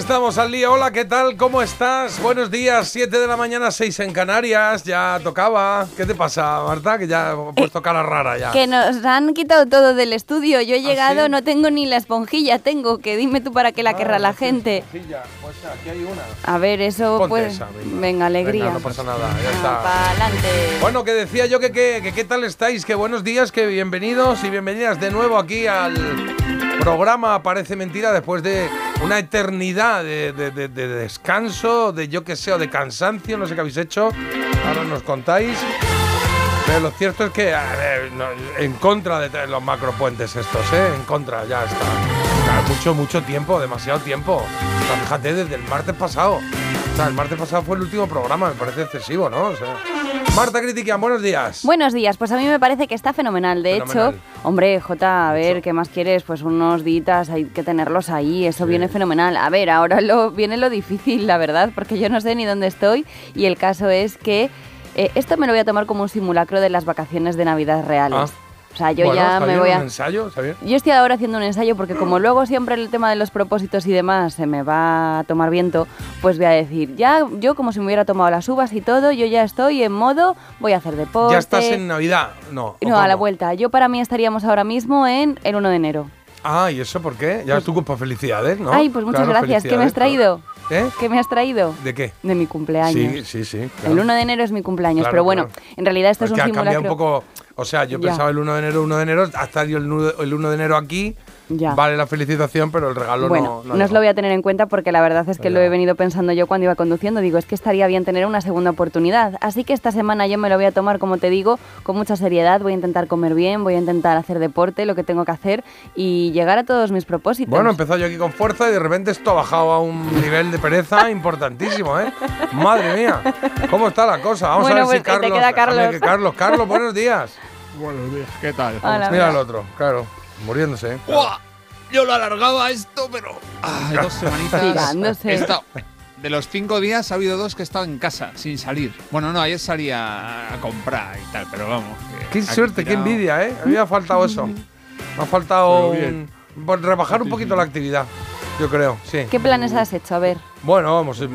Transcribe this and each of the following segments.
Estamos al día. Hola, ¿qué tal? ¿Cómo estás? Buenos días, 7 de la mañana, 6 en Canarias. Ya tocaba. ¿Qué te pasa, Marta? Que ya he puesto cara rara ya. Que nos han quitado todo del estudio. Yo he llegado, ¿Ah, sí? no tengo ni la esponjilla, tengo. Que dime tú para qué la Ah, querrá la gente. sencilla. Pues aquí hay una. A ver, eso Ponte pues. esa, venga. alegría. Venga, no pasa nada, ya está. Para adelante. Bueno, que decía yo que, que, que qué tal estáis, que buenos días, que bienvenidos y bienvenidas de nuevo aquí al programa Parece Mentira después de una eternidad de, de- de- de descanso, de yo que sé, o de cansancio, no sé qué habéis hecho, ahora nos contáis. Pero lo cierto es que en contra de los macropuentes estos, ¿eh? En contra, ya está. Mucho, mucho tiempo, demasiado tiempo. Fíjate, desde el martes pasado. O sea, el martes pasado fue el último programa, me parece excesivo, ¿no? O Marta Critiquian, buenos días. Buenos días, pues a mí me parece que está fenomenal. De Fenomenal. hecho, hombre, Jota, a ver, Mucho. ¿qué más quieres? Pues unos días hay que tenerlos ahí, eso Sí. viene fenomenal. A ver, ahora lo, viene lo difícil, la verdad, porque yo no sé ni dónde estoy y el caso es que eh, esto me lo voy a tomar como un simulacro de las vacaciones de Navidad reales. Ah. O sea, yo Bueno, ya me voy un a... ensayo? ¿Está bien? Yo estoy ahora haciendo un ensayo porque como luego siempre el tema de los propósitos y demás se me va a tomar viento, pues voy a decir, ya yo como si me hubiera tomado las uvas y todo, yo ya estoy en modo, voy a hacer deporte. ¿Ya estás en Navidad? No. ¿o No, a la vuelta. Yo para mí estaríamos ahora mismo en el 1 de enero. Ah, ¿y eso por qué? Ya es tu culpa, felicidades, ¿no? Ay, pues muchas Claro, gracias. ¿Qué me has traído? ¿Eh? ¿Qué me has traído? ¿De qué? De mi cumpleaños. Sí, sí, sí. claro. El 1 de enero es mi cumpleaños, Claro, pero bueno, en realidad esto es un Porque ha cambiado simulacro. un poco. O sea, yo Ya. pensaba el 1 de enero, 1 de enero, hasta el 1 el 1 de enero aquí. Ya. Vale la felicitación, pero el regalo Bueno, no. no, os lo voy a tener en cuenta porque la verdad es que Ya. lo he venido pensando yo cuando iba conduciendo. Digo, es que estaría bien tener una segunda oportunidad. Así que esta semana yo me lo voy a tomar, como te digo, con mucha seriedad. Voy a intentar comer bien, voy a intentar hacer deporte, lo que tengo que hacer y llegar a todos mis propósitos. Bueno, empezó yo aquí con fuerza y de repente esto ha bajado a un nivel de pereza importantísimo, ¿eh? Madre mía, ¿cómo está la cosa? Vamos Bueno, a ver si pues, te Carlos. queda Carlos. Carlos, Carlos, buenos días. Buenos días, ¿qué tal? Hola. Mira al otro, claro, muriéndose. ¿eh? Claro. ¡Buah! Yo lo alargaba esto, pero. Ay, dos semanitas. Tirándose. He estado- de los cinco días ha habido dos que he estado en casa, sin salir. Bueno, no, ayer salía a comprar y tal, pero vamos. que Qué suerte, qué envidia, ¿eh? A mí me ha faltado eso. Me ha faltado un- rebajar un poquito la actividad, yo creo, sí. ¿Qué planes has hecho? A ver. Bueno, vamos, pues,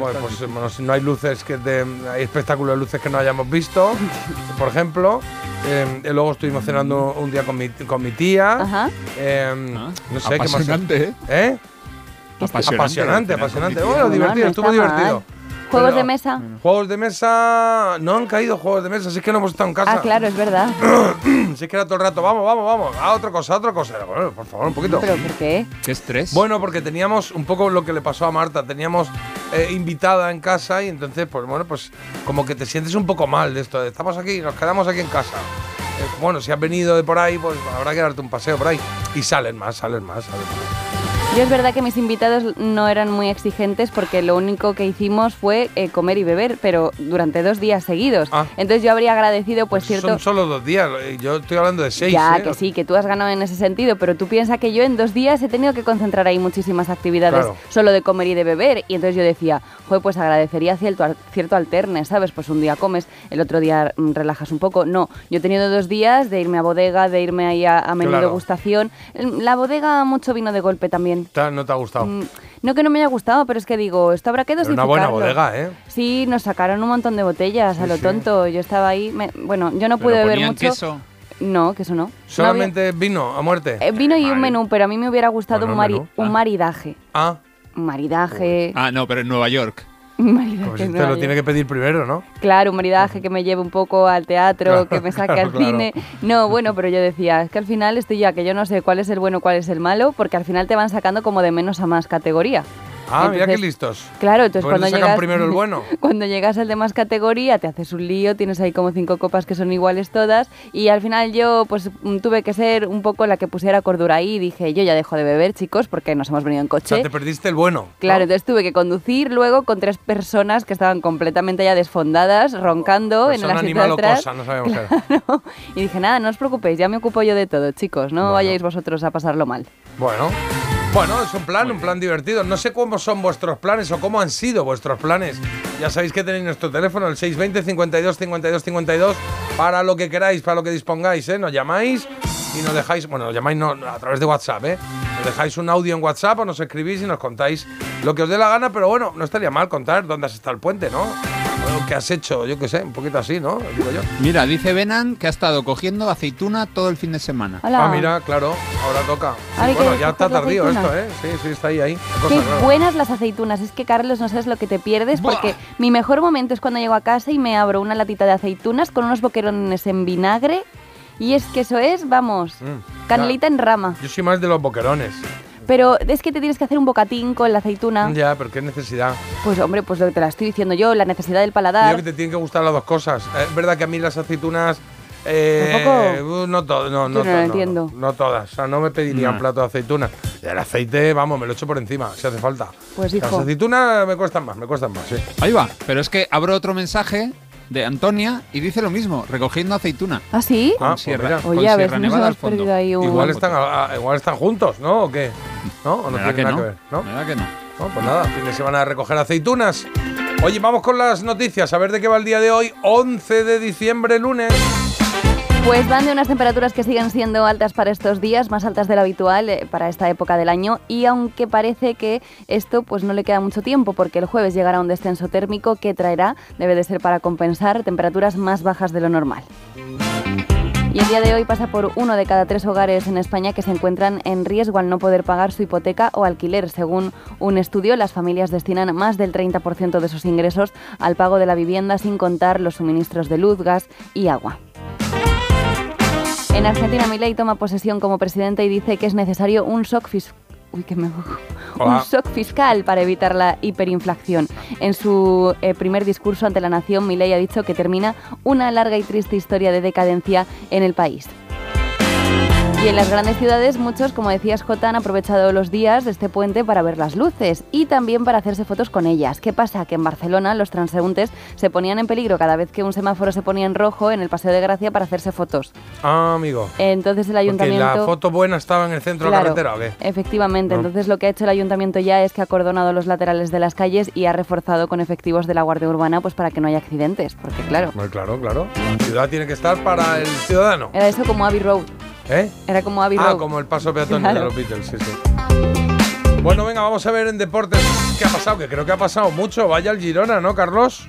bueno, si no hay luces, que de- hay espectáculos de luces que no hayamos visto, por ejemplo. Eh, y luego estuvimos cenando un día con mi, con mi tía. Ajá. Eh, Ah, no sé qué más. Apasionante, ¿eh? ¿Eh? Apasionante. Apasionante, apasionante. Bueno, No, divertido, estuvo divertido. ¿Juegos Pero- de mesa? Juegos de mesa. No han caído juegos de mesa, si es que no hemos estado en casa. Ah, claro, es verdad. Si es que era todo el rato, vamos, vamos, vamos. A otra cosa, a otra cosa. Bueno, por favor, un poquito. ¿Pero por qué? Qué estrés. Bueno, porque teníamos un poco lo que le pasó a Marta, teníamos eh, invitada en casa y entonces, pues bueno, pues como que te sientes un poco mal de esto, de estamos aquí, nos quedamos aquí en casa. Eh, bueno, si has venido de por ahí, pues habrá que darte un paseo por ahí. Y salen más, salen más, salen más. Yo es verdad que mis invitados no eran muy exigentes porque lo único que hicimos fue eh, comer y beber, pero durante dos días seguidos. Ah. Entonces yo habría agradecido, pues cierto... Son solo dos días, eh, yo estoy hablando de seis. ya, ¿eh? que sí, que tú has ganado en ese sentido, pero tú piensas que yo en dos días he tenido que concentrar ahí muchísimas actividades Claro. solo de comer y de beber. Y entonces yo decía, joder, pues agradecería cierto, cierto alterne, ¿sabes? Pues un día comes, el otro día mm, relajas un poco. No, yo he tenido dos días de irme a bodega, de irme ahí a, a menú Claro. degustación. El- La bodega mucho vino de golpe también. ¿No te ha gustado? Mm, No que no me haya gustado, pero es que digo, esto habrá que Era una buena dosificarlo. bodega, ¿eh? Sí, nos sacaron un montón de botellas a lo sí. tonto. Yo estaba ahí, me- bueno, yo no Pero pude beber mucho. queso. No, que eso no. No Solamente vino a muerte. eh, vino y un menú, pero a mí me hubiera gustado Bueno, un, mari- menú. un Ah. maridaje. Ah, Un maridaje. Ah, no, pero en Nueva York. Maridaje. pues no te lo había. tiene que pedir primero, ¿no? Claro, un maridaje que me lleve un poco al teatro, Claro, que me saque claro, al claro. cine. No, bueno, pero yo decía, es que al final estoy ya, que yo no sé cuál es el bueno, cuál es el malo, porque al final te van sacando como de menos a más categoría. Ah, mira qué Entonces, listos. Claro, entonces cuando sacan llegas, primero el bueno. cuando llegas al de más categoría te haces un lío, tienes ahí como cinco copas que son iguales todas y al final yo pues mm, tuve que ser un poco la que pusiera cordura ahí y dije yo ya dejo de beber chicos porque nos hemos venido en O coche. sea, te perdiste el bueno. Claro, ¿no? entonces tuve que conducir luego con tres personas que estaban completamente ya desfondadas, roncando en el Persona, asiento o de atrás. cosa, no sabemos. Claro. Y dije, nada, no os preocupéis, ya me ocupo yo de todo, chicos, no Bueno. vayáis vosotros a pasarlo mal. Bueno. Bueno, es un plan, un plan divertido. No sé cómo son vuestros planes o cómo han sido vuestros planes. Ya sabéis que tenéis nuestro teléfono, el 620 52 52 52, para lo que queráis, para lo que dispongáis, ¿eh? Nos llamáis y nos dejáis, bueno, nos llamáis no, a través de WhatsApp, ¿eh? Nos dejáis un audio en WhatsApp o nos escribís y nos contáis lo que os dé la gana, pero bueno, no estaría mal contar dónde has estado el puente, ¿no? O qué has hecho, yo qué sé, un poquito así, ¿no? Digo yo. Mira, dice Benan que ha estado cogiendo aceituna todo el fin de semana. Hola. Ah, mira, claro, ahora toca. Que bueno, ya está tardío aceituna. esto, ¿eh? Sí, sí, está ahí, ahí. Qué buenas las aceitunas. Es que, Carlos, no sabes lo que te pierdes Buah. porque mi mejor momento es cuando llego a casa y me abro una latita de aceitunas con unos boquerones en vinagre. Y es que eso es, vamos, Mm, canelita en rama. Yo soy más de los boquerones. Pero es que te tienes que hacer un bocatín con la aceituna. Ya, pero qué necesidad. Pues hombre, pues lo que te la estoy diciendo yo, la necesidad del Yo paladar. que te tienen que gustar las dos cosas. Eh, Es verdad que a mí las aceitunas. eh, ¿Tampoco? uh, no, to- no, Yo entiendo. No, todas. O sea, no me pediría un No. plato de aceitunas. Y el aceite, vamos, me lo echo por encima, si hace falta. Pues, Las aceitunas me cuestan más, me cuestan más, sí. Ahí va. Pero es que abro otro mensaje de Antonia y dice lo mismo, recogiendo aceituna. ¿Ah, sí? Ah, pues Sierra, con Oye, a ver Sierra si nos Nevada al hemos fondo. perdido ahí un... Igual están, a- a- igual están juntos, ¿no? ¿O qué? ¿No? ¿O no tiene que nada no. que ver? ¿no? Me da que no. No, pues nada, fin de semana a recoger aceitunas. Oye, vamos con las noticias, a ver de qué va el día de hoy, 11 de diciembre, lunes. Pues van de unas temperaturas que siguen siendo altas para estos días, más altas de lo habitual eh, para esta época del año y aunque parece que esto pues no le queda mucho tiempo porque el jueves llegará un descenso térmico que traerá, debe de ser para compensar, temperaturas más bajas de lo normal. Y el día de hoy pasa por uno de cada tres hogares en España que se encuentran en riesgo al no poder pagar su hipoteca o alquiler. Según un estudio, las familias destinan más del 30% de sus ingresos al pago de la vivienda sin contar los suministros de luz, gas y agua. En Argentina, Milei toma posesión como presidente y dice que es necesario un shock fiscal. Uy, que me un shock fiscal para evitar la hiperinflación. En su eh, primer discurso ante la nación, Milei ha dicho que termina una larga y triste historia de decadencia en el país. Y en las grandes ciudades, muchos, como decías, Jota, han aprovechado los días de este puente para ver las luces y también para hacerse fotos con ellas. ¿Qué pasa? Que en Barcelona los transeúntes se ponían en peligro cada vez que un semáforo se ponía en rojo en el Paseo de Gracia para hacerse fotos. Ah, amigo. Entonces el Porque ayuntamiento... la foto buena estaba en el centro de la Claro, carretera, ¿o qué? Efectivamente, No. entonces lo que ha hecho el ayuntamiento ya es que ha acordonado los laterales de las calles y ha reforzado con efectivos de la Guardia Urbana pues para que no haya accidentes, porque claro, claro, claro. La ciudad tiene que estar para el ciudadano. era eso como Abbey Road, ¿Eh? era como Abbey Ah, Road. como el paso peatonal Claro. de los Beatles, sí, sí. Bueno, venga, vamos a ver en deportes qué ha pasado, que creo que ha pasado mucho. Vaya el Girona, ¿no, Carlos?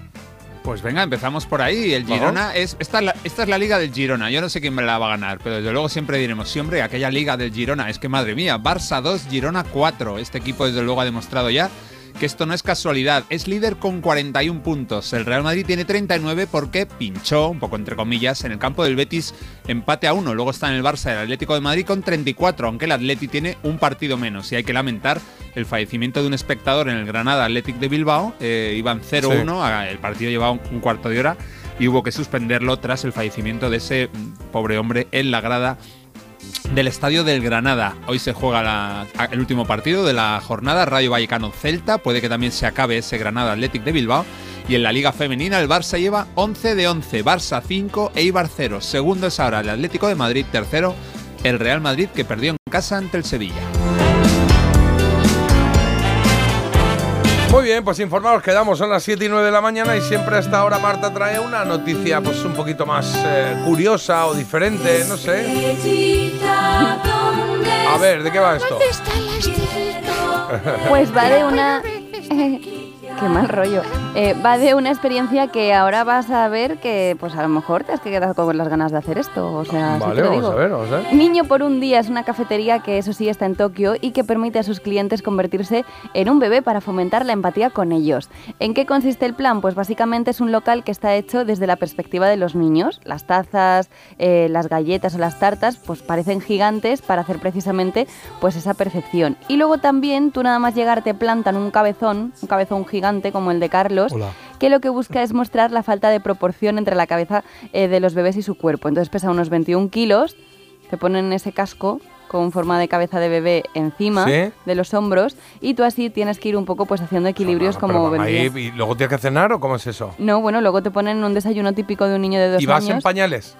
Pues venga, empezamos por ahí. El Vamos. Girona es esta, es la, esta es la liga del Girona. Yo no sé quién me la va a ganar, pero desde luego siempre diremos, sí, hombre, aquella liga del Girona. Es que madre mía, Barça 2, Girona 4. Este equipo desde luego ha demostrado ya que esto no es casualidad. Es líder con 41 puntos. El Real Madrid tiene 39 porque pinchó, un poco entre comillas, en el campo del Betis empate a 1. Luego está en el Barça el Atlético de Madrid con 34, aunque el Atleti tiene un partido menos. Y hay que lamentar el fallecimiento de un espectador en el Granada Athletic de Bilbao. Eh, iban 0-1, a- el partido llevaba un, un cuarto de hora y hubo que suspenderlo tras el fallecimiento de ese mm, pobre hombre en la grada del estadio del Granada. Hoy se juega el último partido de la jornada, Rayo Vallecano Celta. Puede que también se acabe ese Granada Athletic de Bilbao. Y en la Liga Femenina el Barça lleva 11 de 11, Barça 5, Eibar 0. Segundo es ahora el Atlético de Madrid, tercero el Real Madrid que perdió en casa ante el Sevilla. Muy bien, pues informados quedamos, son las 7 y 9 de la mañana y siempre a esta hora Marta trae una noticia pues un poquito más eh, curiosa o diferente, no sé. A ver, ¿de qué va esto? Pues va de una Qué mal rollo. Eh, va de una experiencia que ahora vas a ver que, pues a lo mejor te has quedado con las ganas de hacer esto. O sea, sí Vale, te lo vamos a ver, vamos a ver. Niño por un día es una cafetería que eso sí está en Tokio y que permite a sus clientes convertirse en un bebé para fomentar la empatía con ellos. ¿En qué consiste el plan? Pues básicamente es un local que está hecho desde la perspectiva de los niños. Las tazas, eh, las galletas o las tartas pues parecen gigantes para hacer precisamente pues esa percepción. Y luego también tú nada más llegar te plantan un cabezón, un cabezón gigante como el de Carlos, Hola. que lo que busca es mostrar la falta de proporción entre la cabeza eh, de los bebés y su cuerpo. Entonces pesa unos 21 kilos, te ponen ese casco con forma de cabeza de bebé encima Sí. de los hombros y tú así tienes que ir un poco pues haciendo equilibrios No, como mamá, ¿y, y luego tienes que cenar o cómo es eso? No, bueno, luego te ponen un desayuno típico de un niño de dos ¿Y vas en años. pañales?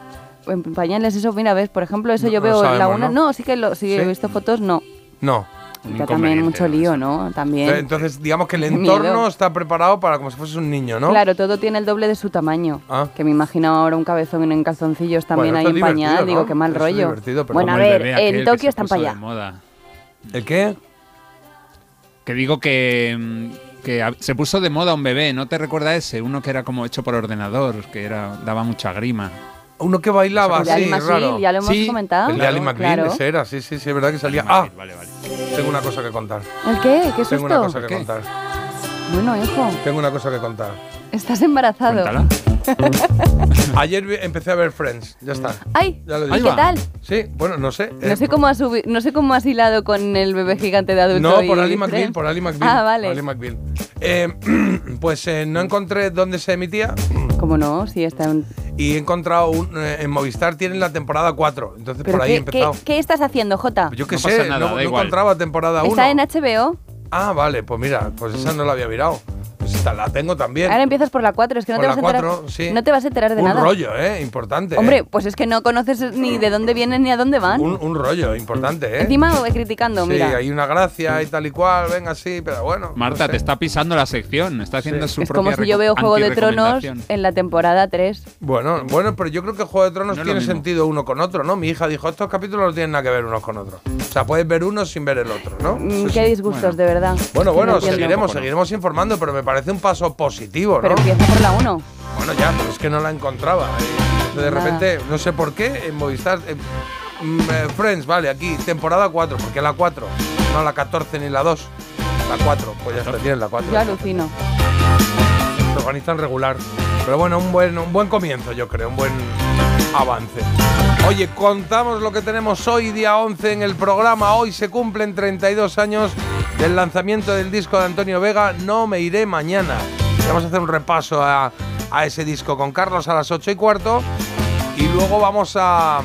en pañales, eso, mira, ves, por ejemplo, eso No- yo veo sabemos, la una. ¿no? No, sí que lo, sí, ¿Sí? he visto fotos, no. No. Está también mucho lío. ¿no? También. Eh, Entonces, digamos que el entorno miedo. está preparado para como si fuese un niño, ¿no? Claro, todo tiene el doble de su tamaño. Ah. Que me imagino ahora un cabezón en calzoncillos también Bueno, ahí en pañal. Digo, qué mal Eso es rollo. divertido, pero bueno, a ver, en Tokio están para de allá. moda. ¿El qué? Que digo que, mm, que se puso de moda un bebé, ¿no te recuerda ese? Uno que era como hecho por ordenador, que era daba mucha grima. Uno que bailaba El de así, Ali McBeal, raro. ya lo hemos Sí, comentado. El de Ali claro. ese era, sí, sí, sí, es verdad que salía. Ah, Vale, vale. tengo una cosa que contar. ¿El qué? ¿Qué Tengo una susto? cosa que ¿Qué? contar. Bueno, hijo, Tengo una cosa que contar. estás embarazado. Cuéntala. Ayer empecé a ver Friends, ya está. ¡Ay! Ya lo ¿Y qué tal? Sí, bueno, no sé. No eh, sé cómo has no sé cómo has hilado con el bebé gigante de adulto. No, por Ali McBeal, por Ali McBeal. Ah, vale. por Ali McBeal. Eh, pues eh, no encontré dónde se emitía ¿Cómo no? Sí, está en... y he encontrado un, eh, en Movistar tienen la temporada 4. Entonces ¿Pero por ahí he qué, qué, empezado. qué estás haciendo, Jota? Yo qué No sé, pasa nada, no, da no igual. encontraba temporada 1. Está en HBO. Ah, vale, pues mira, pues esa no la había mirado. Pues esta la tengo también. Ahora empiezas por la 4, es que no Por te la vas a enterar. 4, sí. No te vas a enterar de un nada. rollo, ¿eh? Importante. Hombre, ¿eh? pues es que no conoces ni de dónde vienen ni a dónde van. Un, un rollo importante, ¿eh? Encima voy criticando, sí, mira. hay una gracia y tal y cual, venga, sí, pero bueno. Marta, no sé. te está pisando la sección, está haciendo Sí. su Es como propia si yo veo Juego de Tronos en la temporada 3. Bueno, bueno, pero yo creo que Juego de Tronos No tiene sentido uno con otro, ¿no? Mi hija dijo, estos capítulos no tienen nada que ver unos con otros. O sea, puedes ver uno sin ver el otro, ¿no? Mm, Sí, Qué sí. disgustos, de verdad. Bueno, No bueno, seguiremos, seguiremos informando, pero me parece un paso positivo, ¿no? Pero empieza por la 1. Bueno, ya, pero es que no la encontraba. eh. De repente, no sé por qué, en Movistar. eh, mm, eh, Friends, vale, aquí, temporada 4, porque la 4, no la 14 ni la 2. La 4, pues ya está, tienes la 4. Yo alucino. Se organizan regular. Pero bueno, un buen, un buen comienzo, yo creo, un buen avance. Oye, contamos lo que tenemos hoy, día 11 en el programa. Hoy se cumplen 32 años del lanzamiento del disco de Antonio Vega, No me iré mañana. Vamos a hacer un repaso a, a ese disco con Carlos a las 8 y cuarto. Y luego vamos a...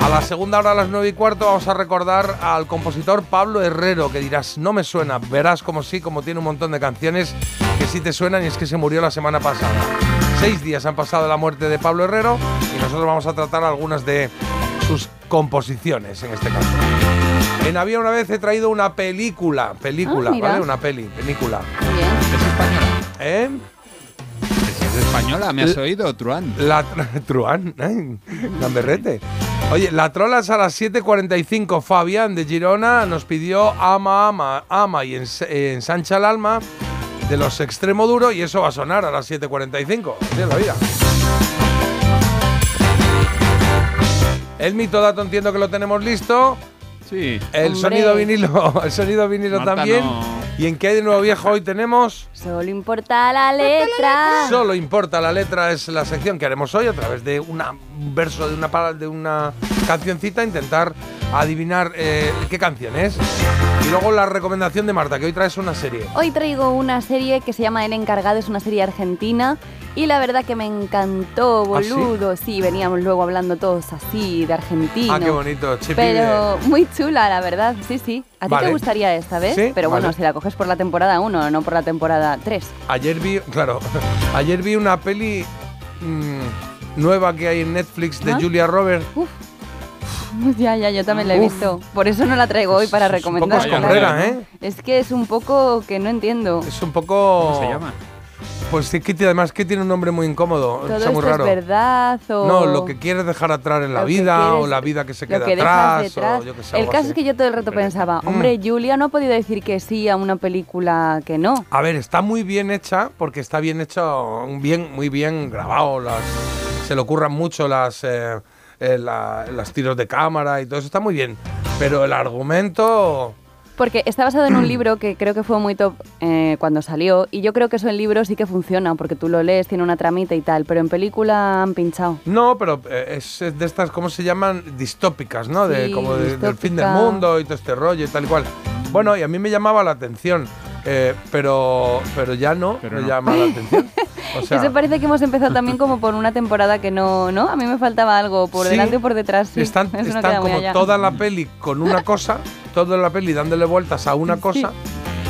A la segunda hora, a las 9 y cuarto, vamos a recordar al compositor Pablo Herrero, que dirás, no me suena, verás como sí, como tiene un montón de canciones que sí te suenan y es que se murió la semana pasada. Seis días han pasado de la muerte de Pablo Herrero y nosotros vamos a tratar algunas de sus composiciones en este caso. En Había una vez he traído una película, película, Ah. ¿vale? Una peli, película. Muy bien. ¿Es española? ¿Eh? ¿Es española? ¿Me has oído, Truán? La Truán, ay, Gamberrete. Oye, la trolas a las 7.45. Fabián de Girona nos pidió Ama, Ama, Ama y ens- eh, ensancha el alma de los extremo duro y eso va a sonar a las 7.45. Así es la vida. El mito dato entiendo que lo tenemos listo. Sí. El Hombre. sonido vinilo, el sonido vinilo Marta, también. no. ¿Y en qué hay de nuevo viejo hoy tenemos? Solo importa la letra. Solo importa la letra es la sección que haremos hoy a través de una, un verso de una, de una cancioncita, intentar adivinar eh, qué canción es. Y luego la recomendación de Marta, que hoy traes una serie. Hoy traigo una serie que se llama El Encargado, es una serie argentina. Y la verdad que me encantó, ¿Ah, sí? boludo. sí? veníamos luego hablando todos así, de argentino. Ah, qué bonito, Chipi. Pero muy chula, la verdad, sí, sí. ¿A ti Vale. te gustaría esta vez? Sí, Pero bueno, vale. si la coges por la temporada 1, no por la temporada 3. Ayer vi, claro, ayer vi una peli mm, nueva que hay en Netflix de ¿Ah? Julia Roberts. Ya, ya, yo también la he Uf. visto. Por eso no la traigo hoy para Es un poco recomendar. escombrera, ¿eh? Es que es un poco que no entiendo. Es un poco... ¿Cómo se llama? Pues sí, que además que tiene un nombre muy incómodo. Todo muy raro. es verdad o... No, lo que quieres dejar atrás en la vida o la vida que se queda que atrás. detrás. O yo que sé, el caso así. es que yo todo el rato pensaba, hombre, Julia no ha podido decir que sí a una película que no. A ver, está muy bien hecha porque está bien hecho, bien, muy bien grabado. Las, se le ocurran mucho las, eh, eh, la- las tiros de cámara y todo eso está muy bien. Pero el argumento. Porque está basado en un libro que creo que fue muy top eh, cuando salió y yo creo que eso en libro sí que funciona porque tú lo lees, tiene una tramita y tal, pero en película han pinchado. No, pero eh, es de estas, ¿cómo se llaman? Distópicas, ¿no? de, como de- del fin del mundo y todo este rollo y tal y cual. Bueno, y a mí me llamaba la atención, eh, pero, pero ya no Pero me no. llama la atención. O sea, Eso parece que hemos empezado también como por una temporada que no, ¿no? A mí me faltaba algo por Sí. delante y por detrás. Sí. están, no están como toda la peli con una cosa, toda la peli dándole vueltas a una cosa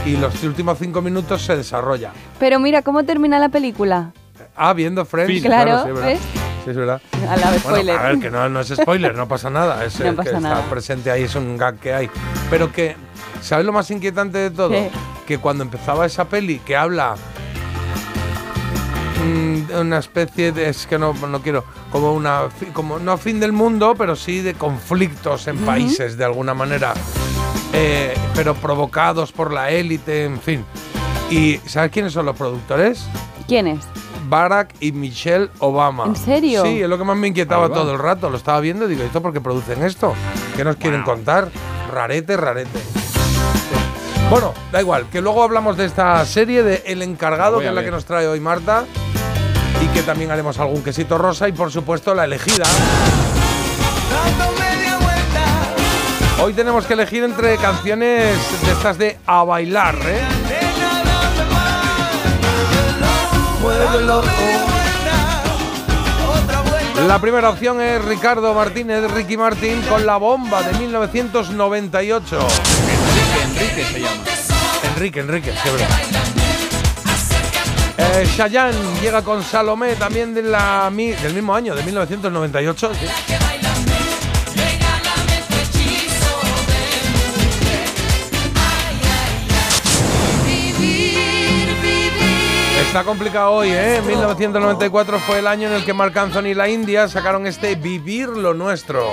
y los últimos cinco minutos se desarrolla. Pero mira, ¿cómo termina la película? Ah, viendo Friends. Fin. Claro, sí, es verdad. ¿ves? Sí, es verdad. A la Bueno, spoiler. a ver, que no, no es spoiler, no pasa nada. Es No el pasa que nada. está presente ahí, es un gag que hay. Pero que, ¿sabes lo más inquietante de todo? ¿Qué? Que cuando empezaba esa peli que habla mm, de una especie de. Es que no, no quiero. Como una. Como, no fin del mundo, pero sí de conflictos en países de alguna manera. eh, pero provocados por la élite, en fin. ¿Y sabes quiénes son los productores? ¿Quién es? Barack y Michelle Obama. ¿En serio? Sí, es lo que más me inquietaba todo el rato. Lo estaba viendo y digo, ¿esto por qué producen esto? ¿Qué nos quieren contar? Rarete, rarete. Bueno, da igual, que luego hablamos de esta serie de El Encargado, que es la que nos trae hoy Marta. Y que también haremos algún quesito rosa y por supuesto la elegida. Hoy tenemos que elegir entre canciones de estas de a bailar, ¿eh? La primera opción es Ricardo Martínez, Ricky Martín, con La Bomba de 1998. Enrique, Enrique se llama. Enrique, Enrique, verdad. Eh, Chayanne llega con Salomé también de la, mi- del mismo año, de 1998. sí. Está complicado hoy, ¿eh? 1994 fue el año en el que Marc Anthony y la India sacaron este Vivir lo Nuestro.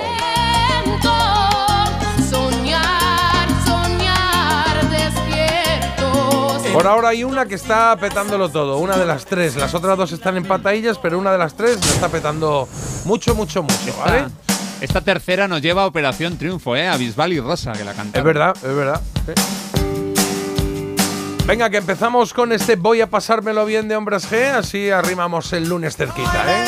Por ahora hay una que está petándolo todo, una de las tres. Las otras dos están en patadillas, pero una de las tres lo está petando mucho, mucho, mucho, ¿vale? Esta, esta tercera nos lleva a Operación Triunfo, ¿eh? A Bisbal y Rosa, que la canta. Es verdad, es verdad. sí. Venga, que empezamos con este Voy a pasármelo bien de Hombres G, así arrimamos el lunes cerquita, ¿eh?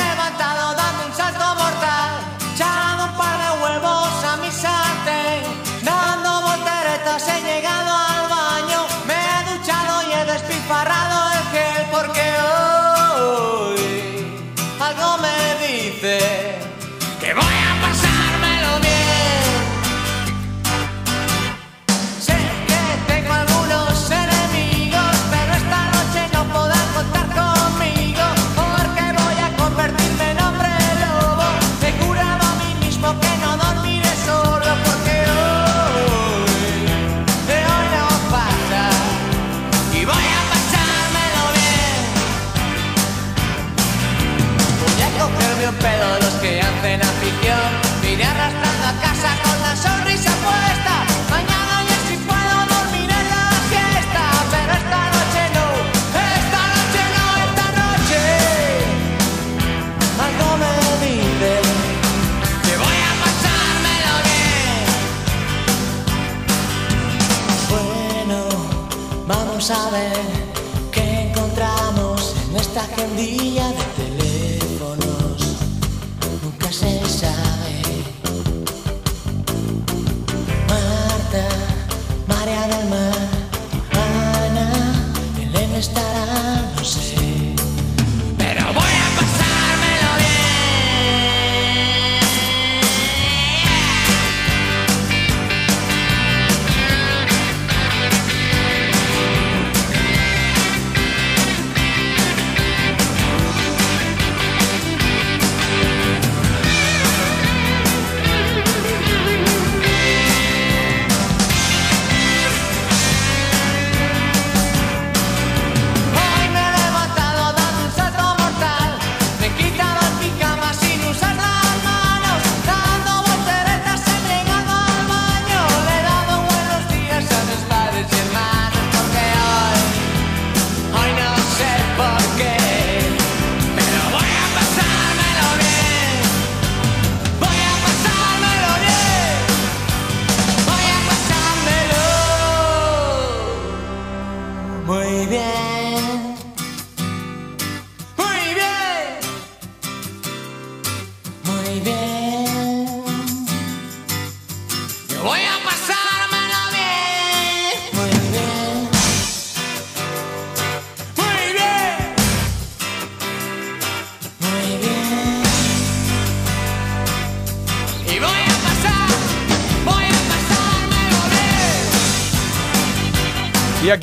Ver qué encontramos en esta agendilla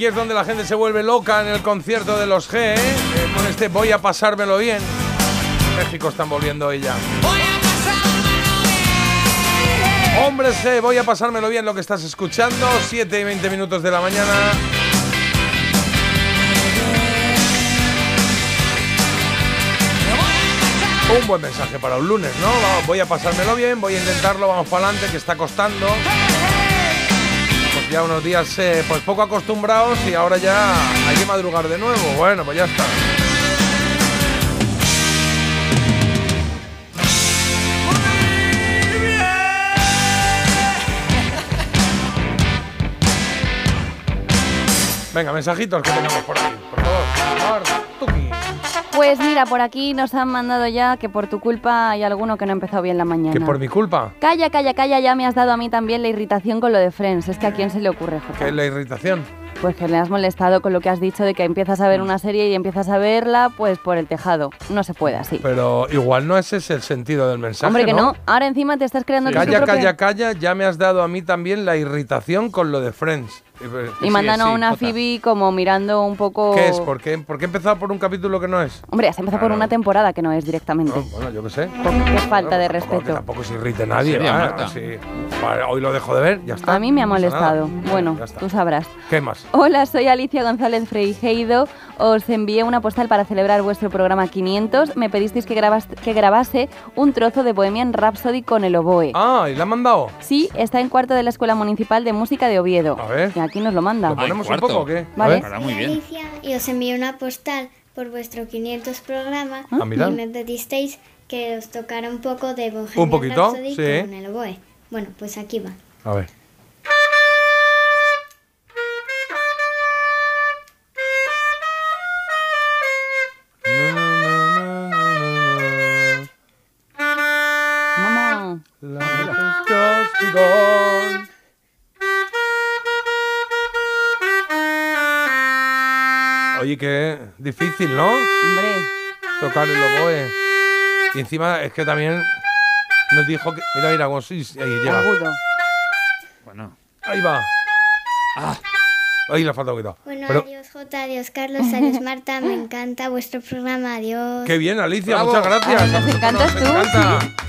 aquí es donde la gente se vuelve loca en el concierto de los G, ¿eh? Eh, con este voy a pasármelo bien. México están volviendo ya. Voy a pasármelo bien. Voy a pasármelo bien lo que estás escuchando. 7 y 20 minutos de la mañana. Un buen mensaje para un lunes, ¿no? Voy a pasármelo bien, voy a intentarlo, vamos para adelante, que está costando. Ya unos días eh, pues poco acostumbrados y ahora ya hay que madrugar de nuevo. Bueno, pues ya está. Venga, mensajitos que tenemos por. Martuki. Pues mira, por aquí nos han mandado ya que por tu culpa hay alguno que no ha empezado bien la mañana. Que por mi culpa, Calla, calla, calla, ya me has dado a mí también la irritación con lo de Friends. Es que a quién se le ocurre, Jota? que es la irritación. Pues que le has molestado con lo que has dicho de que empiezas a ver una serie y empiezas a verla pues por el tejado. No se puede así. Pero igual no ese es el sentido del mensaje. Hombre, que no. Ahora encima te estás creando tu Calla, propia- calla, calla, ya me has dado a mí también la irritación con lo de Friends. Y mandan a una Phoebe como mirando un poco... ¿Qué es? ¿Por qué, ¿Por qué he empezado por un capítulo que no es? Hombre, has empezado por una temporada que no es directamente. No, bueno, yo qué sé. Qué falta de Que respeto. tampoco se irrite nadie. Sí. Vale, hoy lo dejo de ver, ya está. A mí me ha no molestado. Bueno, tú sabrás. ¿Qué más? Hola, soy Alicia González Freijeido. Os envié una postal para celebrar vuestro programa 500. Me pedisteis que, grabas- que grabase un trozo de Bohemian Rhapsody con el oboe. Ah, ¿y la han mandado? Sí, está en cuarto de la Escuela Municipal de Música de Oviedo. A ver. Y aquí nos lo manda. ¿Lo ponemos un poco o qué? Vale. Muy bien. Alicia y os envié una postal por vuestro 500 programa Ah, mira. y me pedisteis que os tocara un poco de Bohemian ¿Un poquito? Rhapsody Sí. con el oboe. Bueno, pues aquí va. A ver. Oye, qué difícil, ¿no? Hombre, Tocar el oboe. Y encima es que también nos dijo que. Mira, mira, cómo sí, sí, ahí llega. agudo. Bueno. Ahí va. Ahí le falta poquito. Bueno, Pero, adiós Jota, adiós Carlos, adiós Marta, me encanta vuestro programa, adiós. qué bien, Alicia, Bravo. muchas gracias. Ay, nos A nosotros encantas nos tú, encanta.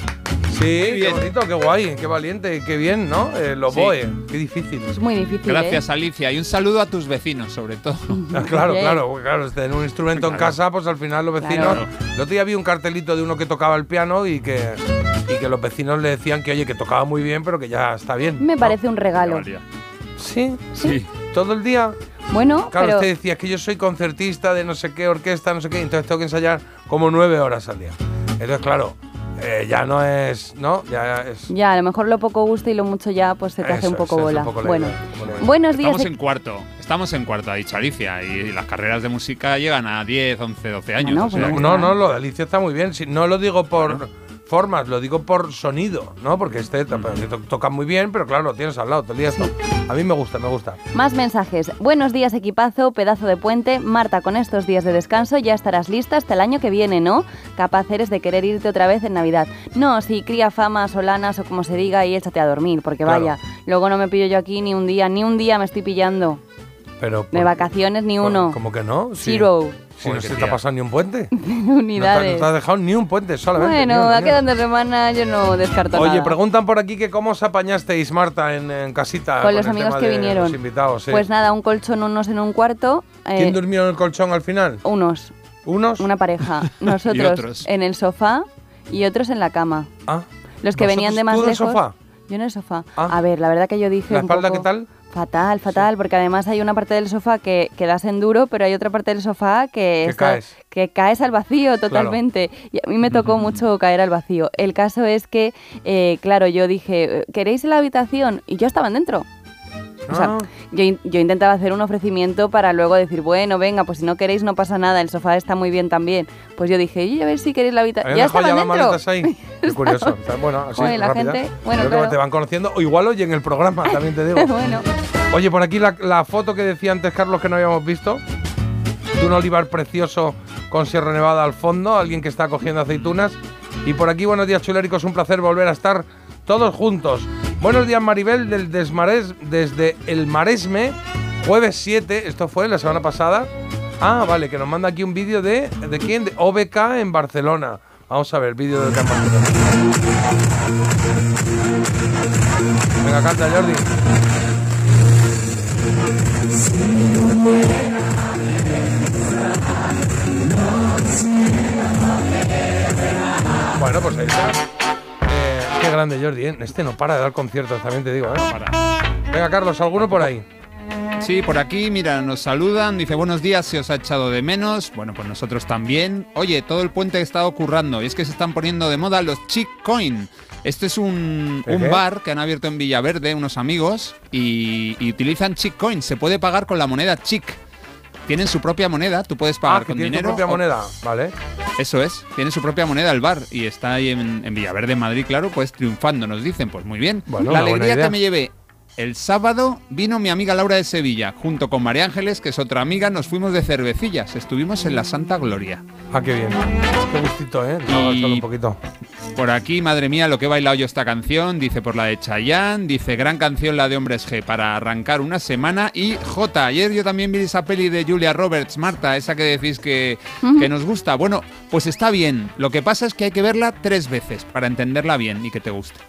Sí, qué bien. bonito, qué guay, qué valiente, qué bien, ¿no? El oboe, qué difícil. Es muy difícil. Gracias, ¿eh? Alicia. Y un saludo a tus vecinos, sobre todo. Ah, Claro, claro, claro, tener un instrumento en casa, pues al final los vecinos. Claro. El otro día vi un cartelito de uno que tocaba el piano y que, y que los vecinos le decían que, oye, que tocaba muy bien, pero que ya está bien. Me ¿no? parece un regalo. Sí, Sí. todo el día. Bueno, Claro, pero usted decía es que yo soy concertista de no sé qué orquesta, no sé qué, entonces tengo que ensayar como nueve horas al día. Entonces, claro, eh, ya no es, ¿no? Ya es. ya, a lo mejor lo poco gusta y lo mucho ya pues se te hace Eso un poco es un bola. poco la bueno, idea, buenos días. Estamos en cuarto. Estamos en cuarto, ha dicho Alicia. Y las carreras de música llegan a 10, 11, 12 años. Bueno, o sea pues No, no, lo de Alicia está muy bien. Si- no lo digo por formas, lo digo por sonido, ¿no? Porque este to- to- toca muy bien, pero claro, lo tienes al lado, te lías tú. A mí me gusta, me gusta. Más mensajes. Buenos días, equipazo, pedazo de puente. Marta, con estos días de descanso ya estarás lista hasta el año que viene, ¿no? Capaz eres de querer irte otra vez en Navidad. No, si cría fama, solanas o como se diga y échate a dormir, porque Claro. vaya, luego no me pillo yo aquí ni un día, ni un día me estoy pillando. Pero De vacaciones ni por- uno. ¿Cómo que no? Zero Si no se te ha pasado ni un puente. No te, no unidades. te has dejado ni un puente solamente. bueno, va quedando semana, yo no descarto Oye, nada. preguntan por aquí que cómo os apañasteis, Marta, en, en casita. Con los amigos que vinieron. Los invitados, sí. Pues nada, un colchón, unos en un cuarto. eh, ¿Quién durmió en el colchón al final? unos, ¿Unos? una pareja. Nosotros otros. en el sofá y otros en la cama. Ah. Los que ¿Vosotros- venían de más tú en el lejos. sofá? Yo en el sofá. Ah. A ver, la verdad que yo dije. ¿La un espalda poco- qué tal? Fatal, fatal, porque además hay una parte del sofá que, que das en duro, pero hay otra parte del sofá que, Que está- caes. que caes al vacío totalmente. Y a mí me tocó mucho caer al vacío. El caso es que, eh, claro, yo dije, ¿queréis la habitación? Y yo estaba dentro. O sea, yo, in- yo intentaba hacer un ofrecimiento para luego decir, bueno, venga, pues si no queréis no pasa nada, el sofá está muy bien también. Pues yo dije, y a ver si queréis la habitación. ¿Habían Ya estaban dentro. ahí? Qué curioso. Bueno, así, Oye, la rápida. gente- bueno, Creo que te van conociendo. O igual oyen el programa, también te digo. bueno, Oye, por aquí la, la foto que decía antes Carlos que no habíamos visto. De un olivar precioso con Sierra Nevada al fondo, alguien que está cogiendo aceitunas. Y por aquí, buenos días, chuléricos, un placer volver a estar todos juntos. Buenos días, Maribel, del Desmares, desde el Maresme, jueves 7, esto fue la semana pasada. Ah, vale, que nos manda aquí un vídeo de. ¿De quién? De OBK en Barcelona. Vamos a ver, vídeo de OBK en Barcelona. Venga, canta, Jordi. Bueno, pues ahí está. Qué grande Jordi, ¿eh? Este no para de dar conciertos, también te digo, ¿eh? Venga, Carlos, ¿alguno por ahí? Sí, por aquí, mira, nos saludan, dice buenos días, se os ha echado de menos. Bueno, pues nosotros también. Oye, todo el puente que he estado currando, y es que se están poniendo de moda los chick coin. Este es un, ¿El un bar que han abierto en Villaverde unos amigos y, y utilizan chick coin. Se puede pagar con la moneda chick. Tienen su propia moneda, tú puedes pagar Ah, que con tiene tu dinero. propia o- moneda, vale. Eso es, tiene su propia moneda el bar y está ahí en, en Villaverde, en Madrid, claro, pues triunfando, nos dicen, pues muy bien. Bueno, la alegría que me llevé el sábado vino mi amiga Laura de Sevilla, junto con María Ángeles, que es otra amiga, nos fuimos de cervecillas, estuvimos en la Santa Gloria. Ah, qué bien. Qué gustito, ¿eh? Y- solo un poquito. Por aquí, madre mía, lo que he bailado yo esta canción, dice por la de Chayanne, dice gran canción la de Hombres G para arrancar una semana y J, ayer yo también vi esa peli de Julia Roberts, Marta, esa que decís que, que nos gusta. Bueno, pues está bien, lo que pasa es que hay que verla tres veces para entenderla bien y que te guste.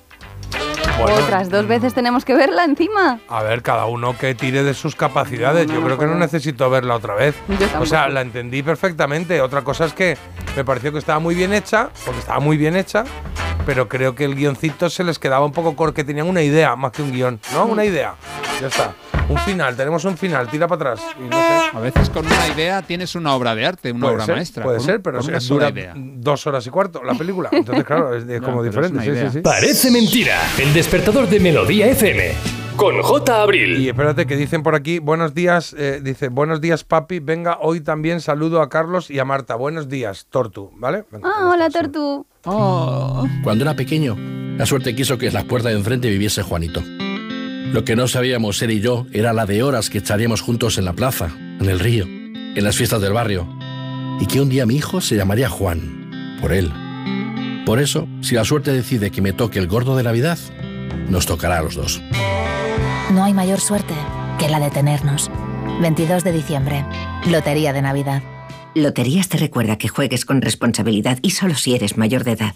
Bueno, otras dos veces tenemos que verla encima. A ver, cada uno que tire de sus capacidades. Yo creo que no necesito verla otra vez. Yo O sea, la entendí perfectamente. Otra cosa es que me pareció que estaba muy bien hecha, porque estaba muy bien hecha, pero creo que el guioncito se les quedaba un poco corto, que tenían una idea más que un guion, ¿no? Una idea. Ya está. Un final, tenemos un final, tira para atrás. Y no sé. A veces con una idea tienes una obra de arte, una Puede obra ser, maestra. Puede ser, pero es- una es sola dura idea. dos horas y cuarto la película. Entonces, claro, es, como diferente. una sí, idea. sí, sí. Parece mentira. El despertador de Melodía FM. Con J. Abril. Y espérate que dicen por aquí, buenos días, eh, dice, buenos días papi, venga, hoy también saludo a Carlos y a Marta. Buenos días, Tortu, ¿vale? Venga, Ah, hola. Tortu. Cuando era pequeño, la suerte quiso que en la puerta de enfrente viviese Juanito. Lo que no sabíamos él y yo era la de horas que echaríamos juntos en la plaza, en el río, en las fiestas del barrio. Y que un día mi hijo se llamaría Juan, por él. Por eso, si la suerte decide que me toque el gordo de Navidad, nos tocará a los dos. No hay mayor suerte que la de tenernos. 22 de diciembre. Lotería de Navidad. Loterías te recuerda que juegues con responsabilidad y solo si eres mayor de edad.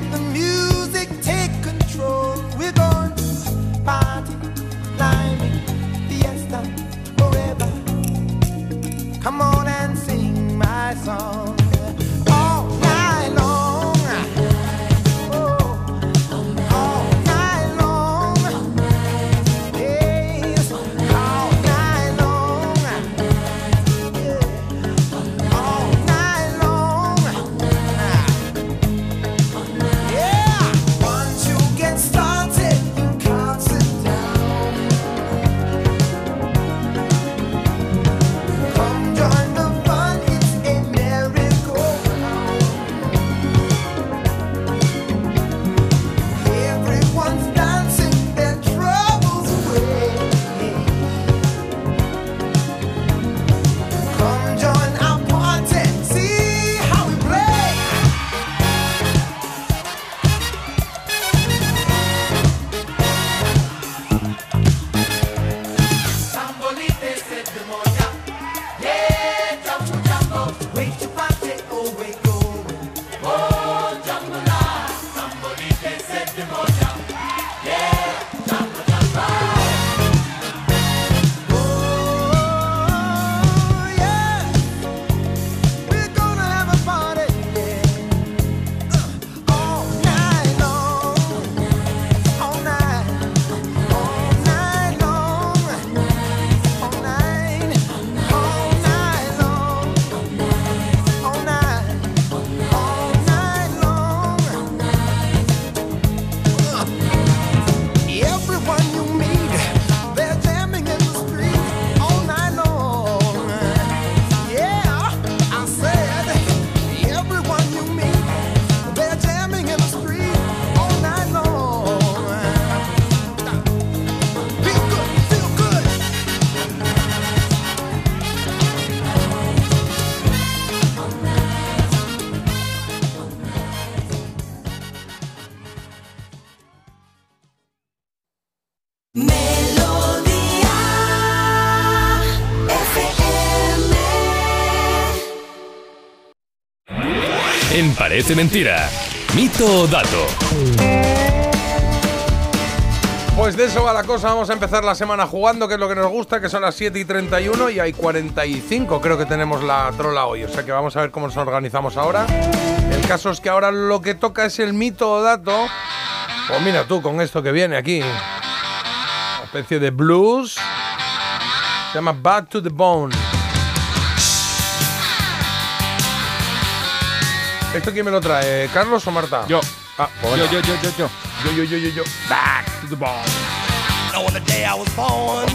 Let the music take control. We're going to party, climbing, fiesta, forever. Come on and sing my song Parece mentira. Mito o dato. Pues de eso va la cosa, vamos a empezar la semana jugando, que es lo que nos gusta, que son las 7 y 31 y hay 45, creo que tenemos la trola hoy, o sea que vamos a ver cómo nos organizamos ahora. El caso es que ahora lo que toca es el mito o dato. Pues mira tú con esto que viene aquí, una especie de blues, se llama Back to the Bone. ¿Esto quién me lo trae? ¿Carlos o Marta? Yo. Ah, pues Yo, yo, yo, yo, yo. Yo, yo, yo, yo, yo. Back to the bone. Now on the day I was born,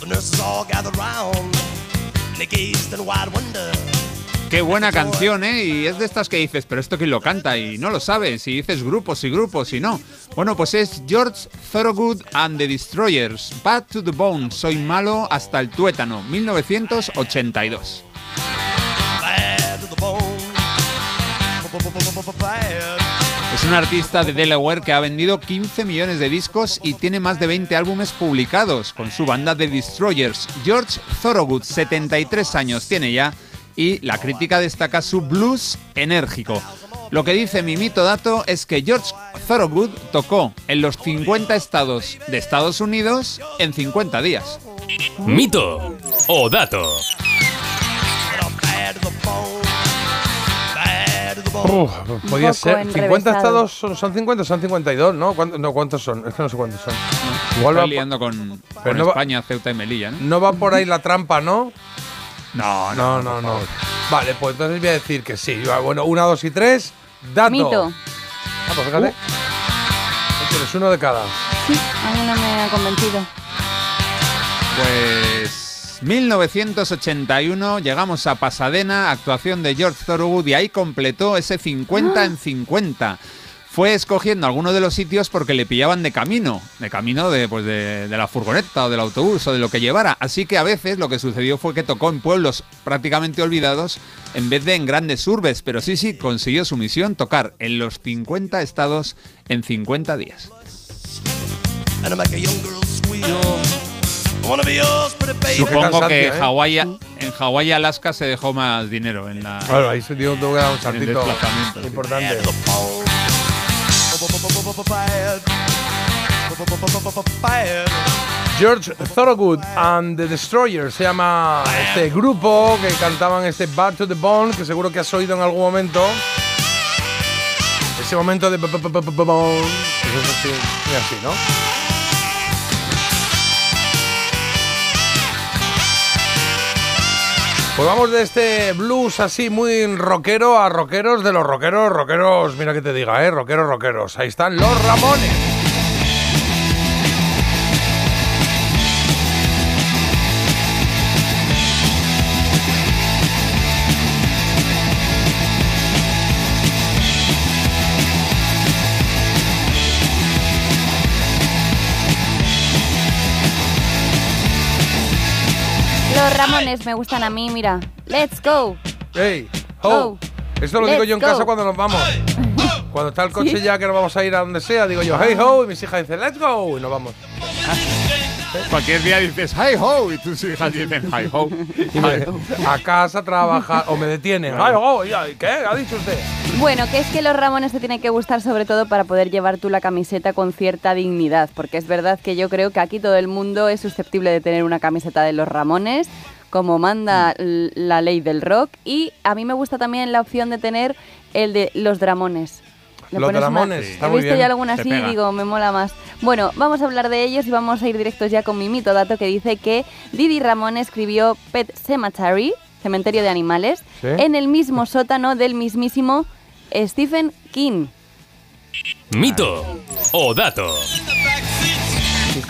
the nurses all gathered round, they gazed in wide wonder. Qué buena canción, ¿eh? Y es de estas que dices, pero esto quién lo canta y no lo sabes. Y dices grupos y grupos y no. Bueno, pues es George Thorogood and the Destroyers. Bad to the Bone. Soy malo hasta el tuétano. 1982. Es un artista de Delaware que ha vendido 15 millones de discos y tiene más de 20 álbumes publicados con su banda The Destroyers. George Thorogood, 73 años tiene ya, y la crítica destaca su blues enérgico. Lo que dice mi mito dato es que George Thorogood tocó en los 50 estados de Estados Unidos en 50 días. Mito o dato. Uf, podía ser. 50 enrevesado. estados son, son 50, son 52, ¿no? ¿Cuántos, no, ¿cuántos son? Es que no sé cuántos son. Igual Estoy va, liando con, con no va- España, Ceuta y Melilla, ¿no? no va por ahí la trampa, ¿no? No, No, no, no. Vale, pues entonces voy a decir que sí. Bueno, una, dos y tres. Dato. Mito. Ah, pues fíjate. Tienes uno de cada. Sí, a mí no me ha convencido. Pues 1981 llegamos a Pasadena, actuación de George Thorogood y ahí completó ese 50 en 50. Fue escogiendo algunos de los sitios porque le pillaban de camino, de camino de, pues de, de la furgoneta o del autobús o de lo que llevara. Así que a veces lo que sucedió fue que tocó en pueblos prácticamente olvidados en vez de en grandes urbes. Pero sí, sí, consiguió su misión, tocar en los 50 estados en 50 días. And Supongo que cansancio, ¿eh? Hawái, en Hawái Alaska se dejó más dinero en la... Bueno, ahí se dio, un saltito sí. importante. George Thorogood and the Destroyers se llama este grupo que cantaban este Back to the Bone, que seguro que has oído en algún momento. Ese momento de es así, ¿no? Pues vamos de este blues así muy rockero a rockeros de los rockeros, rockeros, mira que te diga, eh, rockeros, rockeros. Ahí están los Ramones. Ramones me gustan a mí, mira. Let's go. Hey, ho. Go. Esto lo digo yo en go. casa cuando nos vamos. Cuando está el coche Sí. ya que nos vamos a ir a donde sea, digo yo, hey ho, y mis hijas dicen, let's go, y nos vamos. Cualquier día dices hi ho y tus hijas dicen hi ho. A casa, a trabajar, o me detienen. Hey ho, ¿qué? ¿Ha dicho usted? Bueno, que es que los Ramones te tienen que gustar sobre todo para poder llevar tú la camiseta con cierta dignidad, porque es verdad que yo creo que aquí todo el mundo es susceptible de tener una camiseta de los Ramones, como manda l- la ley del rock, y a mí me gusta también la opción de tener el de los Dramones. Le Los Dramones, está He muy visto bien. ya alguna así y digo, me mola más. Bueno, vamos a hablar de ellos y vamos a ir directos ya con mi mito dato que dice que Didi Ramón escribió Pet Cemetery, Cementerio de Animales, Sí. en el mismo sótano del mismísimo Stephen King. Mito o dato.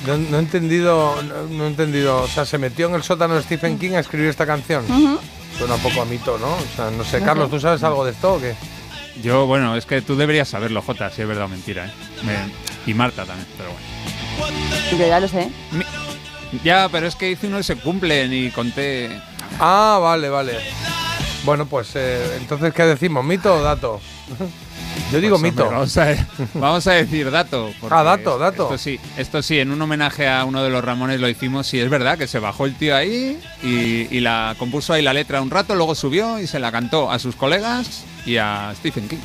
No, no he entendido, no, no he entendido. O sea, se metió en el sótano de Stephen King a escribir esta canción. Suena un poco a mito, ¿no? O sea, no sé, Carlos. ¿tú sabes algo de esto o qué? Yo, bueno, es que tú deberías saberlo, Jota, si es verdad o mentira. ¿eh? Me- y Marta también, pero bueno. Yo ya lo sé. Mi- ya, pero es que hice uno y se cumplen y conté. Ah, vale, vale. Bueno, pues eh, entonces, ¿qué decimos? ¿Mito o dato? Yo digo Pues, mito. hombre, Vamos a, vamos a decir dato. Ah, dato, dato. Esto sí, esto sí, en un homenaje a uno de los Ramones lo hicimos. Sí, es verdad que se bajó el tío ahí y, y la compuso ahí la letra un rato, luego subió y se la cantó a sus colegas y a Stephen King.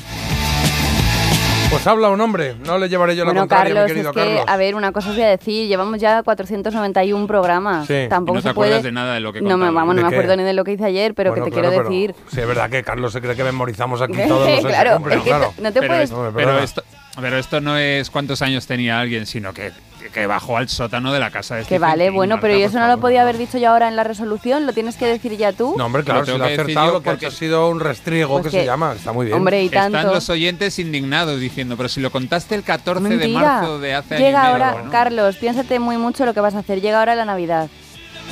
Pues habla un hombre, no le llevaré yo la Bueno, contraria, Carlos, mi querido es que, Carlos. a ver, una cosa os voy a decir, llevamos ya 491 programas. Sí. Tampoco Y no te se acuerdas puede... de nada de lo que No me, vamos, no ¿De me qué? acuerdo ni de lo que hice ayer, pero Bueno, que te claro, quiero pero- decir... Sí, es verdad que Carlos se cree que memorizamos aquí todo. No sé, claro, es que claro. no te pero, puedes... esto, pero esto no es cuántos años tenía alguien, sino que, que bajó al sótano de la casa de Que Stephen vale, King, bueno, Marta, pero ¿y por eso no lo podía haber dicho yo ahora en la resolución? ¿Lo tienes que decir ya tú? No, hombre, claro, Lo si lo decir acertado yo porque porque- ha sido un restriego Pues que, que- se llama. Está muy bien. Hombre, y Están tanto... los oyentes indignados diciendo, pero si lo contaste el 14 de Mentira. marzo de hace año y Llega medio, ahora, ¿no? Carlos, piénsate muy mucho lo que vas a hacer. Llega ahora la Navidad.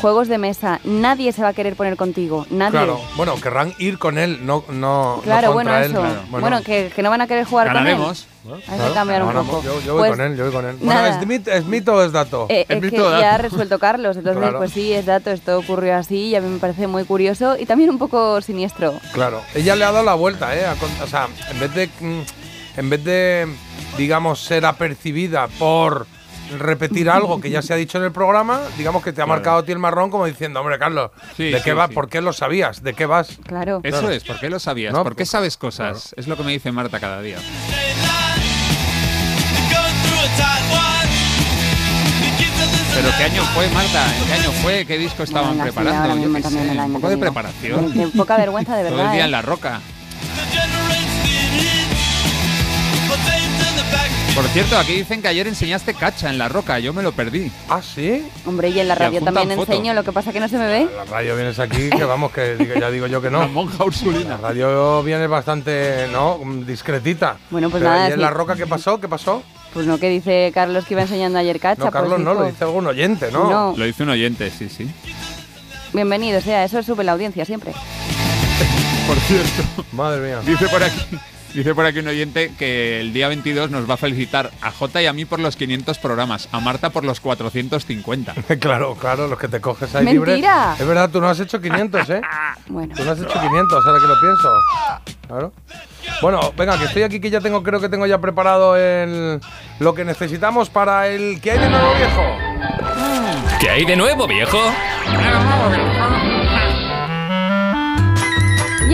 Juegos de mesa. Nadie se va a querer poner contigo. Nadie. Claro, bueno, querrán ir con él, no, no, Claro, no bueno, contra él. eso. Claro, Bueno, que, que no van a querer jugar Ganaremos. con él. Hay Claro, que cambiar un poco. Yo, yo voy Pues, con él, yo voy con él. Bueno. ¿es, mit- ¿es mito o es dato? eh, Es es que mito o ya ha resuelto Carlos, entonces Claro. pues sí, es dato, esto ocurrió así y a mí me parece muy curioso y también un poco siniestro. Claro, ella le ha dado la vuelta, ¿eh? O sea, en vez de, mm, en vez de, digamos, ser apercibida por repetir algo que ya se ha dicho en el programa, digamos que te ha Claro. marcado a ti el marrón como diciendo, hombre, Carlos, Sí, ¿de sí, qué vas? sí. ¿Por qué lo sabías? ¿De qué vas? Claro. Eso Claro. es, ¿por qué lo sabías? No, ¿Por qué pues, sabes cosas? Es lo que me dice Marta cada día. ¿Pero qué año fue, Marta? ¿En qué año fue? ¿Qué disco estaban preparando? Yo un poco de preparación. Qué poca vergüenza de verdad. Todo el día ¿eh? en la roca. Por cierto, aquí dicen que ayer enseñaste cacha en la roca. Yo me lo perdí. ¿Ah, sí? Hombre, y en la radio también foto. enseño, lo que pasa que no se me ve. La radio vienes aquí, que vamos, que digo- ya digo yo que no. La monja La Ursulina. radio viene bastante, ¿no? Discretita. Bueno, pues Pero nada, ¿y en la roca qué pasó? ¿Qué pasó? Pues no, que dice Carlos que iba enseñando ayer cacha. No, Carlos pues, no, lo dice algún oyente, ¿no? No. Lo dice un oyente, sí, sí. Bienvenido, sea, eso sube la audiencia siempre. Por cierto, Madre mía. dice por aquí. Dice por aquí un oyente que el día 22 nos va a felicitar a Jota y a mí por los 500 programas, a Marta por los 450. claro, claro, los que te coges ahí ¡Mentira! libre. Es verdad, tú no has hecho 500, ¿eh? Bueno, Tú no has hecho 500, ahora que lo pienso. Claro. Bueno, venga, que estoy aquí, que ya tengo, creo que tengo ya preparado el, lo que necesitamos para el que hay de nuevo viejo. ¿Qué hay de nuevo, viejo?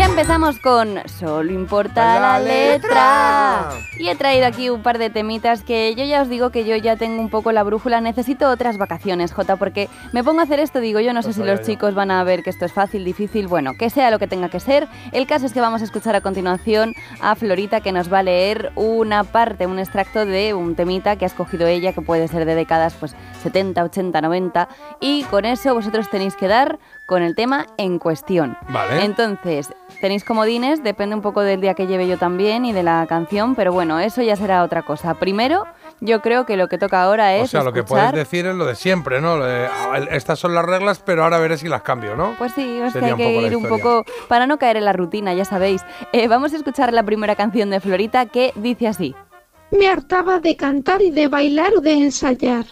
Empezamos con Solo importa la, La letra. letra. Y he traído aquí un par de temitas que yo ya os digo que yo ya tengo un poco la brújula. Necesito otras vacaciones, Jota, porque me pongo a hacer esto, digo yo, no sé Pues si los chicos van a ver que esto es fácil, difícil, bueno, que sea lo que tenga que ser. El caso es que vamos a escuchar a continuación a Florita que nos va a leer una parte, un extracto de un temita que ha escogido ella, que puede ser de décadas pues 70, 80, 90. Y con eso vosotros tenéis que dar con el tema en cuestión. Vale. Entonces, tenéis comodines, depende un poco del día que lleve yo también y de la canción, pero bueno, eso ya será otra cosa. Primero, yo creo que lo que toca ahora es o sea, lo que puedes decir es lo de siempre, ¿no? "Ah, estas son las reglas, pero ahora veré si las cambio, ¿no? Pues sí, es que hay que ir un poco para no caer en la rutina, ya sabéis. Eh, vamos a escuchar la primera canción de Florita que dice así. Me hartaba de cantar y de bailar o de ensayar.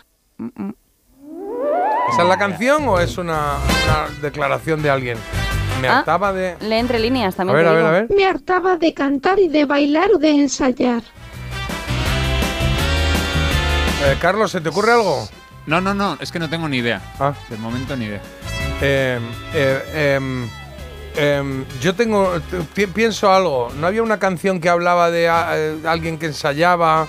¿Esa es la canción o es una, una declaración de alguien? Me Ah, hartaba de... Lee entre líneas A también. ver, te a ver, digo. a ver. Me hartaba de cantar y de bailar o de ensayar. Eh, Carlos, ¿se te ocurre algo? No, no, no, es que no tengo ni idea. Ah. De momento ni idea. Eh, eh, em, em, yo tengo, pi- pienso algo. ¿No había una canción que hablaba de a- eh, alguien que ensayaba,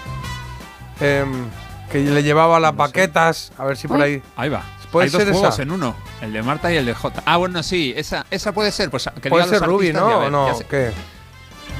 em, que le llevaba las baquetas? A ver si por Uy. ahí. Ahí va. ¿Puede Hay dos ser juegos esa? en uno, el de Marta y el de Jota. Ah, bueno, sí, esa, esa puede ser. Pues, que Puede diga los ser Ruby, artistas y a ¿no? ver, ¿O no? Ya sé, ¿Qué?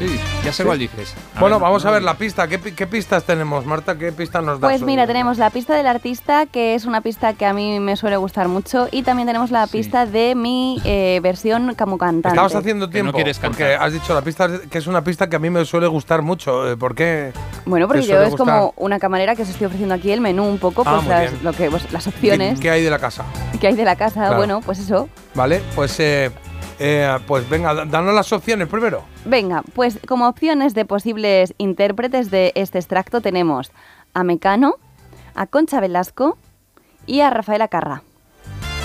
Sí, ya sé cuál dices. A Bueno, ver, vamos no, a ver no. la pista. ¿Qué, pi- qué pistas tenemos, Marta? ¿Qué pistas nos das? Pues mira, tenemos la pista del artista, que es una pista que a mí me suele gustar mucho, y también tenemos la Sí. pista de mi eh, versión como cantante. Estabas haciendo Que no tiempo quieres porque cantar. has dicho la pista que es una pista que a mí me suele gustar mucho. Eh, ¿Por qué? Bueno, porque yo es como una camarera que os estoy ofreciendo aquí el menú un poco, Ah, pues muy las, lo que, pues, las ¿Qué, opciones qué hay de la casa? que hay de la casa. Claro. Bueno, pues eso. Vale, pues, eh, eh, pues venga, da- danos las opciones primero. Venga, pues como opciones de posibles intérpretes de este extracto tenemos a Mecano, a Concha Velasco y a Rafaela Carra.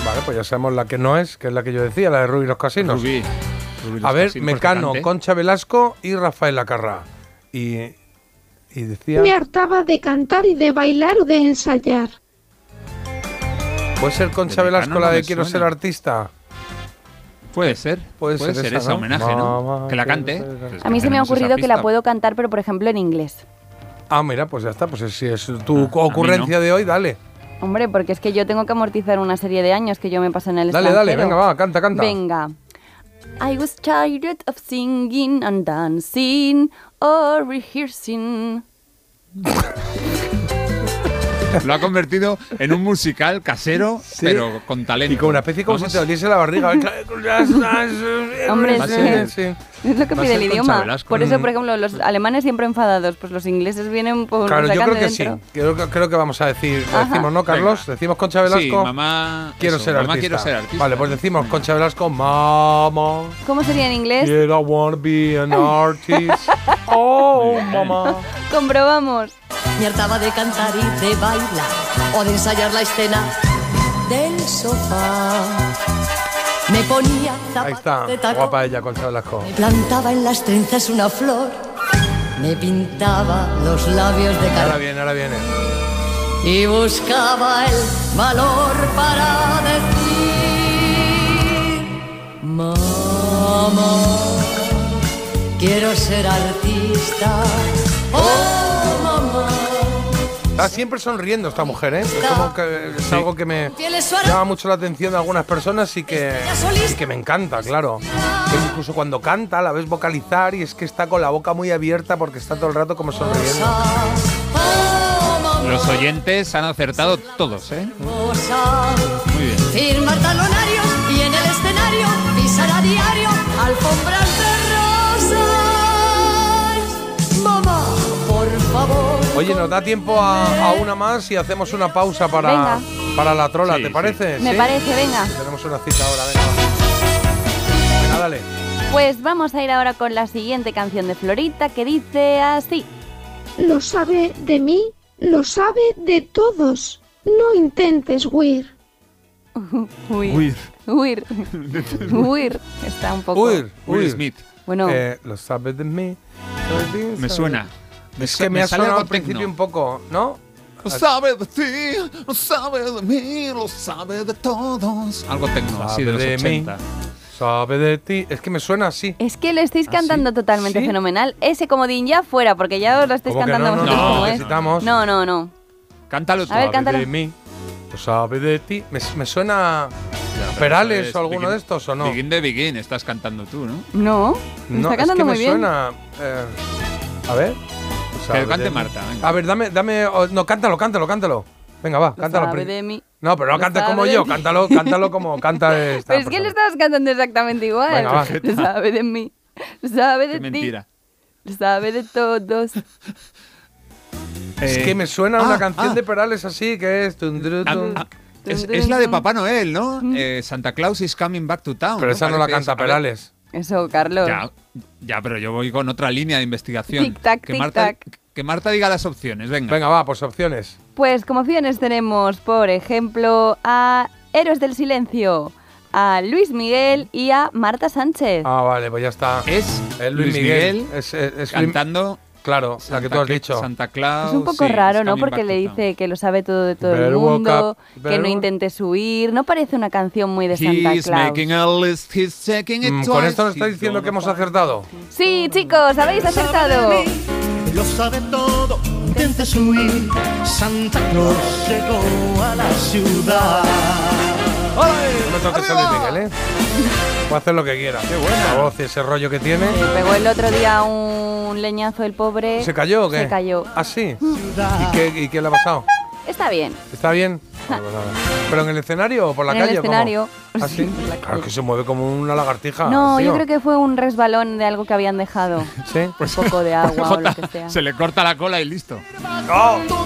Vale, pues ya sabemos la que no es, que es la que yo decía, la de Rubí y los Casinos. Rubí. Rubí A los ver, Casinos, pues Mecano. Concha Velasco y Rafael Acarra. Y, y decía... Me hartaba de cantar y de bailar o de ensayar. ¿Puede ser Concha Velasco la de Quiero suena. ser artista? Puede ser. Puede Puede, ser ser, esa, homenaje, ¿no? Que la cante. Pues A mí se me ha ocurrido que la puedo cantar, pero por ejemplo en inglés. Ah, mira, pues ya está. Pues si es tu Ah, ocurrencia no. de hoy, dale. Hombre, porque es que yo tengo que amortizar una serie de años que yo me paso en el Dale, dale, venga, va, canta, canta. Venga. I was tired of singing and dancing or rehearsing. Lo ha convertido en un musical casero, pero con talento. Y con una especie como Vamos. si te doliese la barriga. Hombre, sí. Sí. Es lo que pide el idioma. Velasco. Por eso, Mm. por ejemplo, los alemanes siempre enfadados, pues los ingleses vienen por Claro, yo creo que sí. dentro. Creo, que- creo que vamos a decir, Ajá. decimos, ¿no, Carlos? Venga. Decimos Concha Velasco. Sí, mamá. quiero eso, ser mamá artista. quiero ser artista. Vale, pues decimos Concha Velasco, mamá. ¿Cómo sería en inglés? Yeah, I wanna be an artist. oh, mamá. Comprobamos. Me hartaba de cantar y de bailar o de ensayar la escena del sofá. Me ponía Ahí zapatos está, de guapa ella, Velasco. me plantaba en las trenzas una flor, me pintaba los labios de Ahora cara viene, ahora viene. y buscaba el valor para decir, mamá, quiero ser artista. Oh. Está siempre sonriendo esta mujer, ¿eh? Es, como que es algo que me llama mucho la atención de algunas personas y que, y que me encanta, claro. Que incluso cuando canta la ves vocalizar y es que está con la boca muy abierta porque está todo el rato como sonriendo. Los oyentes han acertado todos, ¿eh? Muy bien. Firmar talonarios y en el escenario pisar a diario alfombras Oye, nos da tiempo a, a una más y hacemos una pausa para, Venga. para la trola, Sí, ¿te sí. parece? Me ¿Sí? parece, venga. Tenemos una cita ahora, venga. va. Venga, dale. Pues vamos a ir ahora con la siguiente canción de Florita que dice así. Lo sabe de mí, lo sabe de todos. No intentes huir. Huir. Huir. Huir. Está un poco. Will Will. Smith. Bueno, Eh, lo sabes de mí. Me suena. Me Es que me, ha sale sonado al principio tecno. un poco, ¿no? Lo sabe de ti, lo sabe de mí, lo sabe de todos. Algo tecno, así de los Sabe de mí. 80. Sabe de ti. Es que me suena así. es que lo estáis ¿Ah, cantando totalmente ¿Sí? fenomenal. Ese comodín ya fuera, porque ya os lo estáis ¿Cómo que cantando no? No, vosotros no, como es. necesitamos. No, no, no. Cántalo tú. A ver, Sabe cántalo. de mí. Lo sabe de ti. Me, me suena a Perales o es alguno Begin- de estos o no. Begin de Begin, estás cantando tú, ¿no? No. No, está es cantando que me muy bien. suena. eh, a ver. Lo Que cante. Marta, venga. A ver, dame, dame. oh, no, cántalo, cántalo, cántalo. Venga, va, Lo cántalo. sabe pri- de mí. No, pero no Lo sabe como de yo, mí. cántalo, cántalo como canta esta Pero es que lo persona. estabas cantando exactamente igual. Venga, va. Lo sabe de mí. Lo sabe de ti. mentira. Lo sabe de todos. Es Eh, que me suena una ah, canción ah. de Perales así, que es... tun, tru, ah, tun. ah, es, es la de Papá Noel, ¿no? Eh, Santa Claus is coming back to town. Pero esa no la Parece canta esa. A ver, Perales. Eso, Carlos. Ya, ya, pero yo voy con otra línea de investigación. Tic-tac, que, Marta, tic-tac. que Marta diga las opciones, venga. Venga, va, pues opciones. Pues como opciones tenemos, por ejemplo, a Héroes del Silencio, a Luis Miguel y a Marta Sánchez. Ah, vale, pues ya está. Es Luis, Luis Miguel. Miguel Es, es- es Luis- cantando Claro, la que Santa tú has dicho. Santa Claus. es un poco sí, raro, is ¿no? Porque le dice que lo sabe todo de todo el Better walk mundo, up, que no intentes huir. No parece una canción muy de Santa He's Claus. making a list, he's checking it Mm, twice, ¿Con esto nos está diciendo que hemos acertado? Sí, chicos, habéis acertado. Lo sabe todo, intentes huir. Santa Claus llegó a la ciudad. No me toques a Luis Miguel, ¿eh? Puede hacer lo que quiera. Qué buena. La voz y ese rollo que tiene. Le pegó el otro día un leñazo el pobre. ¿Se cayó o qué? Se cayó. ¿Ah, sí? ¿Y qué, ¿Y qué le ha pasado? Está bien. ¿Está bien? Vale, pues. ¿Pero en el escenario o por la En calle? el o cómo? escenario. ¿Ah, sí? por la Claro que se mueve como una lagartija. No, yo creo que fue un resbalón de algo que habían dejado. ¿Sí? Un poco de agua o lo que sea. Se le corta la cola y listo. Cuando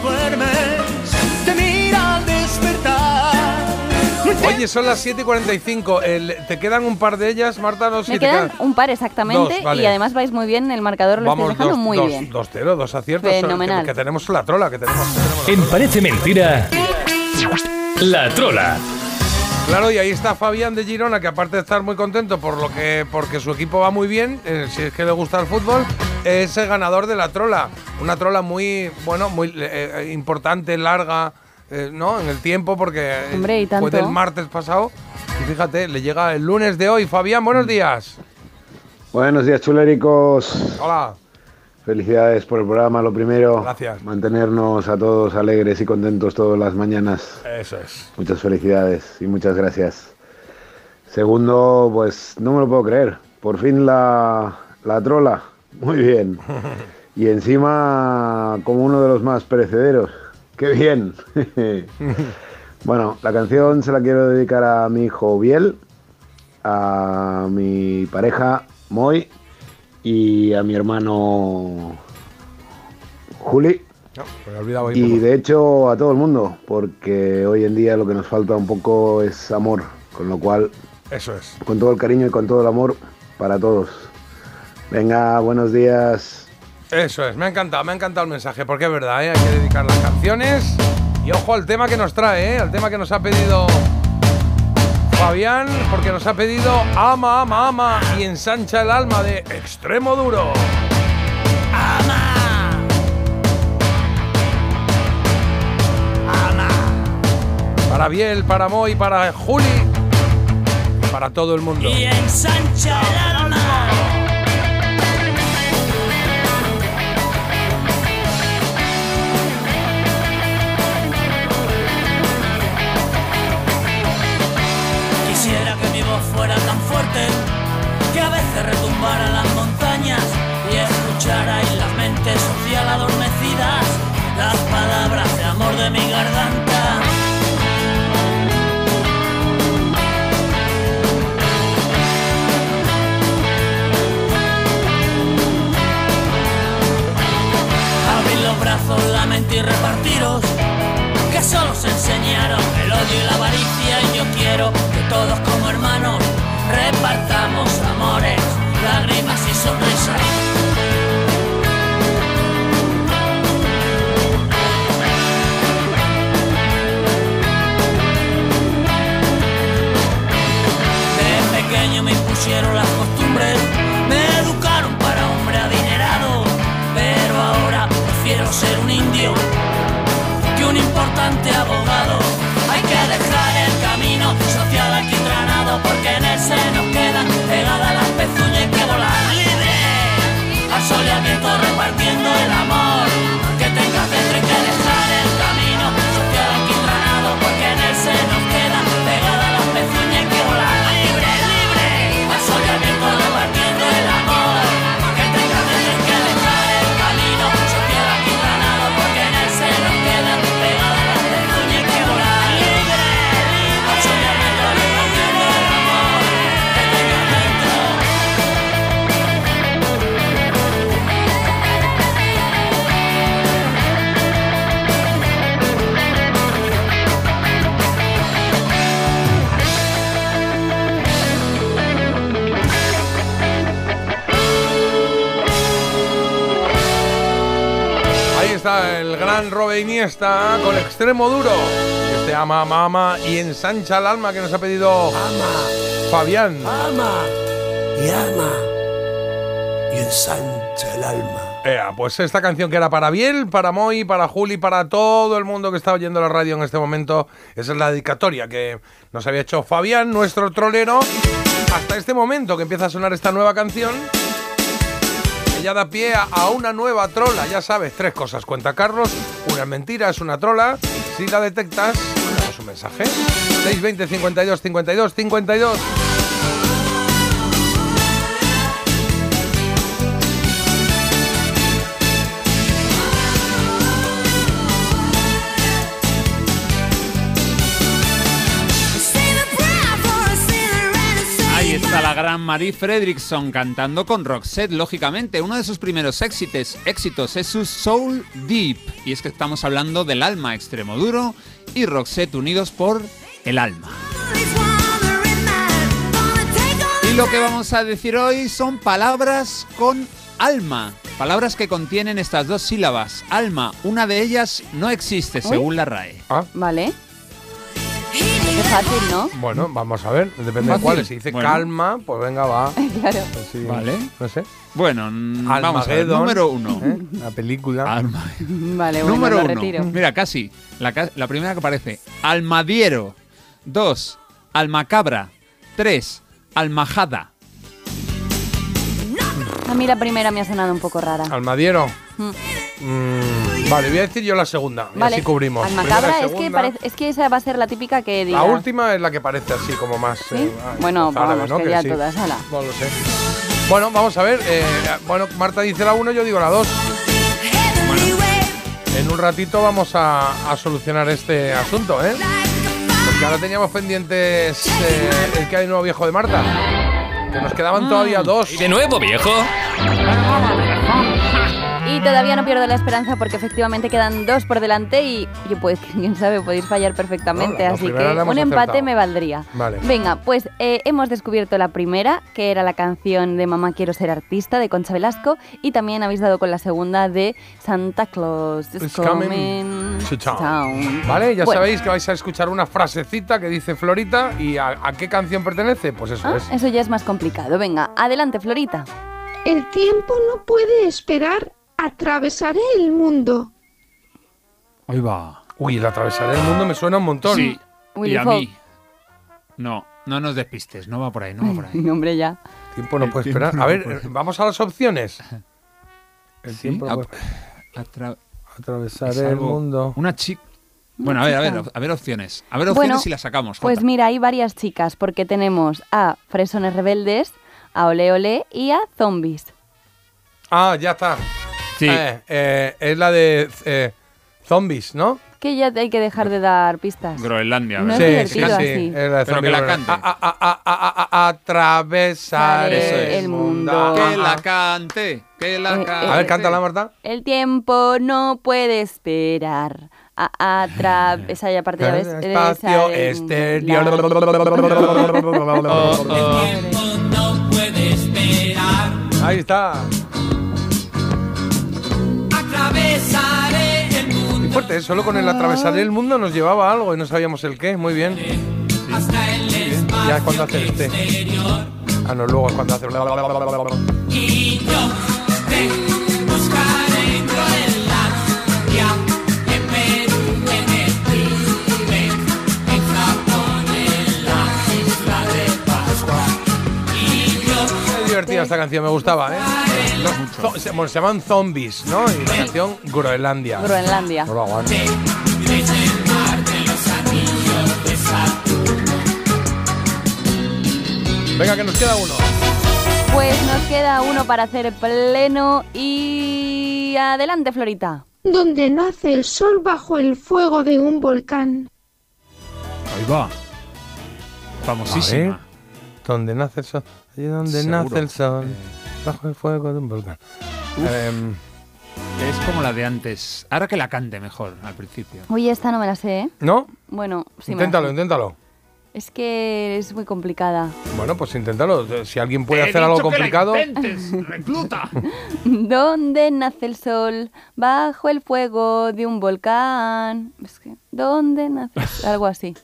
Oye, son las 7 y 45. El- ¿Te quedan un par de ellas, Marta? No, Me te quedan un par exactamente Dos, vale. y además vais muy bien, el marcador lo Vamos, estáis dejando dos, muy dos, bien. dos cero, dos aciertos. son- Fenomenal. Que, que tenemos la trola, que tenemos. que tenemos la En trola. Parece Mentira, La Trola. Claro, y ahí está Fabián de Girona, que aparte de estar muy contento por lo que porque su equipo va muy bien, eh, si es que le gusta el fútbol, es el ganador de la trola. Una trola muy, bueno, muy eh, eh, importante, larga, eh, ¿no? En el tiempo, porque eh, Hombre, ¿y fue del martes pasado. Y fíjate, le llega el lunes de hoy. Fabián, buenos días. Buenos días, chulericos. Hola. Felicidades por el programa, lo primero. Gracias. Mantenernos a todos alegres y contentos todas las mañanas. Eso es. Muchas felicidades y muchas gracias. Segundo, pues no me lo puedo creer. Por fin la, la trola. Muy bien. Y encima como uno de los más perecederos. ¡Qué bien! bueno, la canción se la quiero dedicar a mi hijo Biel, a mi pareja Moy y a mi hermano Juli. No, hoy Y de hecho a todo el mundo, porque hoy en día lo que nos falta un poco es amor, con lo cual, Eso es. con todo el cariño y con todo el amor para todos. Venga, buenos días. Eso es, me ha encantado, me ha encantado el mensaje, porque es verdad, ¿eh? hay que dedicar las canciones. Y ojo al tema que nos trae, ¿eh? al tema que nos ha pedido Fabián, porque nos ha pedido Ama, ama, ama y ensancha el alma de Extremo Duro. Para Biel, para Moy, para Juli, para todo el mundo. y ensancha el alma. En las montañas y escuchara en las mentes social adormecidas las palabras de amor de mi garganta. Abrir los brazos, la mente y repartiros. Que solo se enseñaron el odio y la avaricia. Y yo quiero que todos como hermanos repartamos amores, lágrimas y sonrisas. De pequeño me impusieron las costumbres, me educaron para hombre adinerado, pero ahora prefiero ser un indio que un importante abogado. Hay que dejar el camino social alquitranado porque en él se repartiendo el amor está el gran Robe Iniesta con extremo duro. Este ama, ama, ama y ensancha el alma que nos ha pedido Fabián. Ama y ama y ensancha el alma. Ea, pues esta canción que era para Biel, para Moy, para Juli, para todo el mundo que está oyendo la radio en este momento, esa es la dedicatoria que nos había hecho Fabián, nuestro trolero, hasta este momento que empieza a sonar esta nueva canción. Ya da pie a, una nueva trola, ya sabes, tres cosas. Cuenta Carlos, una mentira, es una trola. Si la detectas, mandamos un mensaje. 620 52 52 52. La gran Marie Fredriksson cantando con Roxette, lógicamente. Uno de sus primeros éxitos, éxitos es su Soul Deep. Y es que estamos hablando del alma extremo duro y Roxette unidos por el alma. Y lo que vamos a decir hoy son palabras con alma. Palabras que contienen estas dos sílabas. Alma, una de ellas no existe según la RAE. Vale. Qué fácil, ¿no? Bueno, vamos a ver, depende de cuáles. Si dice Bueno. calma, pues venga, va. claro. Pues sí, Vale. No sé. Bueno, vamos a ver. Número uno. ¿eh? La película. Alma- Vale, bueno, Número lo uno. retiro. Mira, casi. La, ca- la primera que aparece. Almadiero. Dos. Almacabra. Tres. Almajada. A mí la primera me ha sonado un poco rara. Almadiero. Mm. Mm, vale, voy a decir yo la segunda. Y Vale. así cubrimos. Almacabra Primera y es que, parece, es que esa va a ser la típica que diga. La última es la que parece así como más. eh, Bueno, árabe, vamos, ¿no? que ya sí. todas, ala. No lo sé. Bueno, vamos a ver. eh, bueno, Marta dice la 1, yo digo la 2. En un ratito vamos a, a solucionar este asunto, ¿eh? Porque ahora teníamos pendientes eh, el que hay nuevo viejo de Marta. Que nos quedaban todavía dos. ¿Y de nuevo, viejo? Todavía no pierdo la esperanza porque efectivamente quedan dos por delante y, oye, pues quién sabe, podéis fallar perfectamente. No, la así que un empate acertado. me valdría. Vale. Venga, pues eh, hemos descubierto la primera, que era la canción de Mamá Quiero Ser Artista de Concha Velasco. Y también habéis dado con la segunda de Santa Claus is It's coming, coming to town. town. Vale, ya Bueno. sabéis que vais a escuchar una frasecita que dice Florita y a, a qué canción pertenece. Pues eso Ah, es. eso ya es más complicado. Venga, adelante, Florita. El tiempo no puede esperar. Atravesaré el mundo. Ahí va. Uy, el atravesar el mundo me suena un montón. Sí. Willy y a mí. No, no nos despistes. No va por ahí, no va por ahí. Hombre, ya. Tiempo no El puede tiempo esperar. no A ver, puede. vamos a las opciones. El Sí, tiempo no puede- atra- atravesar es el mundo. Una chica. Bueno, a ver, a ver, a ver opciones. A ver opciones Bueno, si las sacamos. Pues Jota. mira, hay varias chicas, porque tenemos a Fresones Rebeldes, a Ole Ole y a Zombies. Ah, ya está. Sí. Eh, eh, es la de eh, zombies, ¿no? Que ya hay que dejar de dar pistas. Groenlandia. No ¿verdad? es divertido así. es la de Pero que la cante. A- atravesar el mundo. Que Ah, la ah. cante, que la Eh, cante. A ver, cántala, Marta. El tiempo no puede esperar. A atrás. Esa ya parte ya ves. Espacio exterior. Oh, oh. No puede esperar. Ahí está. Atravesaré fuerte, ¿eh? solo con el atravesar el mundo nos llevaba algo y no sabíamos el qué. Muy bien. hasta el Ya es cuando hace este. Ah, no, luego es cuando hace. Esta canción, me gustaba, ¿eh? Los se, bueno, se llaman zombies, ¿no? Y la canción Groenlandia. Groenlandia. No lo aguanto. Saturno. Venga, que nos queda uno. Pues nos queda uno para hacer pleno y. Adelante, Florita. Donde nace el sol bajo el fuego de un volcán. Ahí va. Famosísima. donde nace el sol. Allí donde Seguro. nace el sol. Bajo el fuego de un volcán. Em, es como la de antes. Ahora que la cante mejor al principio. Oye, esta no me la sé, ¿eh? ¿No? Bueno, sí me la inténtalo, sé. inténtalo. Es que es muy complicada. Bueno, pues inténtalo. Si alguien puede Te he hacer algo dicho que la complicado. intentes, recluta. ¿Dónde nace el sol? Bajo el fuego de un volcán. Es que, ¿dónde nace? Algo así.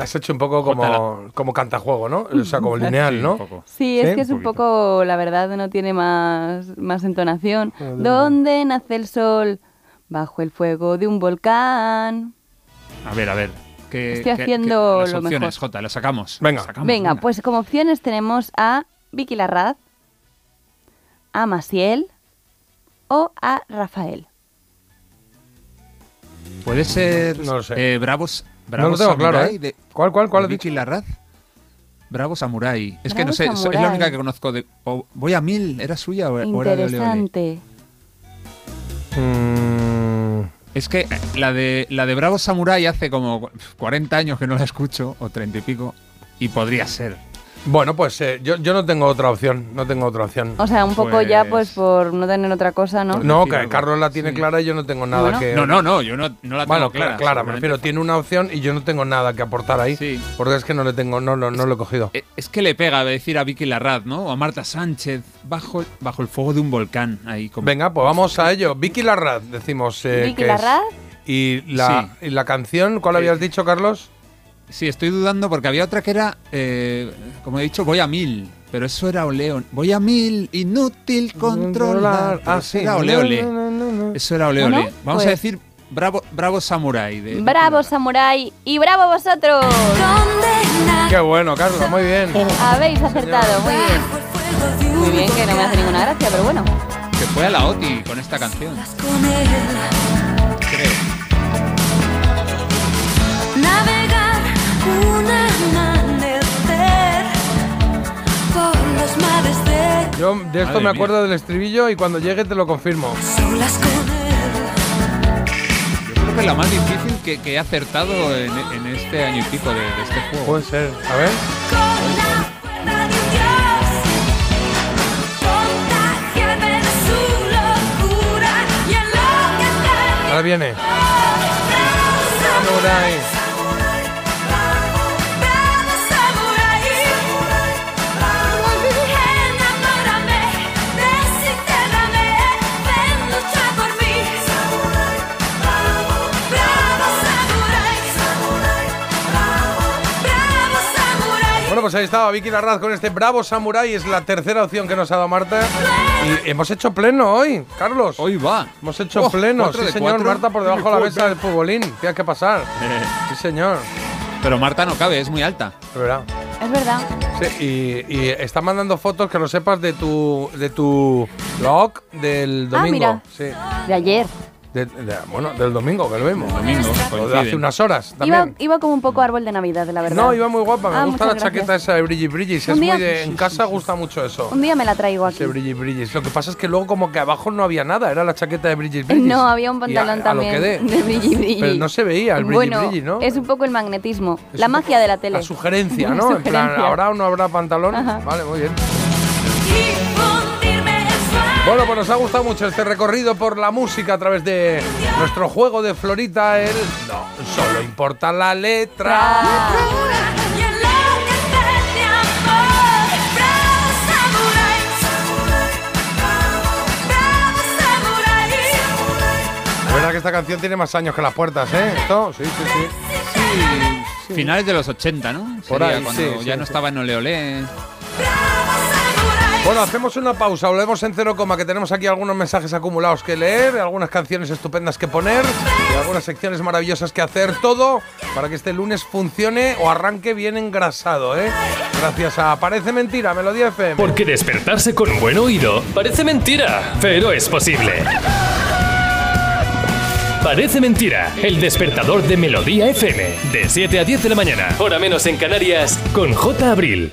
Has hecho un poco como, como cantajuego, ¿no? O sea, como lineal, ¿no? Sí, es ¿Sí? que es un poco, la verdad, no tiene más, más entonación. ¿Dónde nace el sol? Bajo el fuego de un volcán. A ver, a ver. ¿qué- Estoy haciendo qué- las lo opciones, mejor. Jota, las sacamos. Venga. las sacamos, Venga, pues como opciones tenemos a Vicky Larraz, a Maciel o a Rafael. Puede ser. No lo sé. eh, Bravos. No Bravos lo tengo claro, ¿eh? de- ¿Cuál, cuál, cuál de? Vicky Larraz. Bravo Samurai. Es que Bravo no sé, es- es la única que conozco de. o voy a mil, ¿era suya o, o era de? Interesante. Mm, Es que eh, la de, la de Bravo Samurai hace como 40 años que no la escucho, o 30 y pico, y podría ser. Bueno, pues eh, yo, yo no tengo otra opción. No tengo otra opción. O sea, un poco ya pues por no tener otra cosa, ¿no? No, que. Carlos la tiene Sí. clara y yo no tengo nada Bueno. que. No, no, no, yo no, no la tengo Bueno, clara. clara, clara, me refiero, tiene una opción y yo no tengo nada que aportar ahí. Sí. Porque es que no le tengo, no, no, no lo he cogido. Eh, Es que le pega decir a Vicky Larraz, ¿no? O a Marta Sánchez, bajo, bajo el fuego de un volcán. Ahí como- Venga, pues vamos a ello. Vicky Larraz, decimos. eh, Vicky que es. Larraz. Y la, y la canción, ¿cuál habías dicho, Carlos? Sí, estoy dudando porque había otra que era, eh, como he dicho, voy a mil. Pero eso era ole, Voy a mil, inútil controlar. Ah, sí. Era ole, ole. No, no, no, no. Eso era ole, Bueno, ole. Vamos a pues- decir bravo, bravo samurai. De, Bravo, Samurai, y bravo vosotros. Qué bueno, Carlos, muy bien. Habéis acertado, muy bien. Muy bien, que no me hace ninguna gracia, pero bueno. Que fue a la OTI con esta canción. Yo de esto Madre me mía. acuerdo del estribillo y cuando llegue te lo confirmo. solas con Yo creo que es la más difícil que, que he acertado en, en este año y pico de, de este juego. Puede ser. A ver. y enloquecer. Ahora viene. Pues ahí estaba Vicky Larraz con este Bravo Samurai. Es la tercera opción que nos ha dado Marta. Y hemos hecho pleno hoy, Carlos. Hoy va. Hemos hecho Oh, pleno. Sí, señor. cuatro. Marta por debajo de la mesa del futbolín. Tienes que pasar. Sí, señor. Pero Marta no cabe, es muy alta. Es verdad. Es verdad. Sí, y, y está mandando fotos que lo sepas de tu de tu blog del Ah, domingo. mira. Sí. De ayer. De- de- bueno, del domingo, que lo vemos. Domingo, O de hace unas horas Iba, también. iba como un poco árbol de Navidad, la verdad. No, iba muy guapa. Me Ah, gusta la muchas chaqueta gracias. esa de Brilli Brillis. Un Es día- muy de, en casa gusta mucho eso. Un día me la traigo aquí. Ese Brilli Brillis. Lo que pasa es que luego como que abajo no había nada. Era la chaqueta de Brillis Brillis. No, había un a- pantalón a lo también que dé. de brilli brilli. Pero no se veía el Brilli bueno, Brilli, ¿no? es un poco el magnetismo, Es la magia de la tele. La sugerencia, La ¿no? En plan, sugerencia. ¿habrá o no habrá pantalón? Ajá. Vale, muy bien. Bueno, pues nos ha gustado mucho este recorrido por la música a través de nuestro juego de Florita. El no, solo importa la letra. Es verdad que esta canción tiene más años que las puertas, ¿eh? Esto, sí, sí, sí. Finales de los 80, ¿no? Por Sería ahí, cuando sí, ya sí, no sí. estaba en Ole Ole. Bueno, hacemos una pausa, volvemos en cero coma, que tenemos aquí algunos mensajes acumulados que leer, algunas canciones estupendas que poner algunas secciones maravillosas que hacer, todo para que este lunes funcione o arranque bien engrasado, ¿eh? Gracias a Parece Mentira, Melodía FM. Porque despertarse con buen oído parece mentira, pero es posible. Parece mentira, el despertador de Melodía FM, de 7 a 10 de la mañana, hora menos en Canarias, con J. Abril.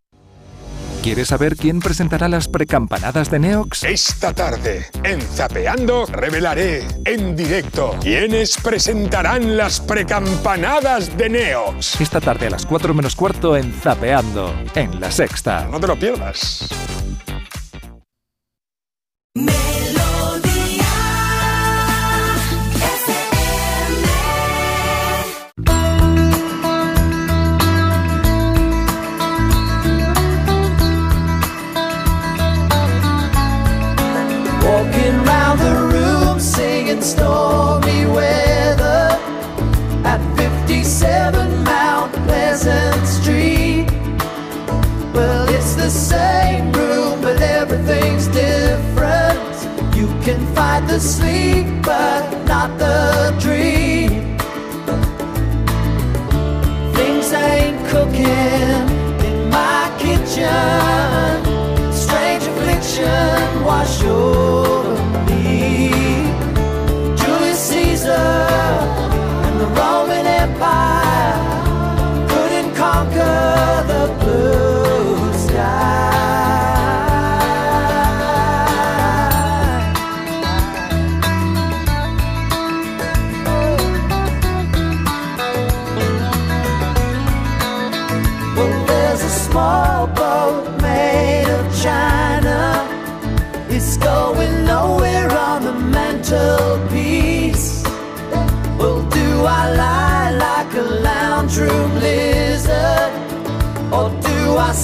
¿Quieres saber quién presentará las precampanadas de Neox? Esta tarde, en Zapeando, revelaré en directo quiénes presentarán las precampanadas de Neox. Esta tarde a las 4 menos cuarto en Zapeando, en La Sexta. No te lo pierdas. The sleep, but not the dream. Things ain't cooking in my kitchen. Strange affliction wash over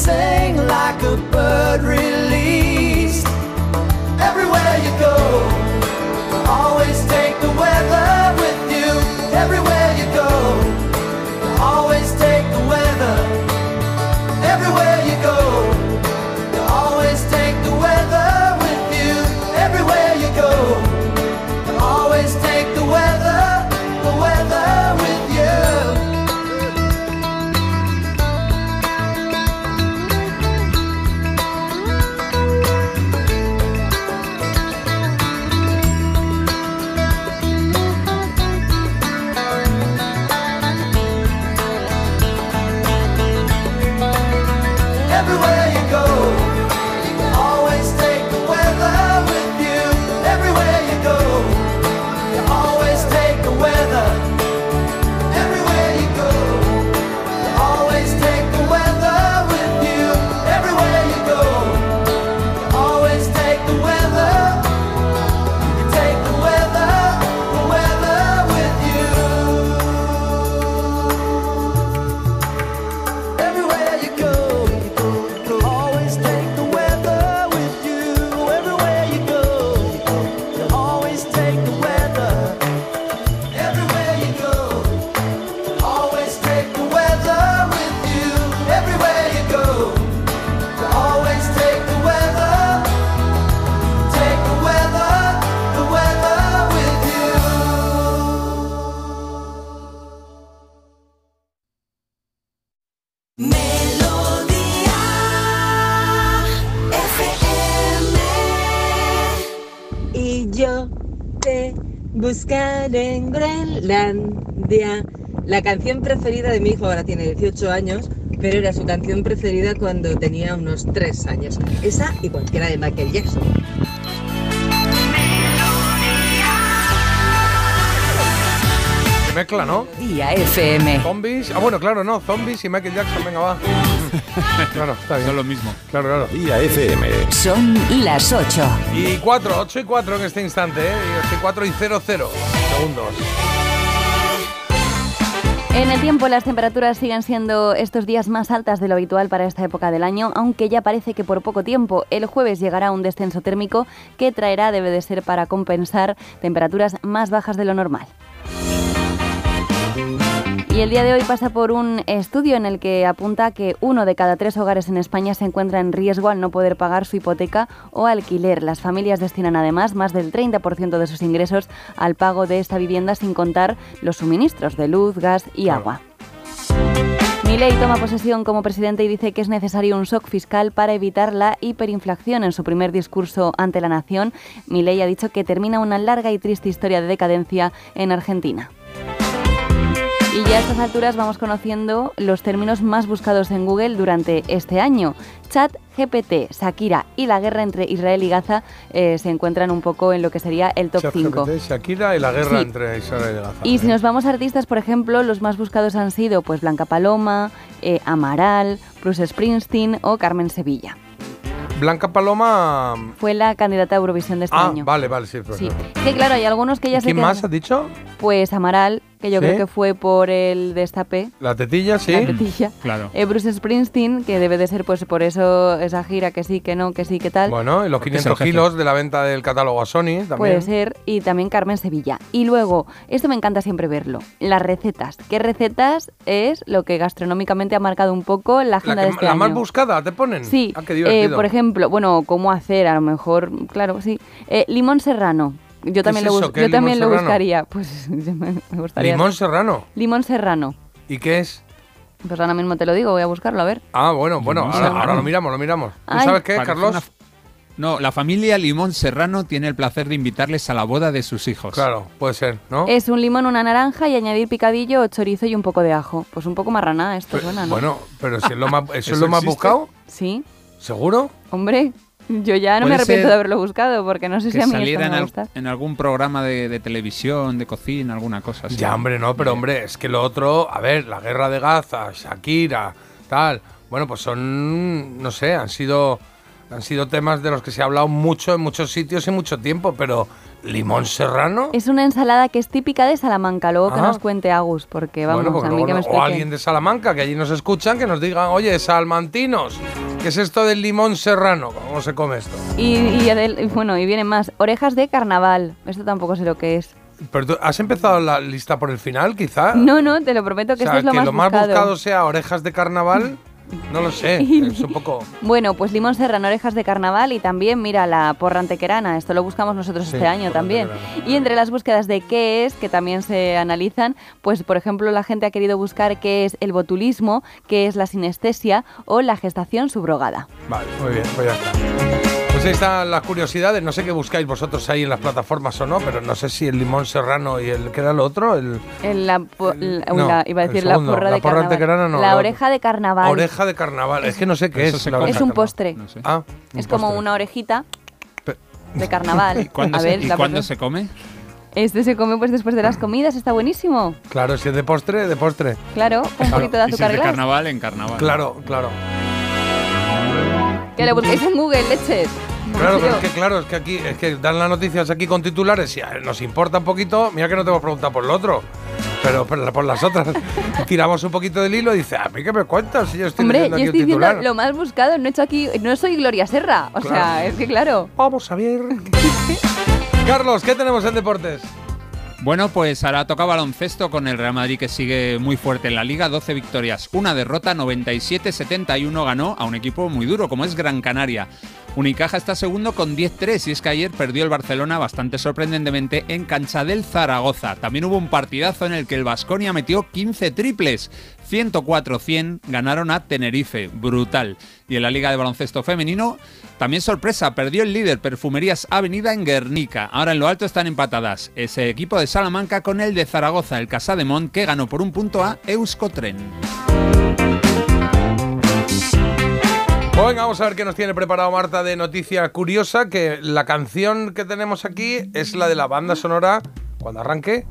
sing like a bird canción preferida de mi hijo ahora tiene 18 años, pero era su canción preferida cuando tenía unos 3 años. Esa y cualquiera de Michael Jackson. Se mezcla, ¿no? Día FM. Zombies. Ah, bueno, claro, no. Zombies y Michael Jackson, venga, va. claro, está bien. Son lo mismo. Claro, claro. Día FM. Son las 8. Y 4, 8 y 4 en este instante, ¿eh? Y estoy 4 y 0, 0 segundos. En el tiempo las temperaturas siguen siendo estos días más altas de lo habitual para esta época del año, aunque ya parece que por poco tiempo. El jueves llegará un descenso térmico que traerá, debe de ser para compensar, temperaturas más bajas de lo normal. Y el día de hoy pasa por un estudio en el que apunta que uno de cada tres hogares en España se encuentra en riesgo al no poder pagar su hipoteca o alquiler. Las familias destinan además más del 30% de sus ingresos al pago de esta vivienda sin contar los suministros de luz, gas y agua. Milei toma posesión como presidente y dice que es necesario un shock fiscal para evitar la hiperinflación. En su primer discurso ante la nación, Milei ha dicho que termina una larga y triste historia de decadencia en Argentina. Y ya a estas alturas vamos conociendo los términos más buscados en Google durante este año. Chat, GPT, Shakira y la guerra entre Israel y Gaza eh, se encuentran un poco en lo que sería el top 5. ChatGPT, Shakira y la guerra Sí. entre Israel y Gaza. Y si nos vamos a artistas, por ejemplo, los más buscados han sido pues Blanca Paloma, eh, Amaral, Bruce Springsteen o Carmen Sevilla. Blanca Paloma. Fue la candidata a Eurovisión de este Ah, año. vale, vale, sí. pues, Sí. no. Que claro, hay algunos que ya se ¿Quién más has dicho? Pues Amaral, que yo ¿Sí? creo que fue por el destape. La tetilla, sí. La tetilla. Claro. Eh, Bruce Springsteen, que debe de ser pues por eso esa gira que sí, que no, que sí, que tal. Bueno, y los Porque es 500 el jefe. kilos de la venta del catálogo a Sony también. Puede ser, y también Carmen Sevilla. Y luego, esto me encanta siempre verlo, las recetas. ¿Qué recetas es lo que gastronómicamente ha marcado un poco la La, agenda que- de este la año? más buscada, ¿te ponen? Sí, Ah, qué eh, por ejemplo, bueno, cómo hacer, a lo mejor, claro, sí. Eh, limón serrano. Yo también, es lo, yo también lo buscaría. Pues me me gustaría. Limón serrano. Limón serrano. ¿Y qué es? Pues ahora mismo te lo digo, voy a buscarlo, a ver. Ah, bueno, bueno, ahora, lo miramos, lo miramos. ¿Tú Ay. sabes qué, Parece Carlos? una- No, la familia Limón Serrano tiene el placer de invitarles a la boda de sus hijos. Claro, puede ser, ¿no? Es un limón, una naranja y añadir picadillo, chorizo y un poco de ajo. Pues un poco marrana esto suena, ¿no? Bueno, pero si es lo más, ¿eso, es ¿Eso lo más existe? buscado, Sí, ¿seguro? hombre, yo ya no me arrepiento de haberlo buscado porque no sé si a mí esto saliera me en, al- algún programa de, de televisión, de cocina, alguna cosa así. Ya, hombre, no, pero hombre, es que lo otro, a ver, la guerra de Gaza, Shakira, tal, bueno, pues son, no sé, han sido, han sido temas de los que se ha hablado mucho en muchos sitios y mucho tiempo, pero ¿Limón serrano? Es una ensalada que es típica de Salamanca, luego que Ah. nos cuente Agus, porque vamos, Bueno, a mí luego que me no- o explique. alguien de Salamanca, que allí nos escuchan, que nos digan, oye, salmantinos, ¿qué es esto del limón serrano? ¿Cómo se come esto? Y, y adel- y bueno, y vienen más. Orejas de carnaval. Esto tampoco sé lo que es. Pero tú, ¿Has empezado la lista por el final, quizá? No, no, te lo prometo que o sea, esto es lo que más lo más buscado. buscado sea orejas de carnaval, no lo sé, es un poco... Bueno, pues limón serrano, orejas de carnaval y también, mira, la porra antequerana. Esto lo buscamos nosotros Sí, este año también. Y entre las búsquedas de qué es, que también se analizan, pues por ejemplo la gente ha querido buscar qué es el botulismo, qué es la sinestesia o la gestación subrogada. Vale, muy bien, pues ya está. Ahí están las curiosidades, no sé qué buscáis vosotros ahí en las plataformas o no, pero no sé si el limón serrano y el... ¿Qué era lo otro? El... El- la, po- la- uy, no, la- iba a el decir la porra la de porra carnaval. antequerana no, la oreja de carnaval. Oreja de carnaval, es que no sé qué es. la es un de postre. No sé. Ah, un Es como postre. una orejita de carnaval. ¿Cuándo a se, ver, ¿Y cuándo se come? Este se come pues después de las comidas, está buenísimo. Claro, si es de postre, de postre. Claro, un poquito de Y si es azúcar de carnaval, en carnaval. Claro, claro. Que lo busquéis en Google, leches. Claro, pero es que claro, es que aquí es que dan las noticias aquí con titulares y ver, nos importa un poquito. Mira que no te hemos preguntado por lo otro. Pero por, por las otras tiramos un poquito del hilo y dice, a mí qué me cuentas si yo estoy Hombre, yo aquí estoy diciendo lo más buscado, no he hecho aquí, no soy Gloria Serra. O Claro. sea, es que claro. Vamos a ver. Carlos, ¿qué tenemos en deportes? Bueno, pues ahora toca baloncesto con el Real Madrid que sigue muy fuerte en la liga, 12 victorias, una derrota, 97-71 ganó a un equipo muy duro como es Gran Canaria. Unicaja está segundo con 10-3 y es que ayer perdió el Barcelona bastante sorprendentemente en cancha del Zaragoza. También hubo un partidazo en el que el Vasconia metió 15 triples. 104-100 ganaron a Tenerife, brutal. Y en la Liga de Baloncesto Femenino, también sorpresa, perdió el líder Perfumerías Avenida en Guernica. Ahora en lo alto están empatadas ese equipo de Salamanca con el de Zaragoza, el Casademont, que ganó por un punto a Euskotren. Pues venga, vamos a ver qué nos tiene preparado Marta de noticia curiosa, que la canción que tenemos aquí es la de la banda sonora, cuando arranque,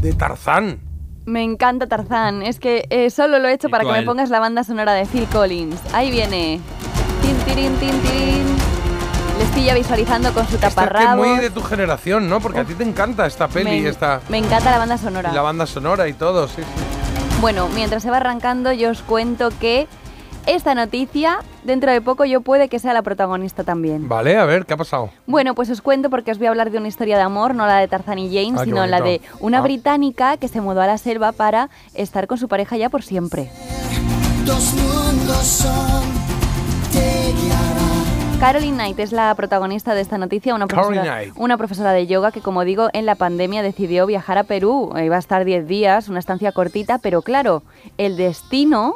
de Tarzán. Me encanta Tarzán. Es que eh, solo lo he hecho ¿Y para que me pongas la banda sonora de Phil Collins. Ahí viene. Tin, tirin, tin, tirin. Les pilla visualizando con su Esta es muy de tu generación, ¿no? Porque a ti te encanta esta peli, me, esta, me encanta la banda sonora. y la banda sonora y todo, sí. sí. Bueno, mientras se va arrancando, yo os cuento que esta noticia, dentro de poco, yo puede que sea la protagonista también. Vale, a ver, ¿qué ha pasado? Bueno, pues os cuento porque os voy a hablar de una historia de amor, no la de Tarzan y James, Ah, sino la de una Ah. británica que se mudó a la selva para estar con su pareja ya por siempre. Dos mundos son. Caroline Knight es la protagonista de esta noticia, una profesora, una profesora de yoga que, como digo, en la pandemia decidió viajar a Perú. Iba a estar 10 días, una estancia cortita, pero claro, el destino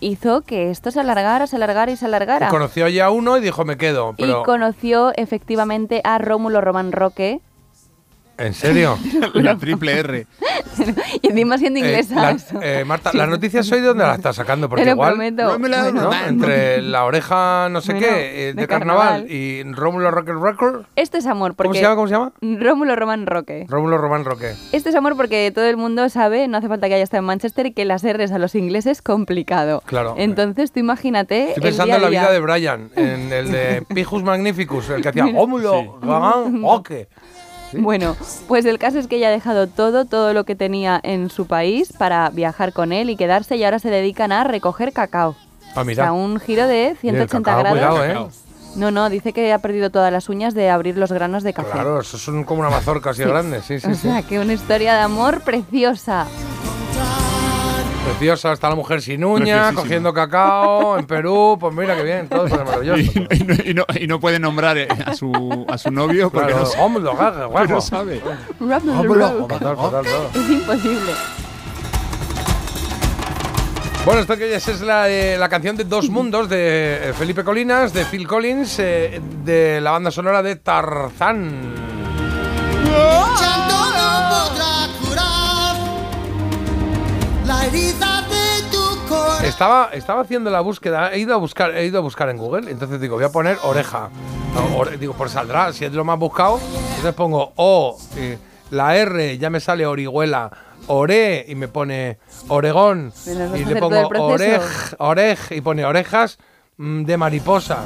hizo que esto se alargara, se alargara y se alargara. Conoció ya a uno y dijo, me quedo. Pero, Y conoció efectivamente a Rómulo Román Roque. ¿En serio? La triple R. y encima siendo Eh, inglesa. la- eh, Marta, las noticias hoy de dónde las estás sacando, porque Te lo igual prometo. ¿no? Bueno. entre la oreja no sé Bueno, qué eh, de, de carnaval, carnaval. y Rómulo Rocket Record, Esto es amor, porque... ¿cómo se llama? ¿Cómo se llama? Rómulo Román Roque. Rómulo Román Roque. Esto es amor porque todo el mundo sabe, no hace falta que haya estado en Manchester, que las R's a los ingleses es complicado. Claro. Entonces tú imagínate. Estoy el pensando día a en la día. vida de Brian, en el de Pijus Magnificus, el que hacía Rómulo Román Roque. Bueno, pues el caso es que ella ha dejado todo, todo lo que tenía en su país para viajar con él y quedarse y ahora se dedican a recoger cacao. Ah, O mira. sea, un giro de Y el 180 cacao, grados. cuidado, ¿eh? No, no, dice que ha perdido todas las uñas de abrir los granos de café. Claro, eso son como una mazorca así de grande, sí, sí, o sí. sea, que una historia de amor preciosa. Preciosa, está la mujer sin Preciosísima. cogiendo cacao en Perú, pues mira qué bien, todo es maravilloso. Y, y no, y no- y no puede nombrar eh, a su, a su novio porque Claro, no, porque guapo. no sabe. Rómulo, fatal, fatal, todo. Es imposible. Bueno, esto que oyes es la, eh, la canción de Dos Mundos de eh, Felipe Colinas, de Phil Collins, eh, de la banda sonora de Tarzán. Llanto la herida de tu corazón. Estaba, estaba haciendo la búsqueda, he ido a buscar, he ido a buscar en Google, entonces digo, voy a poner oreja. No, ore- digo, pues saldrá, si es lo más buscado, entonces pongo O, eh, la R, ya me sale Orihuela, Ore, y me pone Oregón, y le pongo orej, orej, y pone orejas mm, de mariposa.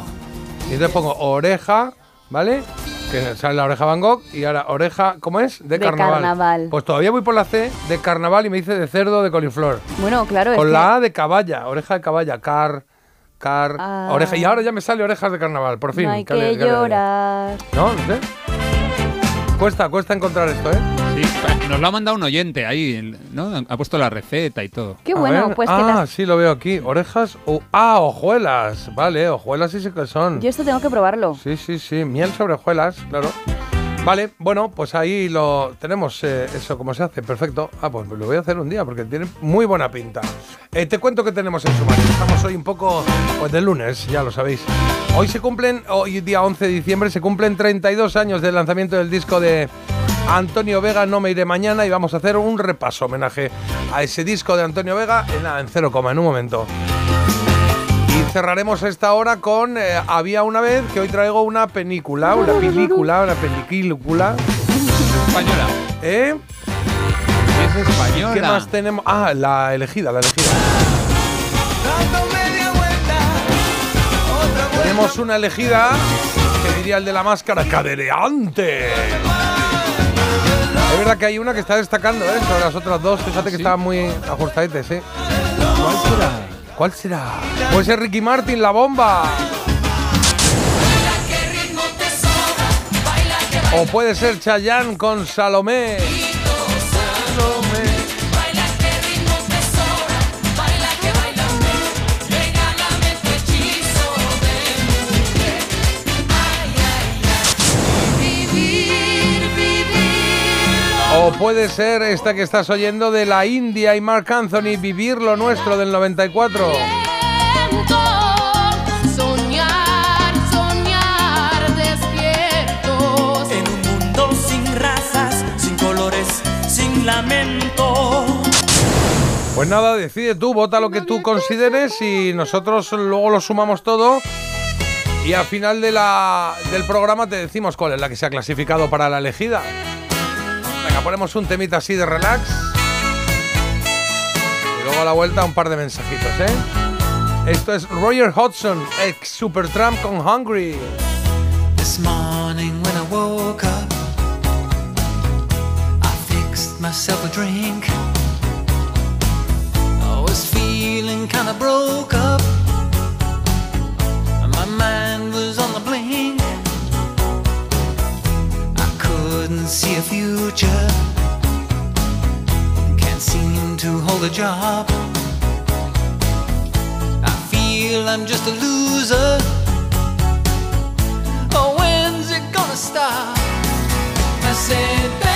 Y entonces pongo oreja, ¿vale? Que sale la oreja Van Gogh y ahora oreja, ¿cómo es? De, De carnaval. carnaval. Pues todavía voy por la C de carnaval y me dice de cerdo de coliflor. Bueno, claro, es Con que- la A de caballa, oreja de caballa, car, car, Ah. oreja. Y ahora ya me sale orejas de carnaval, por fin. no hay que llorar. No, no. Cuesta, cuesta encontrar esto, ¿eh? Sí, nos lo ha mandado un oyente ahí, ¿no? Ha puesto la receta y todo. Qué A bueno, ver. pues que ah, las- sí, lo veo aquí. Orejas. o ah, hojuelas. Vale, hojuelas sí sé que son. Yo esto tengo que probarlo. Sí, sí, sí. Miel sobre hojuelas, claro. Vale, bueno, pues ahí lo tenemos, eh, eso, cómo se hace, perfecto. Ah, pues lo voy a hacer un día porque tiene muy buena pinta. Eh, te cuento que tenemos en sumario. Estamos hoy un poco, pues de lunes, ya lo sabéis. Hoy se cumplen, hoy día 11 de diciembre, se cumplen 32 años del lanzamiento del disco de Antonio Vega, No me iré mañana, y vamos a hacer un repaso, homenaje a ese disco de Antonio Vega en, en cero coma, en un momento. Cerraremos esta hora con eh, Había una vez, que hoy traigo una película, una película, una película. Española. ¿Eh? Es española. ¿Qué más tenemos? Ah, la elegida, la elegida. Tenemos una elegida que diría el de la máscara, cadereante. Es verdad que hay una que está destacando, ¿eh? Sobre las otras dos, fíjate que estaban muy ajustaditas, ¿eh? ¿Cuál será? ¿Cuál será? Puede ser Ricky Martin, la bomba. O puede ser Chayanne con Salomé. Puede ser esta que estás oyendo de la India y Mark Anthony, Vivir lo nuestro del 94. Soñar, soñar despiertos. En un mundo sin razas, sin colores, sin lamento. Pues nada, decide tú, vota lo que tú consideres y nosotros luego lo sumamos todo. Y al final de la- del programa te decimos cuál es la que se ha clasificado para la elegida. Venga, ponemos un temita así de relax. Y luego a la vuelta un par de mensajitos, ¿eh? Esto es Roger Hodgson, ex Supertramp con Hungry. This morning when I woke up, I fixed myself a drink. I was feeling kinda broke up. See a future. Can't seem to hold a job. I feel I'm just a loser. Oh, when's it gonna stop? I said,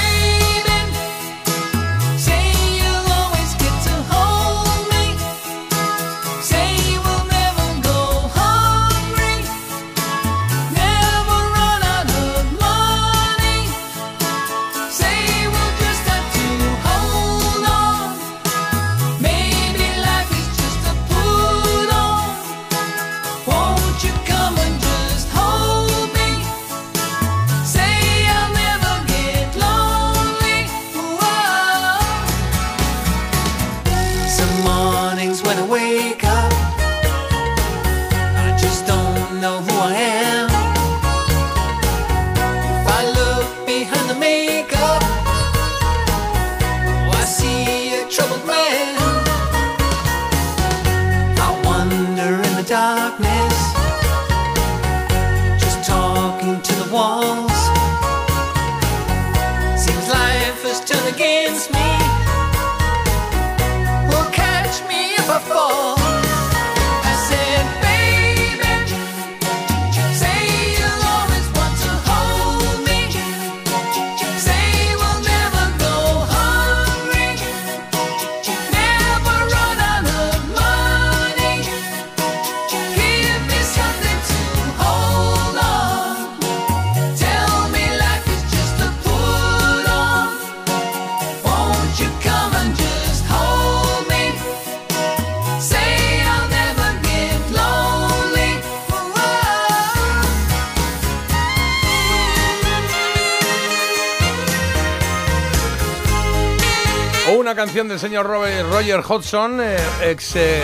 una canción del señor Robert- Roger Hodgson, eh, ex eh,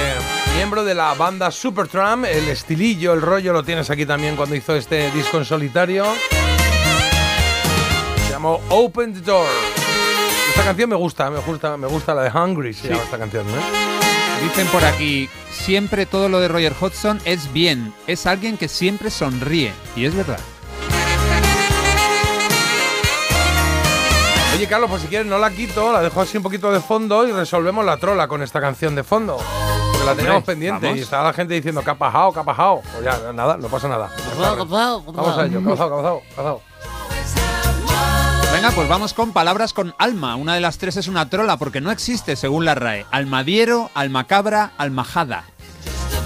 miembro de la banda Supertramp. El estilillo, el rollo lo tienes aquí también cuando hizo este disco en solitario. llama Open the Door. Esta canción me gusta, me gusta, me gusta la de Hungry, se Sí. llama esta canción, ¿eh? Dicen por aquí, siempre todo lo de Roger Hodgson es bien. Es alguien que siempre sonríe. Y es verdad. Oye, Carlos, pues si quieres no la quito, la dejo así un poquito de fondo y resolvemos la trola con esta canción de fondo. Porque la teníamos Hombre, pendiente vamos. y estaba la gente diciendo que ha pasado, que ha pasado. Pues ya, nada, no pasa nada. Vamos a ello, que ha pasado, que ha pasado, que ha pasado. Venga, pues vamos con palabras con alma. Una de las tres es una trola porque no existe según la RAE. Almadiero, almacabra, almajada.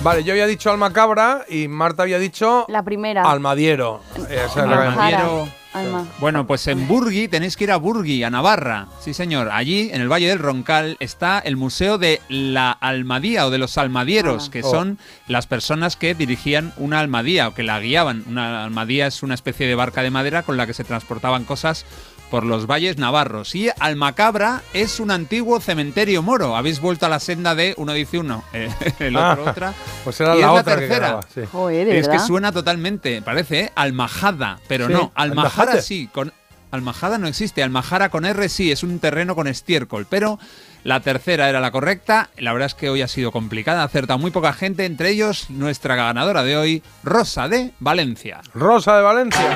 Vale, yo había dicho almacabra y Marta había dicho La primera. almadiero. Esa es la que- Almadiero. Alma. Bueno, pues en Burgui tenéis que ir a Burgui, a Navarra. Sí, señor. Allí, en el Valle del Roncal, está el Museo de la Almadía o de los Almadieros, que Oh. son las personas que dirigían una almadía o que la guiaban. Una almadía es una especie de barca de madera con la que se transportaban cosas por los valles navarros. Y Almacabra es un antiguo cementerio moro. Habéis vuelto a la senda de uno dice uno, eh, el otro Ah, otra. Pues era Y la es otra que tercera. quedaba, sí. Joder, ¿de Es que suena totalmente, parece, ¿eh? Almajada, pero Sí, no, Almajara Almajate. sí, con Almajada no existe, Almajara con R sí, es un terreno con estiércol, pero la tercera era la correcta, la verdad es que hoy ha sido complicada, acerta muy poca gente, entre ellos nuestra ganadora de hoy, Rosa de Valencia. Rosa de Valencia.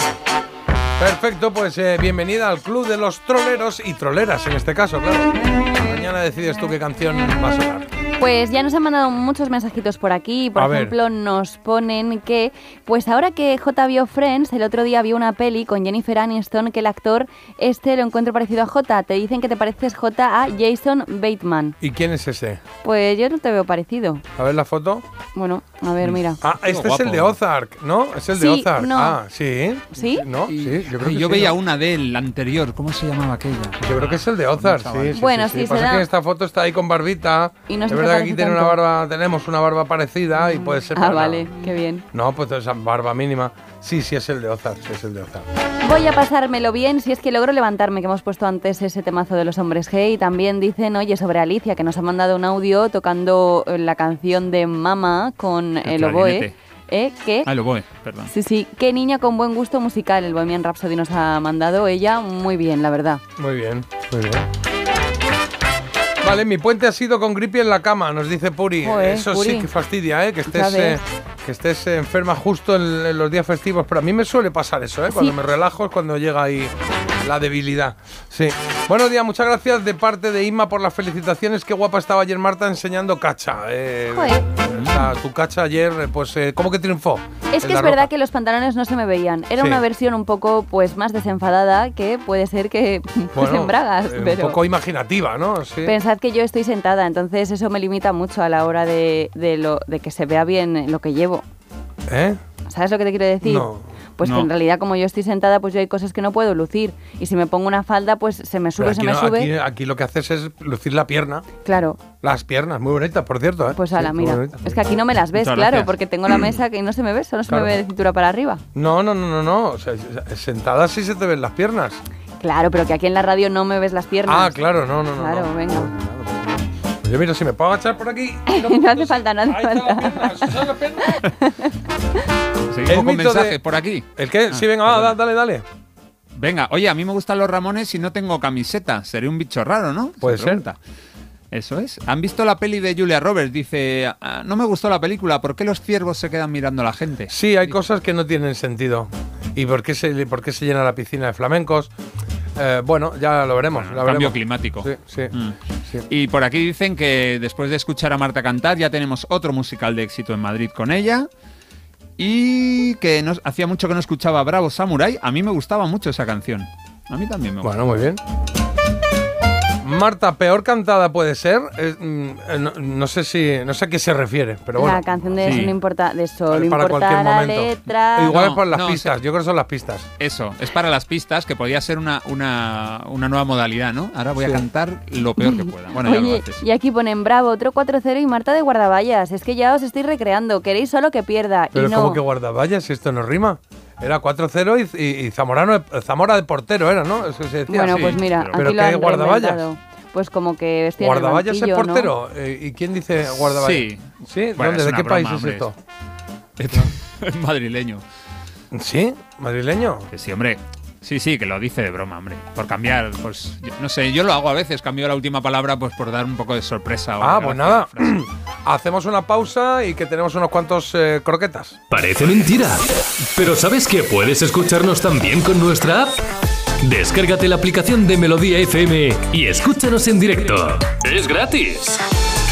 Perfecto, pues eh, bienvenida al club de los troleros y troleras en este caso, claro. Mañana decides tú qué canción va a sonar. Pues ya nos han mandado muchos mensajitos por aquí. Por A ver. ejemplo, nos ponen que, pues ahora que J vio Friends, el otro día vio una peli con Jennifer Aniston que el actor este lo encuentro parecido a J. Te dicen que te pareces J a Jason Bateman. ¿Y quién es ese? Pues yo no te veo parecido. A ver la foto. Bueno, a ver, mira. Ah, este es el de Ozark, ¿no? Es el de Sí, Ozark. no. Ah, sí. ¿Sí? No, sí, yo creo que yo sí, veía ¿no? una del anterior, ¿cómo se llamaba aquella? Yo creo que es el de Ozark, sí, sí. Bueno, sí, sí, Pasa que en esta foto está ahí con barbita. Y no es te verdad que parece aquí tiene una barba, tenemos una barba parecida y puede ser. Ah, para- vale, qué bien. No, pues esa barba mínima. Sí, sí es el de Ozark, sí es el de Ozark. Voy a pasármelo bien si es que logro levantarme, que hemos puesto antes ese temazo de los hombres G. Y también dicen, oye, sobre Alicia, que nos ha mandado un audio tocando eh, la canción de Mama con el, El oboe. ¿Eh? ¿Qué? Ah, lo voy, perdón. Sí, sí, qué niña con buen gusto musical. El Bohemian Rhapsody nos ha mandado ella muy bien, la verdad. Muy bien, muy bien. Vale, mi puente ha sido con gripe en la cama, nos dice Puri. Joder, Eso Puri. sí que fastidia, ¿eh? Que estés, eh, que estés enferma justo en, en los días festivos. Pero a mí me suele pasar eso, ¿eh? Cuando Sí. me relajo es cuando llega ahí la debilidad. Sí. Buenos días, muchas gracias de parte de Inma por las felicitaciones. Qué guapa estaba ayer Marta enseñando cacha. eh, Joder. tu cacha ayer, eh, pues, eh, ¿cómo que triunfó? Es En que es verdad que los pantalones no se me veían. Era Sí. una versión un poco pues más desenfadada que puede ser que fuesen Bueno, bragas, eh, pero Un poco imaginativa, ¿no? Sí. pensad que yo estoy sentada, entonces eso me limita mucho a la hora de, de lo, de que se vea bien lo que llevo. ¿Eh? ¿Sabes lo que te quiero decir? No. Pues No. que en realidad como yo estoy sentada, pues yo hay cosas que no puedo lucir. Y si me pongo una falda, pues se me sube, se me no- sube. aquí- aquí lo que haces es lucir la pierna. Claro, Las piernas, muy bonitas, por cierto. ¿eh? pues ala, muy mira. Es que aquí no me las ves, Muchas claro, gracias. porque tengo la mesa que no se me ve, solo se Claro. me ve de cintura para arriba. No, no, no, no, no. O sea, sentada sí se te ven las piernas. Claro, pero que aquí en la radio no me ves las piernas. Ah, claro, no, no, no. Claro, no. venga. Pues yo mira, si me puedo agachar por aquí. no hace falta, no hace falta. Seguimos El con mito mensajes de- por aquí. ¿El qué? Ah, sí, venga, va, dale, dale. Venga, oye, a mí me gustan los Ramones y no tengo camiseta. Seré un bicho raro, ¿no? Se Puede ser. pregunta. Eso es. ¿Han visto la peli de Julia Roberts? Dice, "Ah, no me gustó la película, ¿por qué los ciervos se quedan mirando a la gente? Sí, hay cosas que no tienen sentido. ¿Y por qué se, por qué se llena la piscina de flamencos? Eh, bueno, ya lo veremos. Bueno, lo cambio veremos. climático. Sí, sí. Mm. sí. Y por aquí dicen que después de escuchar a Marta cantar ya tenemos otro musical de éxito en Madrid con ella. Y que no- hacía mucho que no escuchaba Bravo Samurai. A mí me gustaba mucho esa canción. A mí también me gusta. Bueno, muy bien. Marta, peor cantada puede ser. Eh, mm, no, no sé si, no sé a qué se refiere, pero bueno. la canción de sí. eso no importa, de solo Para importa cualquier la momento. letra. Igual No, es por las no, pistas. Yo creo que son las pistas. Eso, es para las pistas, que podría ser una, una, una nueva modalidad, ¿no? Ahora voy Sí. a cantar lo peor que pueda. Bueno, ya lo Oye, haces. y aquí ponen Bravo, otro 4-0 y Marta de guardaballas. Es que ya os estoy recreando. Queréis solo que pierda. Pero y no. como que guardaballas, si esto no rima. Era 4-0 y, y- y Zamorano, Zamora de portero era, ¿no? Eso se decía. Bueno, sí, pues mira, pero- aquí ¿Pero lo han guardaballas? reinventado. Pues como que estoy en el ¿Guardaballas es portero? Eh, ¿Y quién dice guardaballas? Sí. ¿Sí? Bueno, ¿Dónde? ¿De qué país es esto? Es madrileño. ¿Sí? ¿Madrileño? Que sí, hombre. Sí, sí, que lo dice de broma, hombre. Por cambiar, pues, yo- no sé, yo lo hago a veces, cambio la última palabra pues por dar un poco de sorpresa. o Ah, pues nada. Hacemos una pausa y que tenemos unos cuantos eh, croquetas. Parece mentira. Pero ¿sabes que puedes escucharnos también con nuestra app? Descárgate la aplicación de Melodía FM y escúchanos en directo. Es gratis.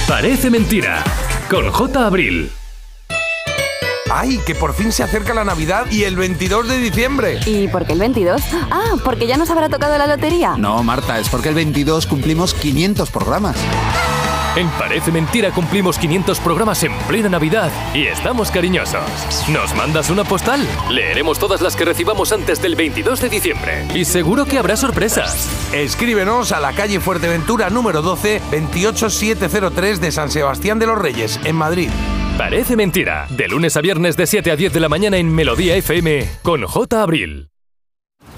Parece mentira. Con J. Abril. ¡Ay, que por fin se acerca la Navidad y el 22 de diciembre! ¿Y por qué el 22? Ah, porque ya nos habrá tocado la lotería. No, Marta, es porque el 22 cumplimos 500 programas. En Parece Mentira cumplimos 500 programas en plena Navidad y estamos cariñosos. ¿Nos mandas una postal? Leeremos todas las que recibamos antes del 22 de diciembre. Y seguro que habrá sorpresas. Escríbenos a la calle Fuerteventura número 12, 28703 de San Sebastián de los Reyes, en Madrid. Parece Mentira. De lunes a viernes de 7 a 10 de la mañana en Melodía FM con J. Abril.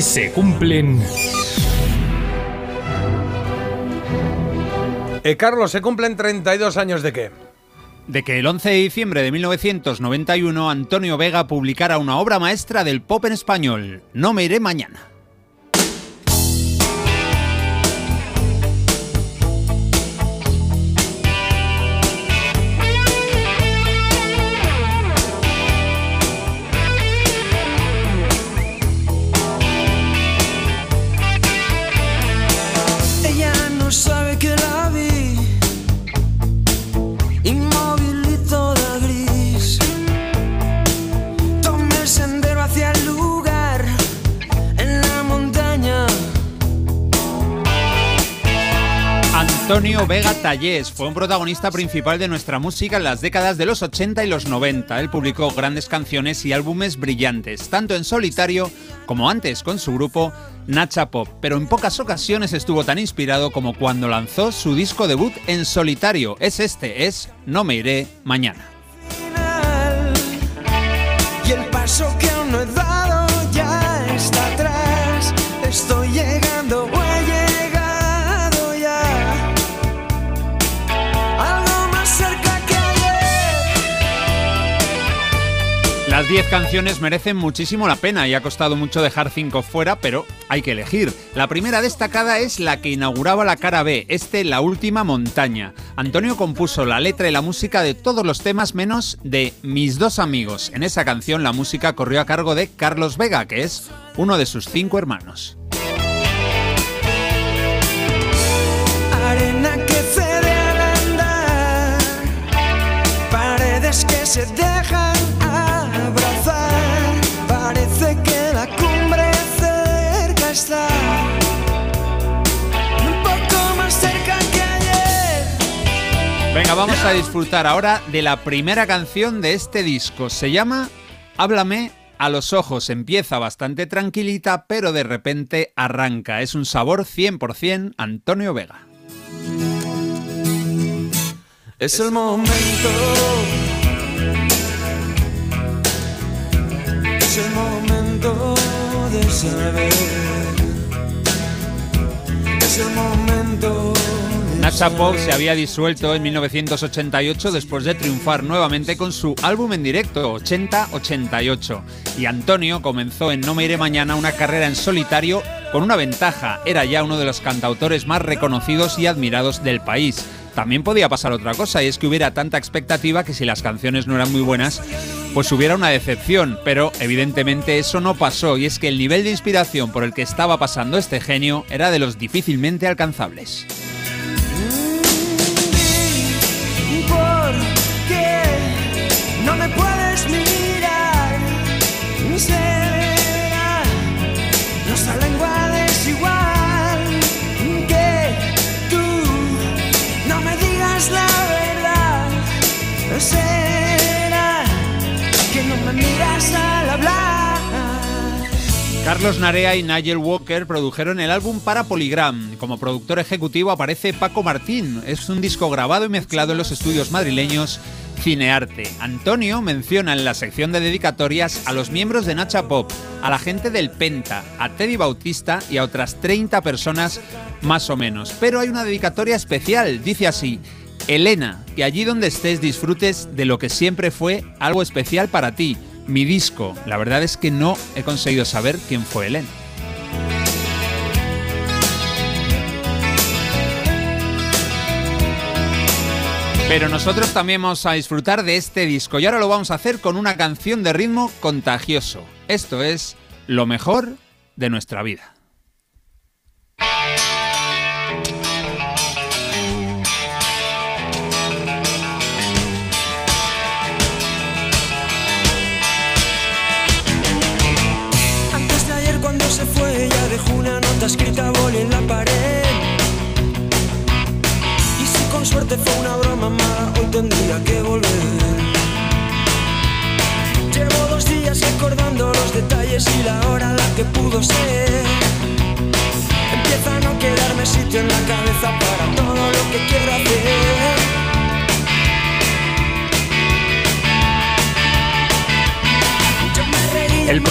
Hoy se cumplen Eh, Carlos, ¿se cumplen 32 años de qué? De que el 11 de diciembre de 1991 Antonio Vega publicara una obra maestra del pop en español, No me iré mañana. Antonio Vega Tallés fue un protagonista principal de nuestra música en las décadas de los 80 y los 90. Él publicó grandes canciones y álbumes brillantes, tanto en solitario como antes con su grupo Nacha Pop, pero en pocas ocasiones estuvo tan inspirado como cuando lanzó su disco debut en solitario. Es este, es No me iré mañana. 10 canciones merecen muchísimo la pena y ha costado mucho dejar 5 fuera, pero hay que elegir. La primera destacada es la que inauguraba la cara B, este La Última Montaña. Antonio compuso la letra y la música de todos los temas menos de Mis dos amigos. En esa canción la música corrió a cargo de Carlos Vega, que es uno de sus cinco hermanos. Venga, vamos a disfrutar ahora de la primera canción de este disco. Se llama Háblame a los ojos. Empieza bastante tranquilita, pero de repente arranca. Es un sabor 100% Antonio Vega. Es el momento. Es el momento de saber. Es el momento. Nacha se había disuelto en 1988 después de triunfar nuevamente con su álbum en directo 80-88. Y Antonio comenzó en No me iré mañana una carrera en solitario con una ventaja, era ya uno de los cantautores más reconocidos y admirados del país. También podía pasar otra cosa y es que hubiera tanta expectativa que si las canciones no eran muy buenas, pues hubiera una decepción, pero evidentemente eso no pasó y es que el nivel de inspiración por el que estaba pasando este genio era de los difícilmente alcanzables. No me puedes mirar? Será nuestra lengua desigual. Que tú no me digas la verdad. Será que no me miras hablar. Carlos Narea y Nigel Walker produjeron el álbum para Polygram. Como productor ejecutivo aparece Paco Martín. Es un disco grabado y mezclado en los estudios madrileños Cinearte. Antonio menciona en la sección de dedicatorias a los miembros de Nacha Pop, a la gente del Penta, a Teddy Bautista y a otras 30 personas más o menos. Pero hay una dedicatoria especial, dice así. Elena, que allí donde estés disfrutes de lo que siempre fue algo especial para ti, mi disco. La verdad es que no he conseguido saber quién fue Elena. Pero nosotros también vamos a disfrutar de este disco y ahora lo vamos a hacer con una canción de ritmo contagioso. Esto es lo mejor de nuestra vida.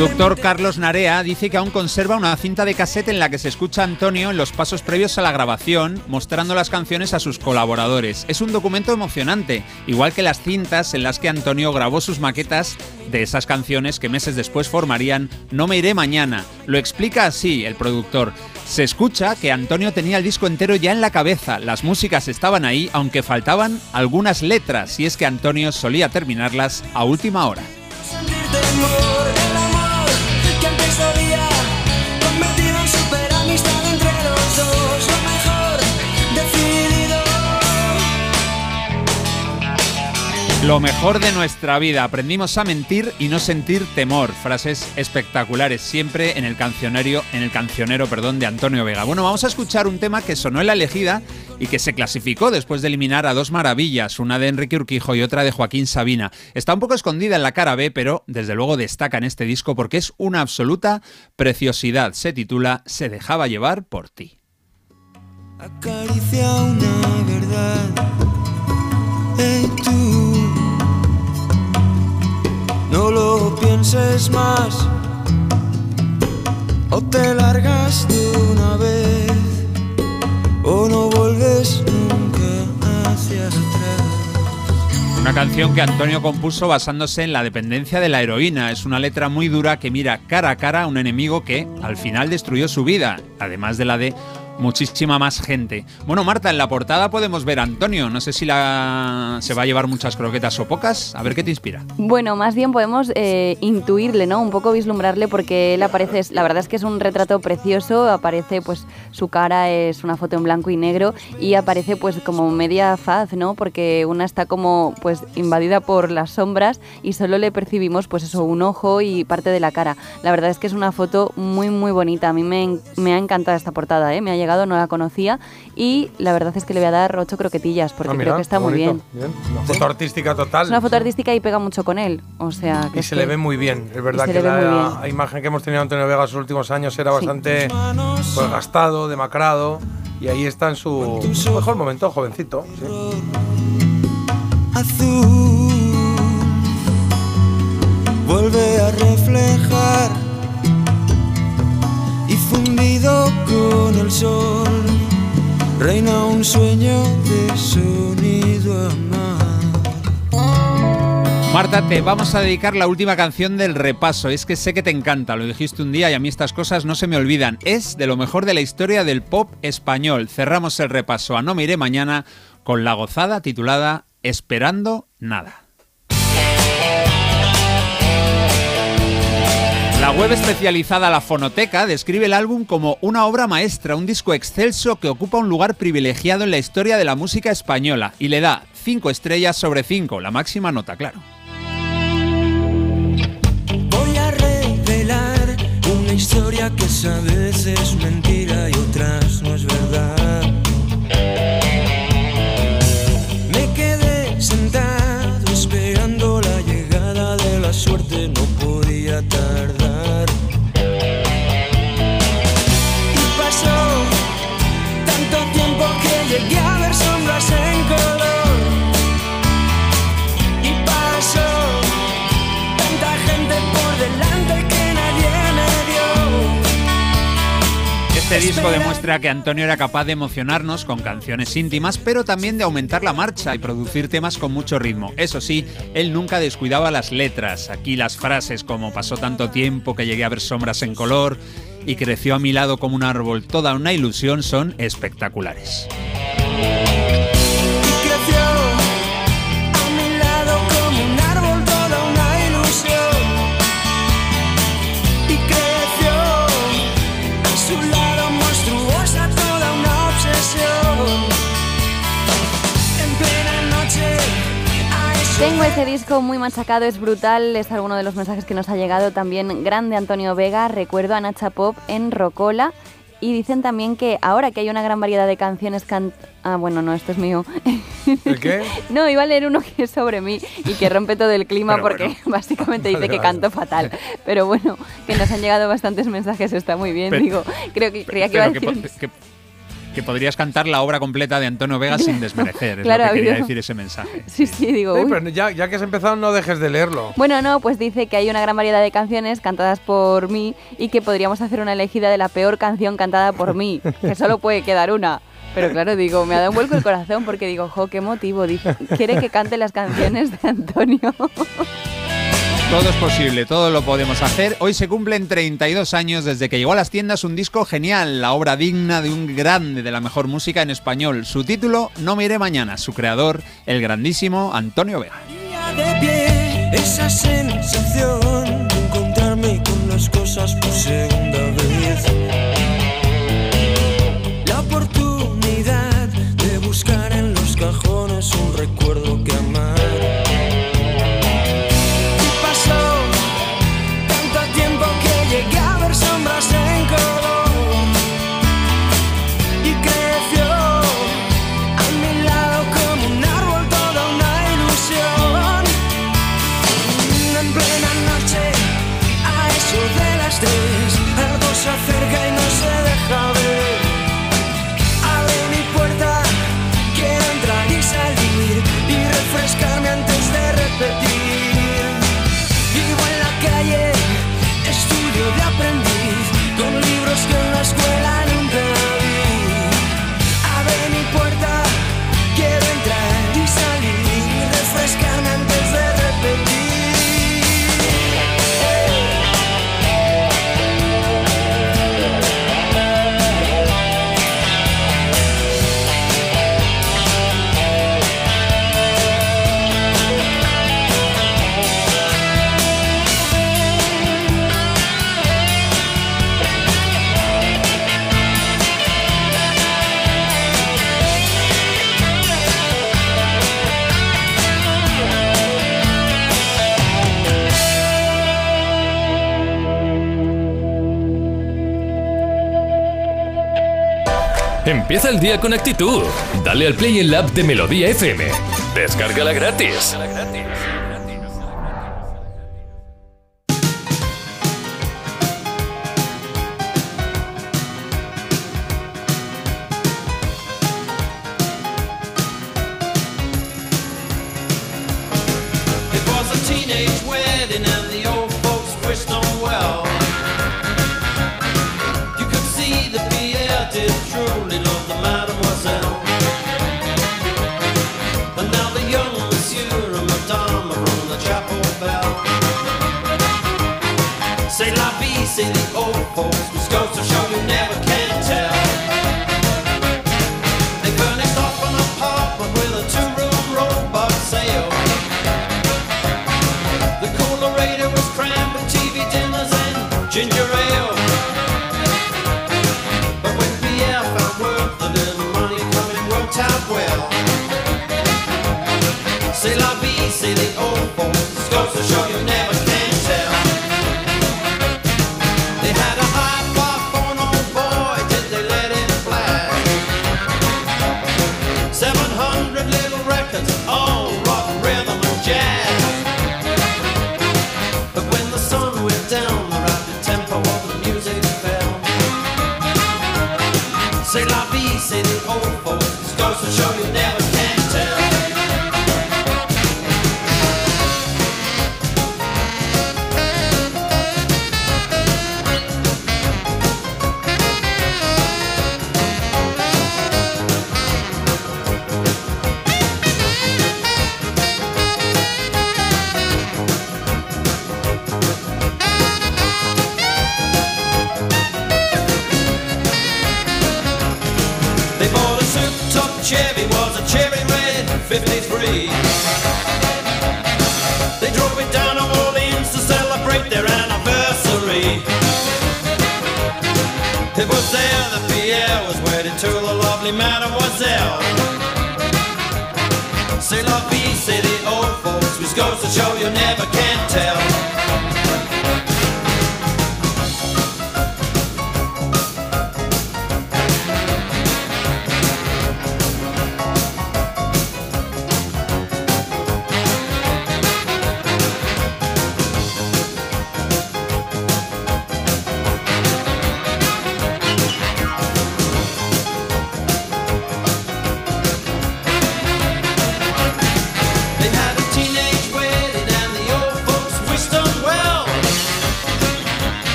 Productor Carlos Narea dice que aún conserva una cinta de cassette en la que se escucha a Antonio en los pasos previos a la grabación, mostrando las canciones a sus colaboradores. Es un documento emocionante, igual que las cintas en las que Antonio grabó sus maquetas de esas canciones que meses después formarían No me iré mañana. Lo explica así el productor. Se escucha que Antonio tenía el disco entero ya en la cabeza, las músicas estaban ahí, aunque faltaban algunas letras, y es que Antonio solía terminarlas a última hora. Lo mejor de nuestra vida. Aprendimos a mentir y no sentir temor. Frases espectaculares siempre en el cancionario, en el cancionero, perdón, de Antonio Vega. Bueno, vamos a escuchar un tema que sonó en la elegida y que se clasificó después de eliminar a dos maravillas, una de Enrique Urquijo y otra de Joaquín Sabina. Está un poco escondida en la cara B, pero desde luego destaca en este disco porque es una absoluta preciosidad. Se titula Se dejaba llevar por ti. acaricia una verdad. Tú, no lo pienses más, o te largas de una vez, o no vuelves nunca hacia atrás. Una canción que Antonio compuso basándose en la dependencia de la heroína. Es una letra muy dura que mira cara a cara a un enemigo que al final destruyó su vida, además de la de muchísima más gente. Bueno, Marta, en la portada podemos ver a Antonio. No sé si se va a llevar muchas croquetas o pocas. A ver qué te inspira. Bueno, más bien podemos eh, intuirle, ¿no? Un poco vislumbrarle porque él aparece, la verdad es que es un retrato precioso, aparece pues su cara es una foto en blanco y negro y aparece pues como media faz, ¿no? Porque una está como pues invadida por las sombras y solo le percibimos pues eso, un ojo y parte de la cara. La verdad es que es una foto muy muy bonita, a mí me, me ha encantado esta portada, ¿eh? Me ha llegado, no la conocía y la verdad es que le voy a dar ocho croquetillas porque Ah, mira, creo que está muy bonito. bien. Una foto artística total. Es una foto artística y pega mucho con él, o sea que Y se que- le ve muy bien. Es verdad que la imagen que hemos tenido de Antonio Vega en sus últimos años era bastante pues, gastado, demacrado. Y ahí está en su, mejor momento, jovencito. sí. azul vuelve a reflejar con el sol reina un sueño de sonido amar. Marta, te vamos a dedicar la última canción del repaso. Es que sé que te encanta, lo dijiste un día y a mí estas cosas no se me olvidan. Es de lo mejor de la historia del pop español. Cerramos el repaso a No Miré Mañana con la gozada titulada Esperando Nada. La web especializada La Fonoteca describe el álbum como una obra maestra, un disco excelso que ocupa un lugar privilegiado en la historia de la música española y le da 5 estrellas sobre 5, la máxima nota, claro. Voy a revelar una historia que es mentira y otras no es verdad. Disco demuestra que Antonio era capaz de emocionarnos con canciones íntimas, pero también de aumentar la marcha y producir temas con mucho ritmo. Eso sí, él nunca descuidaba las letras. Aquí las frases como pasó tanto tiempo que llegué a ver sombras en color y creció a mi lado como un árbol, toda una ilusión, son espectaculares. Tengo ese disco muy machacado, es brutal, es alguno de los mensajes que nos ha llegado también grande Antonio Vega, recuerdo a Nacha Pop en Rocola y dicen también que ahora que hay una gran variedad de canciones can... Ah, bueno, no, esto es mío. ¿El qué? No, iba a leer uno que es sobre mí y que rompe todo el clima Pero porque bueno. básicamente Vale, dice que vale. canto fatal. Pero bueno, que nos han llegado bastantes mensajes, está muy bien, digo. Creo que creía que iba a decir... que- que podrías cantar la obra completa de Antonio Vega sin desmerecer, es Claro, lo que quería decir ese mensaje. Sí, sí, digo, Sí, uy. pero ya, ya que has empezado, no dejes de leerlo. Bueno, no, pues dice que hay una gran variedad de canciones cantadas por mí y que podríamos hacer una elegida de la peor canción cantada por mí, que solo puede quedar una. Pero claro, digo, me ha dado un vuelco el corazón porque digo, jo, qué motivo. Dice, quiere que cante las canciones de Antonio. Todo es posible, todo lo podemos hacer. Hoy se cumplen 32 años desde que llegó a las tiendas un disco genial, la obra digna de un grande de la mejor música en español. Su título, No me iré mañana. Su creador, el grandísimo Antonio Vega. Empieza el día con actitud. Dale al play en la app de Melodía FM. Descárgala gratis. It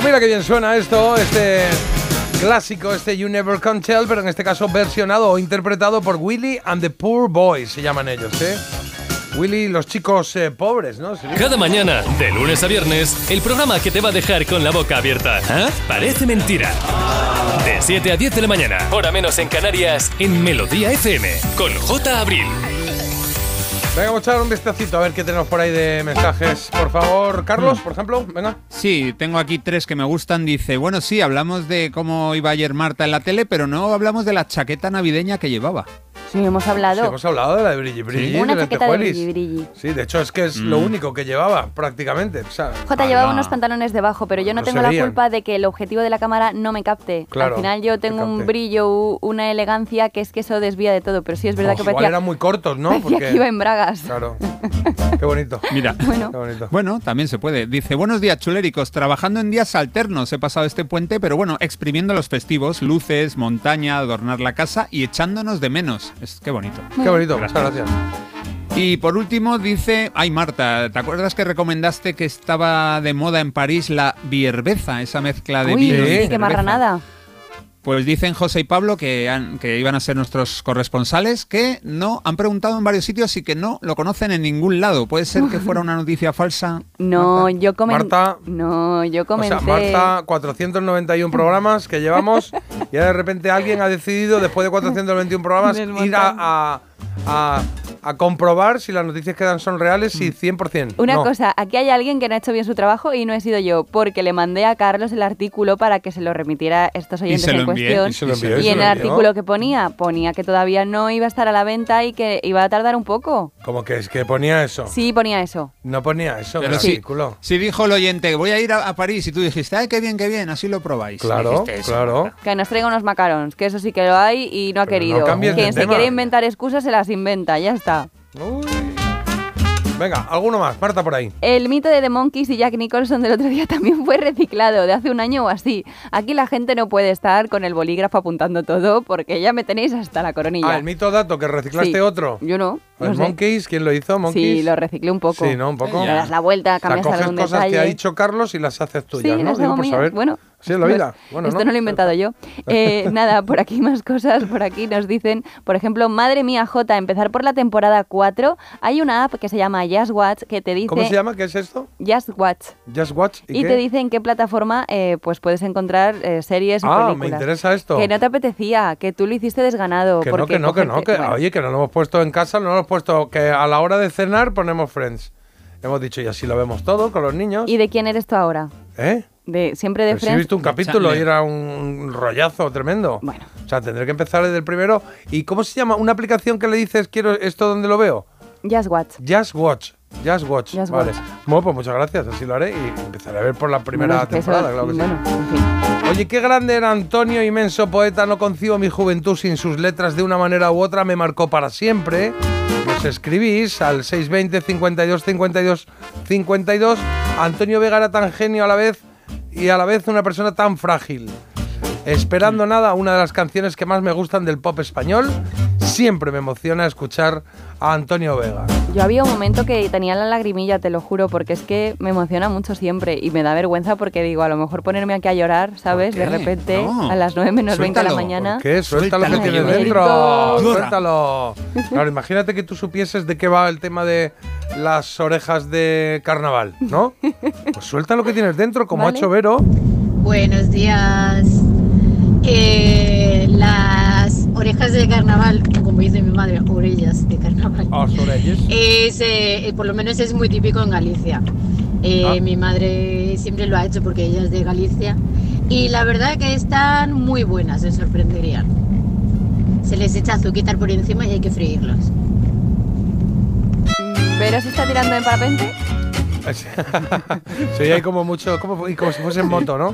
Pues mira qué bien suena esto, este clásico, este You Never Can Tell, pero en este caso versionado o interpretado por Willy and the Poor Boys, se llaman ellos, ¿eh? Willy, los chicos eh, pobres, ¿no? Sería. Cada mañana, de lunes a viernes, el programa que te va a dejar con la boca abierta. ¿Ah? Parece mentira. De 7 a 10 de la mañana, hora menos en Canarias, en Melodía FM, con J. Abril. Venga, vamos a echar un vistacito a ver qué tenemos por ahí de mensajes. Por favor, Carlos, por ejemplo, venga. Sí, tengo aquí tres que me gustan. Dice, bueno, sí, hablamos de cómo iba ayer Marta en la tele, pero no hablamos de la chaqueta navideña que llevaba. Sí, hemos hablado. Sí, hemos hablado de la de Brilli Brilli, Una de chaqueta de brilli brilli. Sí, de hecho es que es lo Mm. único que llevaba prácticamente. o sea, Jota llevaba unos pantalones debajo, pero yo no No tengo la culpa de que el objetivo de la cámara no me capte. Claro, Al final yo tengo un brillo, una elegancia que es que eso desvía de todo, pero sí es verdad Oh, que igual parecía, eran muy cortos, ¿no? parecía que iba en Claro. Qué bonito. Mira. Bueno. Qué bonito. Bueno, también se puede. Dice, buenos días, chuléricos. Trabajando en días alternos he pasado este puente, pero bueno, exprimiendo los festivos, luces, montaña, adornar la casa y echándonos de menos. Es qué bonito. Qué bonito, muchas gracias. Y por último dice, ay Marta, ¿te acuerdas que recomendaste que estaba de moda en París la bierbeza, esa mezcla de Uy, vino y qué marranada. Pues dicen José y Pablo que, han- que iban a ser nuestros corresponsales, que no han preguntado en varios sitios y que no lo conocen en ningún lado. ¿Puede ser que fuera una noticia falsa? No, yo comenté. Marta. No, yo O comenté. sea, Marta, 491 programas que llevamos y ahora de repente alguien ha decidido, después de 491 programas, ir a, a, a- a comprobar si las noticias que dan son reales y 100%. Una No. cosa, aquí hay alguien que no ha hecho bien su trabajo y no he sido yo, porque le mandé a Carlos el artículo para que se lo remitiera a estos oyentes en cuestión. y se lo envió, y y se en lo el envió. artículo que ponía, ponía que todavía no iba a estar a la venta y que iba a tardar un poco. Como que es que ponía eso. Sí, ponía eso. No ponía eso en Pero el sí, artículo. Si dijo el oyente, voy a ir a, a París y tú dijiste, ay, qué bien, qué bien, así lo probáis. Claro, eso. claro. Que nos traiga unos macarons, que eso sí que lo hay y no ha Pero no querido. de Quien se tema. quiere inventar excusas se las inventa, ya está. Venga, alguno más. Marta por ahí. El mito de The Monkeys y Jack Nicholson del otro día también fue reciclado, de hace un año o así. Aquí la gente no puede estar con el bolígrafo apuntando todo porque ya me tenéis hasta la coronilla. Ah, el mito dato, que reciclaste Sí. otro. Yo no. No ¿El sé. Monkeys? ¿Quién lo hizo? ¿Monkeys? Sí, lo reciclé un poco. Sí, ¿no? Un poco. Le das la vuelta, O sea, cambias coges algún cosas detalle. que ha dicho Carlos y las haces tuyas, Sí, ¿no? Digo, por saber. Bueno, Sí, la pues, vida. Bueno, esto ¿no? no lo he inventado yo. Eh, nada, por aquí más cosas. Por aquí nos dicen, por ejemplo, madre mía, J, empezar por la temporada 4. Hay una app que se llama Just Watch que te dice. ¿Cómo se llama? ¿Qué es esto? Just Watch. Just Watch. ¿Y, Y, qué? te dice en qué plataforma eh, pues puedes encontrar eh, series Ah, películas. me interesa esto. Que no te apetecía, que tú lo hiciste desganado. Que no, porque que no, que no, que bueno. oye, que no lo hemos puesto en casa, no lo hemos puesto, que a la hora de cenar ponemos Friends. Hemos dicho, y así lo vemos todo con los niños. ¿Y de quién eres tú ahora? ¿Eh? De, siempre de Pero si he Friends. visto un capítulo y era un rollazo tremendo. Bueno. O sea, tendré que empezar desde el primero. ¿Y cómo se llama? ¿Una aplicación que le dices, quiero esto donde lo veo? Just Watch. Just Watch. Just Watch. Just vale. Watch. Bueno, pues muchas gracias, así lo haré y empezaré a ver por la primera Bueno, eso- temporada, claro que sí. bueno, en fin. Oye, qué grande era Antonio, inmenso poeta, no concibo mi juventud sin sus letras de una manera u otra, me marcó para siempre. Nos escribís al 620 52 52 52. Antonio Vega era tan genio a la vez y a la vez una persona tan frágil. Esperando nada, una de las canciones que más me gustan del pop español. Siempre me emociona escuchar a Antonio Vega. Yo había un momento que tenía la lagrimilla, te lo juro, porque es que me emociona mucho siempre y me da vergüenza porque digo, a lo mejor ponerme aquí a llorar, ¿sabes? De repente, No. a las 9 menos 20 de la Suéltalo. mañana. ¿Por qué? Suéltalo que Suéltalo, tienes Federico. dentro. Llora. Suéltalo. Claro, imagínate que tú supieses de qué va el tema de las orejas de carnaval, ¿no? Pues suelta lo que tienes dentro, como Vale. ha hecho Vero. Buenos días. Eh, las orejas de carnaval, como dice mi madre, orellas de carnaval. Ah. Es, eh, por lo menos es muy típico en Galicia. Eh, Ah. Mi madre siempre lo ha hecho porque ella es de Galicia. Y la verdad que están muy buenas, se sorprenderían. Se les echa azúcar por encima y hay que freírlos. ¿Pero se está tirando en parapente? Sí, hay como mucho, como, y como si fuese en moto, ¿no?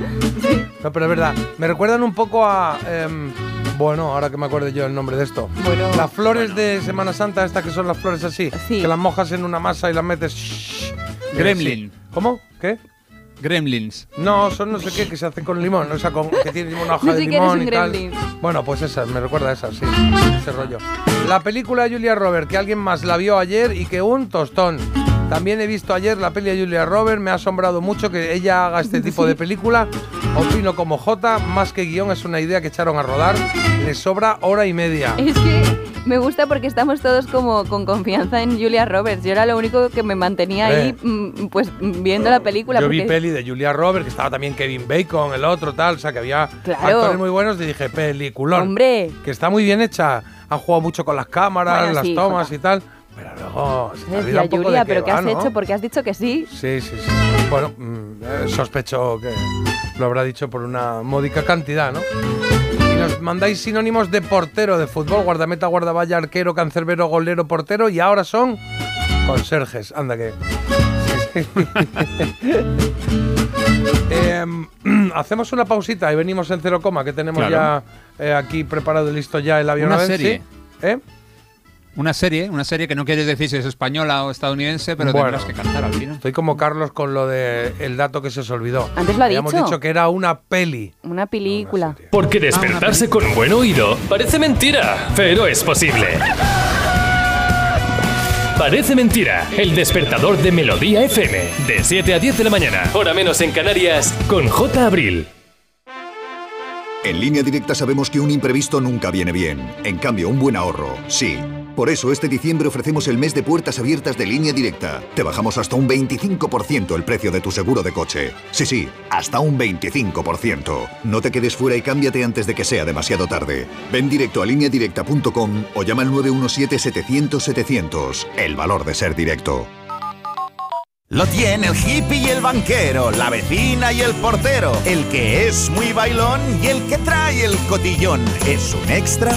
No, pero es verdad. Me recuerdan un poco a. em, bueno, ahora que me acuerdo yo el nombre de esto. Bueno. las flores de Semana Santa, estas que son las flores así, que las mojas en una masa y las metes. shhh, Gremlin. sí. ¿Cómo? ¿Qué? Gremlins. No, son no sé qué que se hace con limón, o sea, con, que tiene una hoja No de sé que eres limón un y tal. gremlin. Bueno, pues esas, me recuerda a esas, sí, ese rollo. La película de Julia Robert, que alguien más la vio ayer y que un tostón. También he visto ayer la peli de Julia Robert, me ha asombrado mucho que ella haga este tipo de película. Opino como J, más que guion es una idea que echaron a rodar, le sobra hora y media. Es que me gusta porque estamos todos como con confianza en Julia Roberts. Yo era lo único que me mantenía ahí, Eh. mm, pues viendo la película. Yo vi peli de Julia Robert, que estaba también Kevin Bacon, el otro, tal, o sea, que había Claro. actores muy buenos, y dije, peliculón. Hombre. Que está muy bien hecha. Han jugado mucho con las cámaras, Bueno, las sí, tomas y tal. Pero luego se te Decía un poco Julia, de pero ¿qué has ¿no? hecho? Porque has dicho que sí. Sí, sí, sí. Bueno, mm, eh, sospecho que lo habrá dicho por una módica cantidad, ¿no? Y nos mandáis sinónimos de portero de fútbol, guardameta, guardavalla, arquero, cancerbero, golero, portero, y ahora son conserjes. Anda que... Em, hacemos una pausita y venimos en cero coma, que tenemos Claro. ya eh, aquí preparado y listo ya el avión. Una serie. ¿sí? ¿Eh? Una serie, una serie que no quieres decir si es española o estadounidense, pero Bueno. tendrás que cantar al final. Estoy como Carlos con lo de el dato que se os olvidó. Antes lo ha Habíamos dicho. dicho que era una peli. Una película. Porque despertarse con buen oído parece mentira, pero es posible. Parece mentira. El despertador de Melodía FM. De 7 a 10 de la mañana. Hora menos en Canarias. Con J. Abril. En línea directa sabemos que un imprevisto nunca viene bien. En cambio, un buen ahorro, sí. Por eso este diciembre ofrecemos el mes de puertas abiertas de línea directa. Te bajamos hasta un 25% el precio de tu seguro de coche. Sí, sí, hasta un 25%. No te quedes fuera y cámbiate antes de que sea demasiado tarde. Ven directo a lineadirecta.com o llama al 917-700-700. El valor de ser directo. Lo tiene el hippie y el banquero, la vecina y el portero, el que es muy bailón y el que trae el cotillón. Es un extra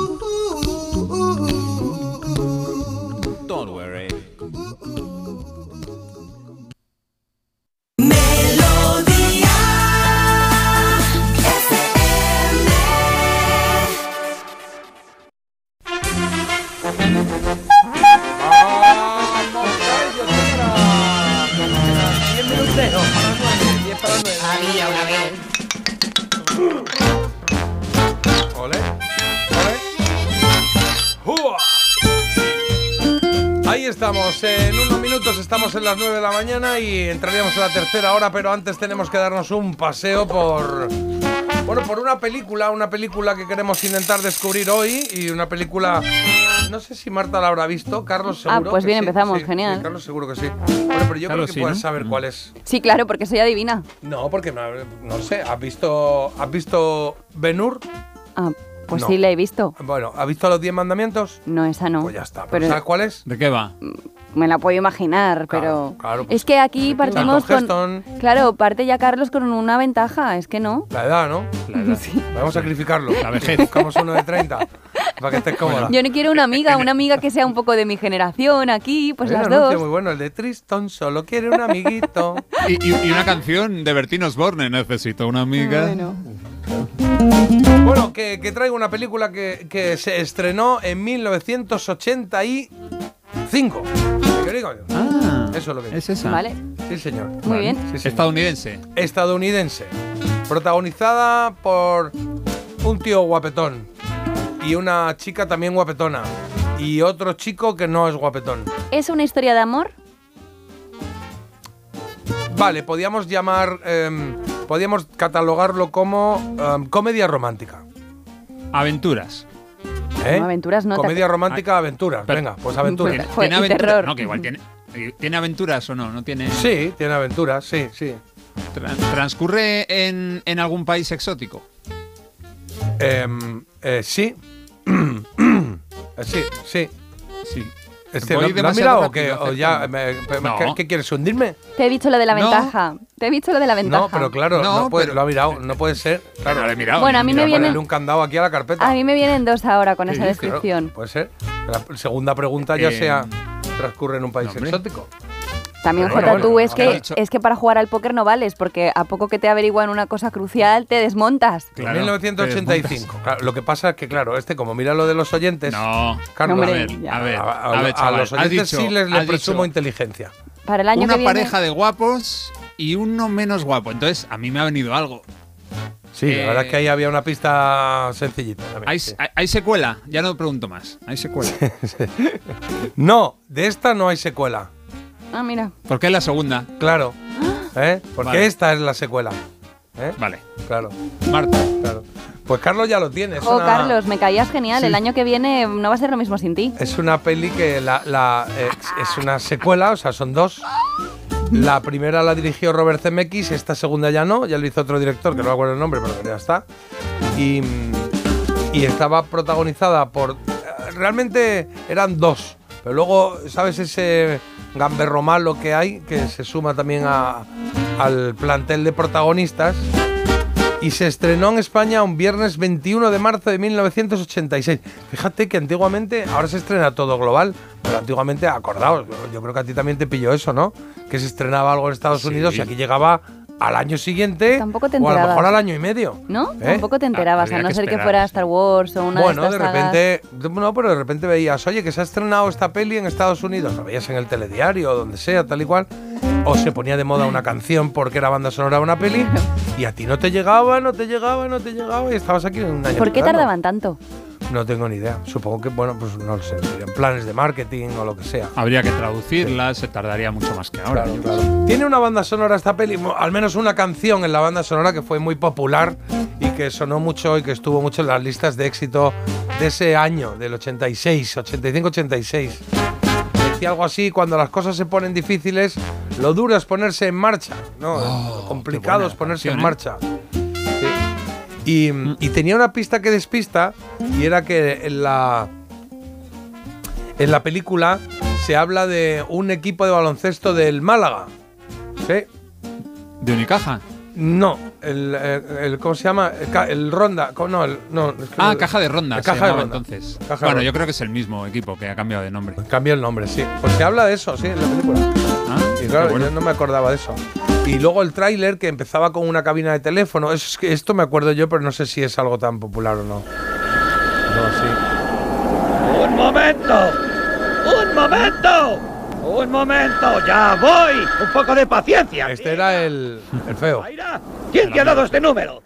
En las 9 de la mañana y entraríamos en la tercera hora, pero antes tenemos que darnos un paseo por... Bueno, por una película, una película que queremos intentar descubrir hoy y una película... No sé si Marta la habrá visto, Carlos Ah, seguro. pues que bien, sí, empezamos, sí, genial. sí, Carlos seguro que sí. Bueno, pero yo Carlos creo que sí, puedes ¿no? saber cuál es. Sí, claro, porque soy adivina. No, porque no, no sé, ¿has visto, ¿has visto Ben-Hur? Ah, pues No. sí, la he visto. Bueno, ¿has visto los 10 mandamientos? No, esa no. Pues ya está. Pero ¿Sabes cuál es? ¿De qué va? Me la puedo imaginar, pero... claro, pues es que aquí partimos con... Heston. Claro, parte ya Carlos con una ventaja, es que no. La edad, ¿no? La edad. Vamos a sacrificarlo. La vejez. Buscamos uno de 30 para que estés cómoda. Yo no quiero una amiga, una amiga que sea un poco de mi generación aquí, pues las dos. muy bueno, el de Tristan solo quiere un amiguito. Y, y- y una canción de Bertín Osborne, Necesito una amiga. Bueno. Bueno, que, que traigo una película que, que se estrenó en 1985. ¿Qué digo yo? Ah, Eso es lo que es esa. Vale. Sí, señor. Muy bien. Sí, señor. Estadounidense. Estadounidense. Protagonizada por un tío guapetón y una chica también guapetona y otro chico que no es guapetón. ¿Es una historia de amor? Vale, podíamos llamar em, podríamos catalogarlo como um, comedia romántica. Aventuras. ¿Eh? No, aventuras no, te- Comedia romántica, aventuras. Pero- Venga, pues aventuras. ¿Tiene, Joder, terror. No, que igual tiene. eh, ¿Tiene aventuras o no? No tiene. Sí, tiene aventuras, sí, sí. Tran- ¿Transcurre en, en algún país exótico? Em, eh, sí. Eh, sí, sí. Sí. Este, Voy ¿lo- ¿Lo has mirado o qué? rápido, ¿O ya, acercando. me- me- No. ¿qué, qué quieres, hundirme? Te he dicho lo de la No. ventaja. Te he dicho lo de la ventaja. No, pero claro, no, No, puede- pero- lo ha mirado, no puede ser. Claro, lo he mirado. Bueno, a mí me vienen, ponerle un candado aquí a la carpeta. a mí me vienen dos ahora con esa claro, descripción. puede ser. La segunda pregunta ya Eh, sea transcurre en un país no, hombre. exótico. También, Bueno, Jota, bueno, tú es habrá que, dicho- es que para jugar al póker no vales, porque a poco que te averiguan una cosa crucial, te desmontas. Claro, 1985. Claro, lo que pasa es que, claro, este, como mira lo de los oyentes. No. Carlos, Hombre, a ver, a ver, a, a- a ver, a chaval, los has oyentes dicho- sí les, les presumo dicho inteligencia. Para el año una que viene. pareja de guapos y uno menos guapo. Entonces, a mí me ha venido algo. Sí, la Eh, verdad es que ahí había una pista sencillita. también, ¿Hay, sí. hay- hay secuela? Ya no pregunto más. ¿Hay secuela? No, de esta no hay secuela. Ah, mira. ¿Por qué es la segunda? Claro. ¿Eh? Porque Vale. esta es la secuela. ¿Eh? Vale. Claro, Marta. claro. Pues Carlos ya lo tiene. Oh, una- Carlos, me caías genial. Sí. El año que viene no va a ser lo mismo sin ti. Es una peli que la, la- eh, es una secuela, o sea, son dos. La primera la dirigió Robert Zemeckis, esta segunda ya no, ya lo hizo otro director, que no me acuerdo el nombre, pero ya está. Y, y estaba protagonizada por... eh, Realmente eran dos, pero luego, ¿sabes ese gamberro malo que hay, que se suma también a- al plantel de protagonistas? y se estrenó en España un viernes 21 de marzo de 1986. Fíjate que antiguamente, ahora se estrena todo global, pero antiguamente, acordaos, yo creo que a ti también te pilló eso, ¿no? Que se estrenaba algo en Estados Sí. Unidos y aquí llegaba al año siguiente Tampoco te o a lo enterabas. mejor al año y medio. ¿No? ¿Eh? Tampoco te enterabas, habría a no que ser que fuera Star Wars o una Bueno, de de estas sagas. repente, no, pero de repente veías, oye, que se ha estrenado esta peli en Estados Unidos, lo veías en el telediario o donde sea, tal y cual, o se ponía de moda una canción porque era banda sonora de una peli, y a ti no te llegaba, no te llegaba, no te llegaba, y estabas aquí un año. ¿Por qué tardaban tanto? No tengo ni idea. Supongo que, bueno, pues no lo sé, serían planes de marketing o lo que sea. Habría que traducirla, se tardaría mucho más que ahora. Claro, yo claro. Tiene una banda sonora esta peli, al menos una canción en la banda sonora que fue muy popular y que sonó mucho y que estuvo mucho en las listas de éxito de ese año, del 86, 85-86. Decía algo así, cuando las cosas se ponen difíciles, lo duro es ponerse en marcha, ¿no? lo complicado es ponerse canción, en ¿eh? marcha. Y, y tenía una pista que despista y era que en la, en la película se habla de un equipo de baloncesto del Málaga. ¿Sí? ¿De Unicaja? No, el, el- el- ¿cómo se llama? El, Ronda. No, el, no, es que Ah, Caja de Ronda. se Caja de Ronda. entonces. Caja de bueno, Ronda. yo creo que es el mismo equipo que ha cambiado de nombre. Cambia el nombre, sí. Pues se habla de eso, sí, en la película. Ah, Y claro, bueno. yo no me acordaba de eso. Y luego el tráiler que empezaba con una cabina de teléfono. Eso es que esto me acuerdo yo, pero no sé si es algo tan popular o no. No, sí. ¡Un momento! ¡Un momento! ¡Un momento! ¡Ya voy! ¡Un poco de paciencia! Este era el, el feo. ¿Quién te ha dado este número?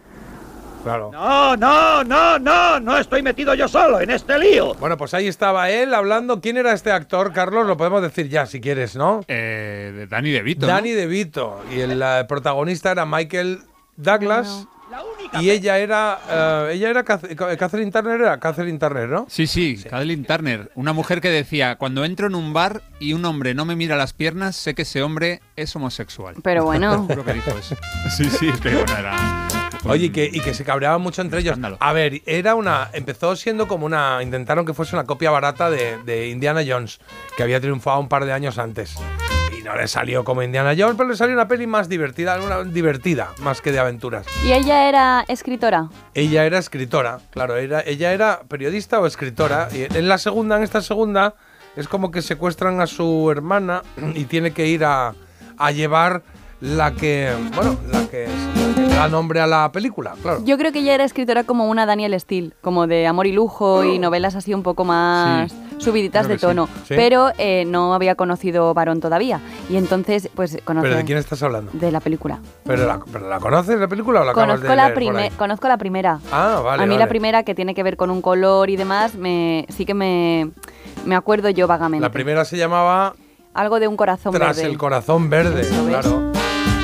Claro. No, no, no, no, no estoy metido yo solo en este lío. Bueno, pues ahí estaba él hablando. ¿Quién era este actor, Carlos? Lo podemos decir ya, si quieres, ¿no? Eh, de Danny DeVito. Danny DeVito. Y el protagonista era Michael Douglas. Y ella era. eh, ella era. Cath- Catherine Turner, era Catherine Turner, ¿no? Sí, sí, Kathleen Turner. Una mujer que decía: Cuando entro en un bar y un hombre no me mira las piernas, sé que ese hombre es homosexual. Pero bueno. Creo que dijo eso. Sí, sí, que bueno, era. Oye, y que, y que se cabreaban mucho entre ellos. Escándalo. A ver, era una. Empezó siendo como una. Intentaron que fuese una copia barata de, de Indiana Jones, que había triunfado un par de años antes. No le salió como Indiana Jones, pero le salió una peli más divertida, una divertida, más que de aventuras. ¿Y ella era escritora? Ella era escritora, claro, era, ella era periodista o escritora. Y en la segunda, en esta segunda, es como que secuestran a su hermana y tiene que ir a, a llevar la que, bueno, la que, la que da nombre a la película, claro. Yo creo que ella era escritora como una Daniel Steele, como de amor y lujo y novelas así un poco más subiditas de sí. tono. Sí. Pero eh, no había conocido varón todavía. Y entonces, pues conoce ¿Pero de quién estás hablando? de la película. ¿Pero la, pero la conoces la película o la acabas Conozco de la, leer por ahí? prime- conozco la primera. Ah, vale, A mí la primera, que tiene que ver con un color y demás, me, sí que me, me acuerdo yo vagamente. La primera se llamaba Algo de un corazón Tras verde. el corazón verde, claro.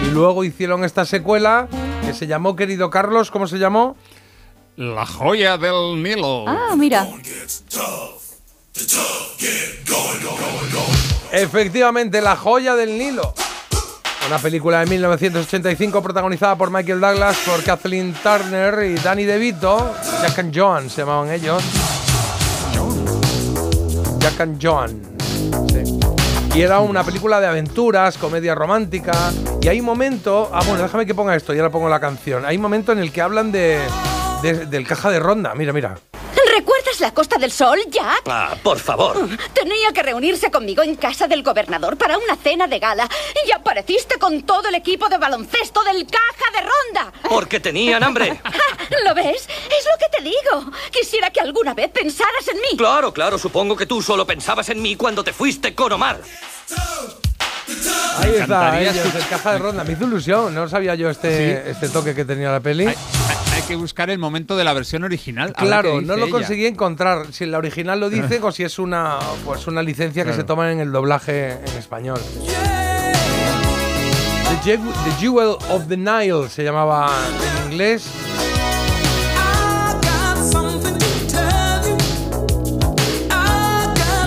Y luego hicieron esta secuela que se llamó, querido Carlos, ¿cómo se llamó? La joya del Nilo. Ah, mira. Efectivamente, La joya del Nilo. Una película de 1985 protagonizada por Michael Douglas, por Kathleen Turner y Danny DeVito. Jack and Joan se llamaban ellos. Jack and Joan. Y era una película de aventuras, comedia romántica. Y hay un momento. Ah, bueno, déjame que ponga esto, y ahora pongo la canción. Hay un momento en el que hablan de, de- del caja de ronda. Mira, mira. ¿Recuerdas la Costa del Sol, Jack? Ah, por favor. Tenía que reunirse conmigo en casa del gobernador para una cena de gala y apareciste con todo el equipo de baloncesto del Caja de Ronda. Porque tenían hambre. Ja, ¿Lo ves? Es lo que te digo. Quisiera que alguna vez pensaras en mí. Claro, claro, supongo que tú solo pensabas en mí cuando te fuiste con Omar. Ahí está, ellos, el caja de ronda. Me hizo ilusión. No sabía yo este, Sí. este toque que tenía la peli. Hay que buscar el momento de la versión original. Claro, dice no lo ella. conseguí encontrar. Si en la original lo dicen o si es una, pues una licencia que se toma en el doblaje en español. The, The Jewel of the Nile se llamaba en inglés.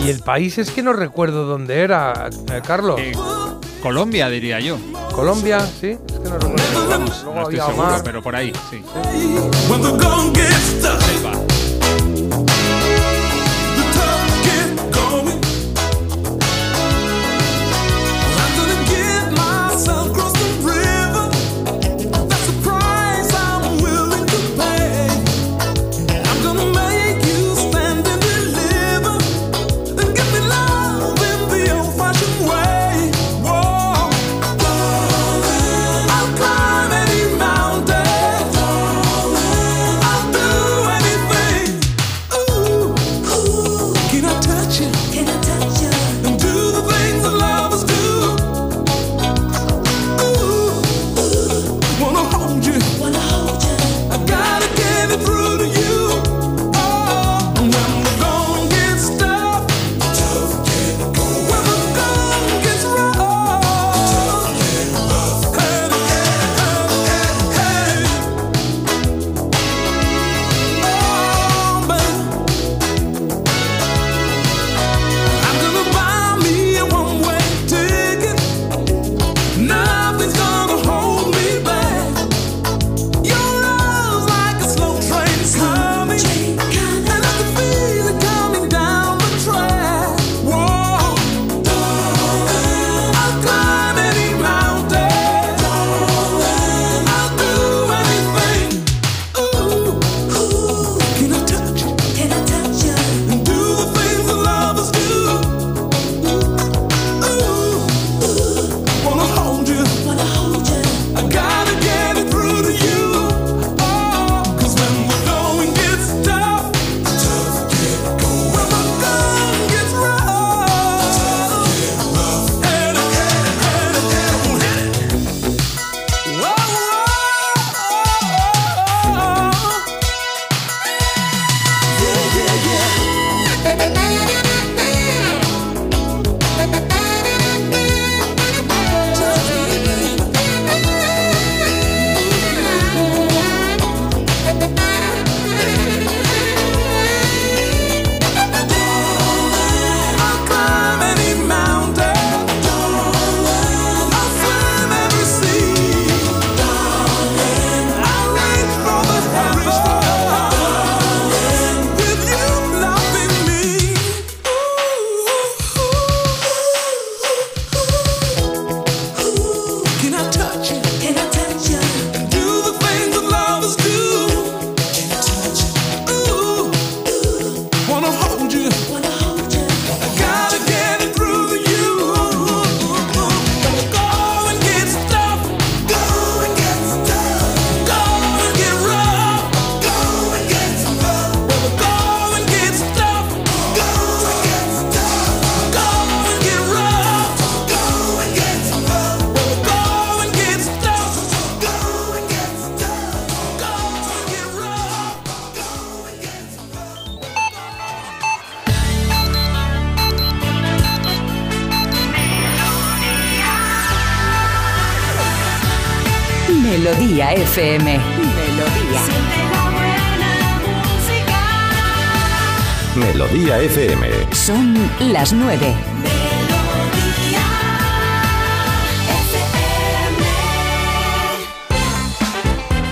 Y el país es que no recuerdo dónde era, eh, Carlos. Colombia, diría yo. Colombia, sí. Es que no recuerdo. Vamos, Luego no estoy seguro, Omar. pero por ahí, sí. I'll las nueve.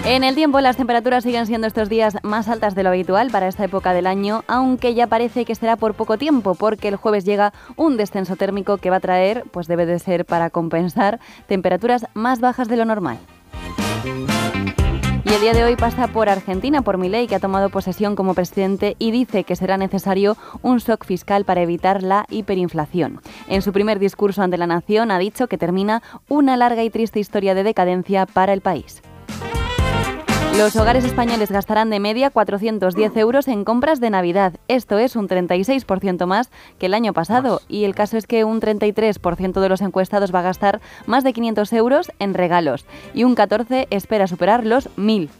En el tiempo, las temperaturas siguen siendo estos días más altas de lo habitual para esta época del año, aunque ya parece que será por poco tiempo, porque el jueves llega un descenso térmico que va a traer, pues debe de ser para compensar, temperaturas más bajas de lo normal. El día de hoy pasa por Argentina, por Milei, que ha tomado posesión como presidente y dice que será necesario un shock fiscal para evitar la hiperinflación. En su primer discurso ante la nación ha dicho que termina una larga y triste historia de decadencia para el país. Los hogares españoles gastarán de media 410 euros en compras de Navidad. Esto es un 36% más que el año pasado. Y el caso es que un 33% de los encuestados va a gastar más de 500 euros en regalos. Y un 14% espera superar los 1.000.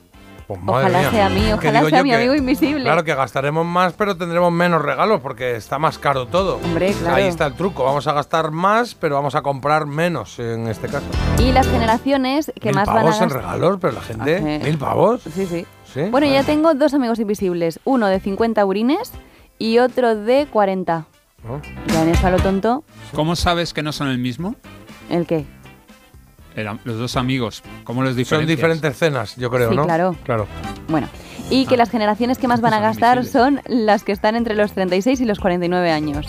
Pues madre Ojalá mía. sea mí, ojalá sea mi que- amigo invisible. Claro que gastaremos más, pero tendremos menos regalos porque está más caro todo. Hombre, claro. Ahí está el truco. Vamos a gastar más, pero vamos a comprar menos en este caso. Y las generaciones que mil más van a pavos en gastar... regalos, pero la gente. ¿Mil pavos? Sí, sí. ¿Sí? Bueno, ya tengo dos amigos invisibles. Uno de 50 urines y otro de 40. Ya en eso a lo tonto, ¿Cómo sabes que no son el mismo? ¿el qué? Los dos amigos. ¿Cómo los Son diferencias? diferentes cenas, yo creo, Sí, ¿no? claro. Claro. Bueno, y que las generaciones que más van a gastar son las que están entre los 36 y los 49 años.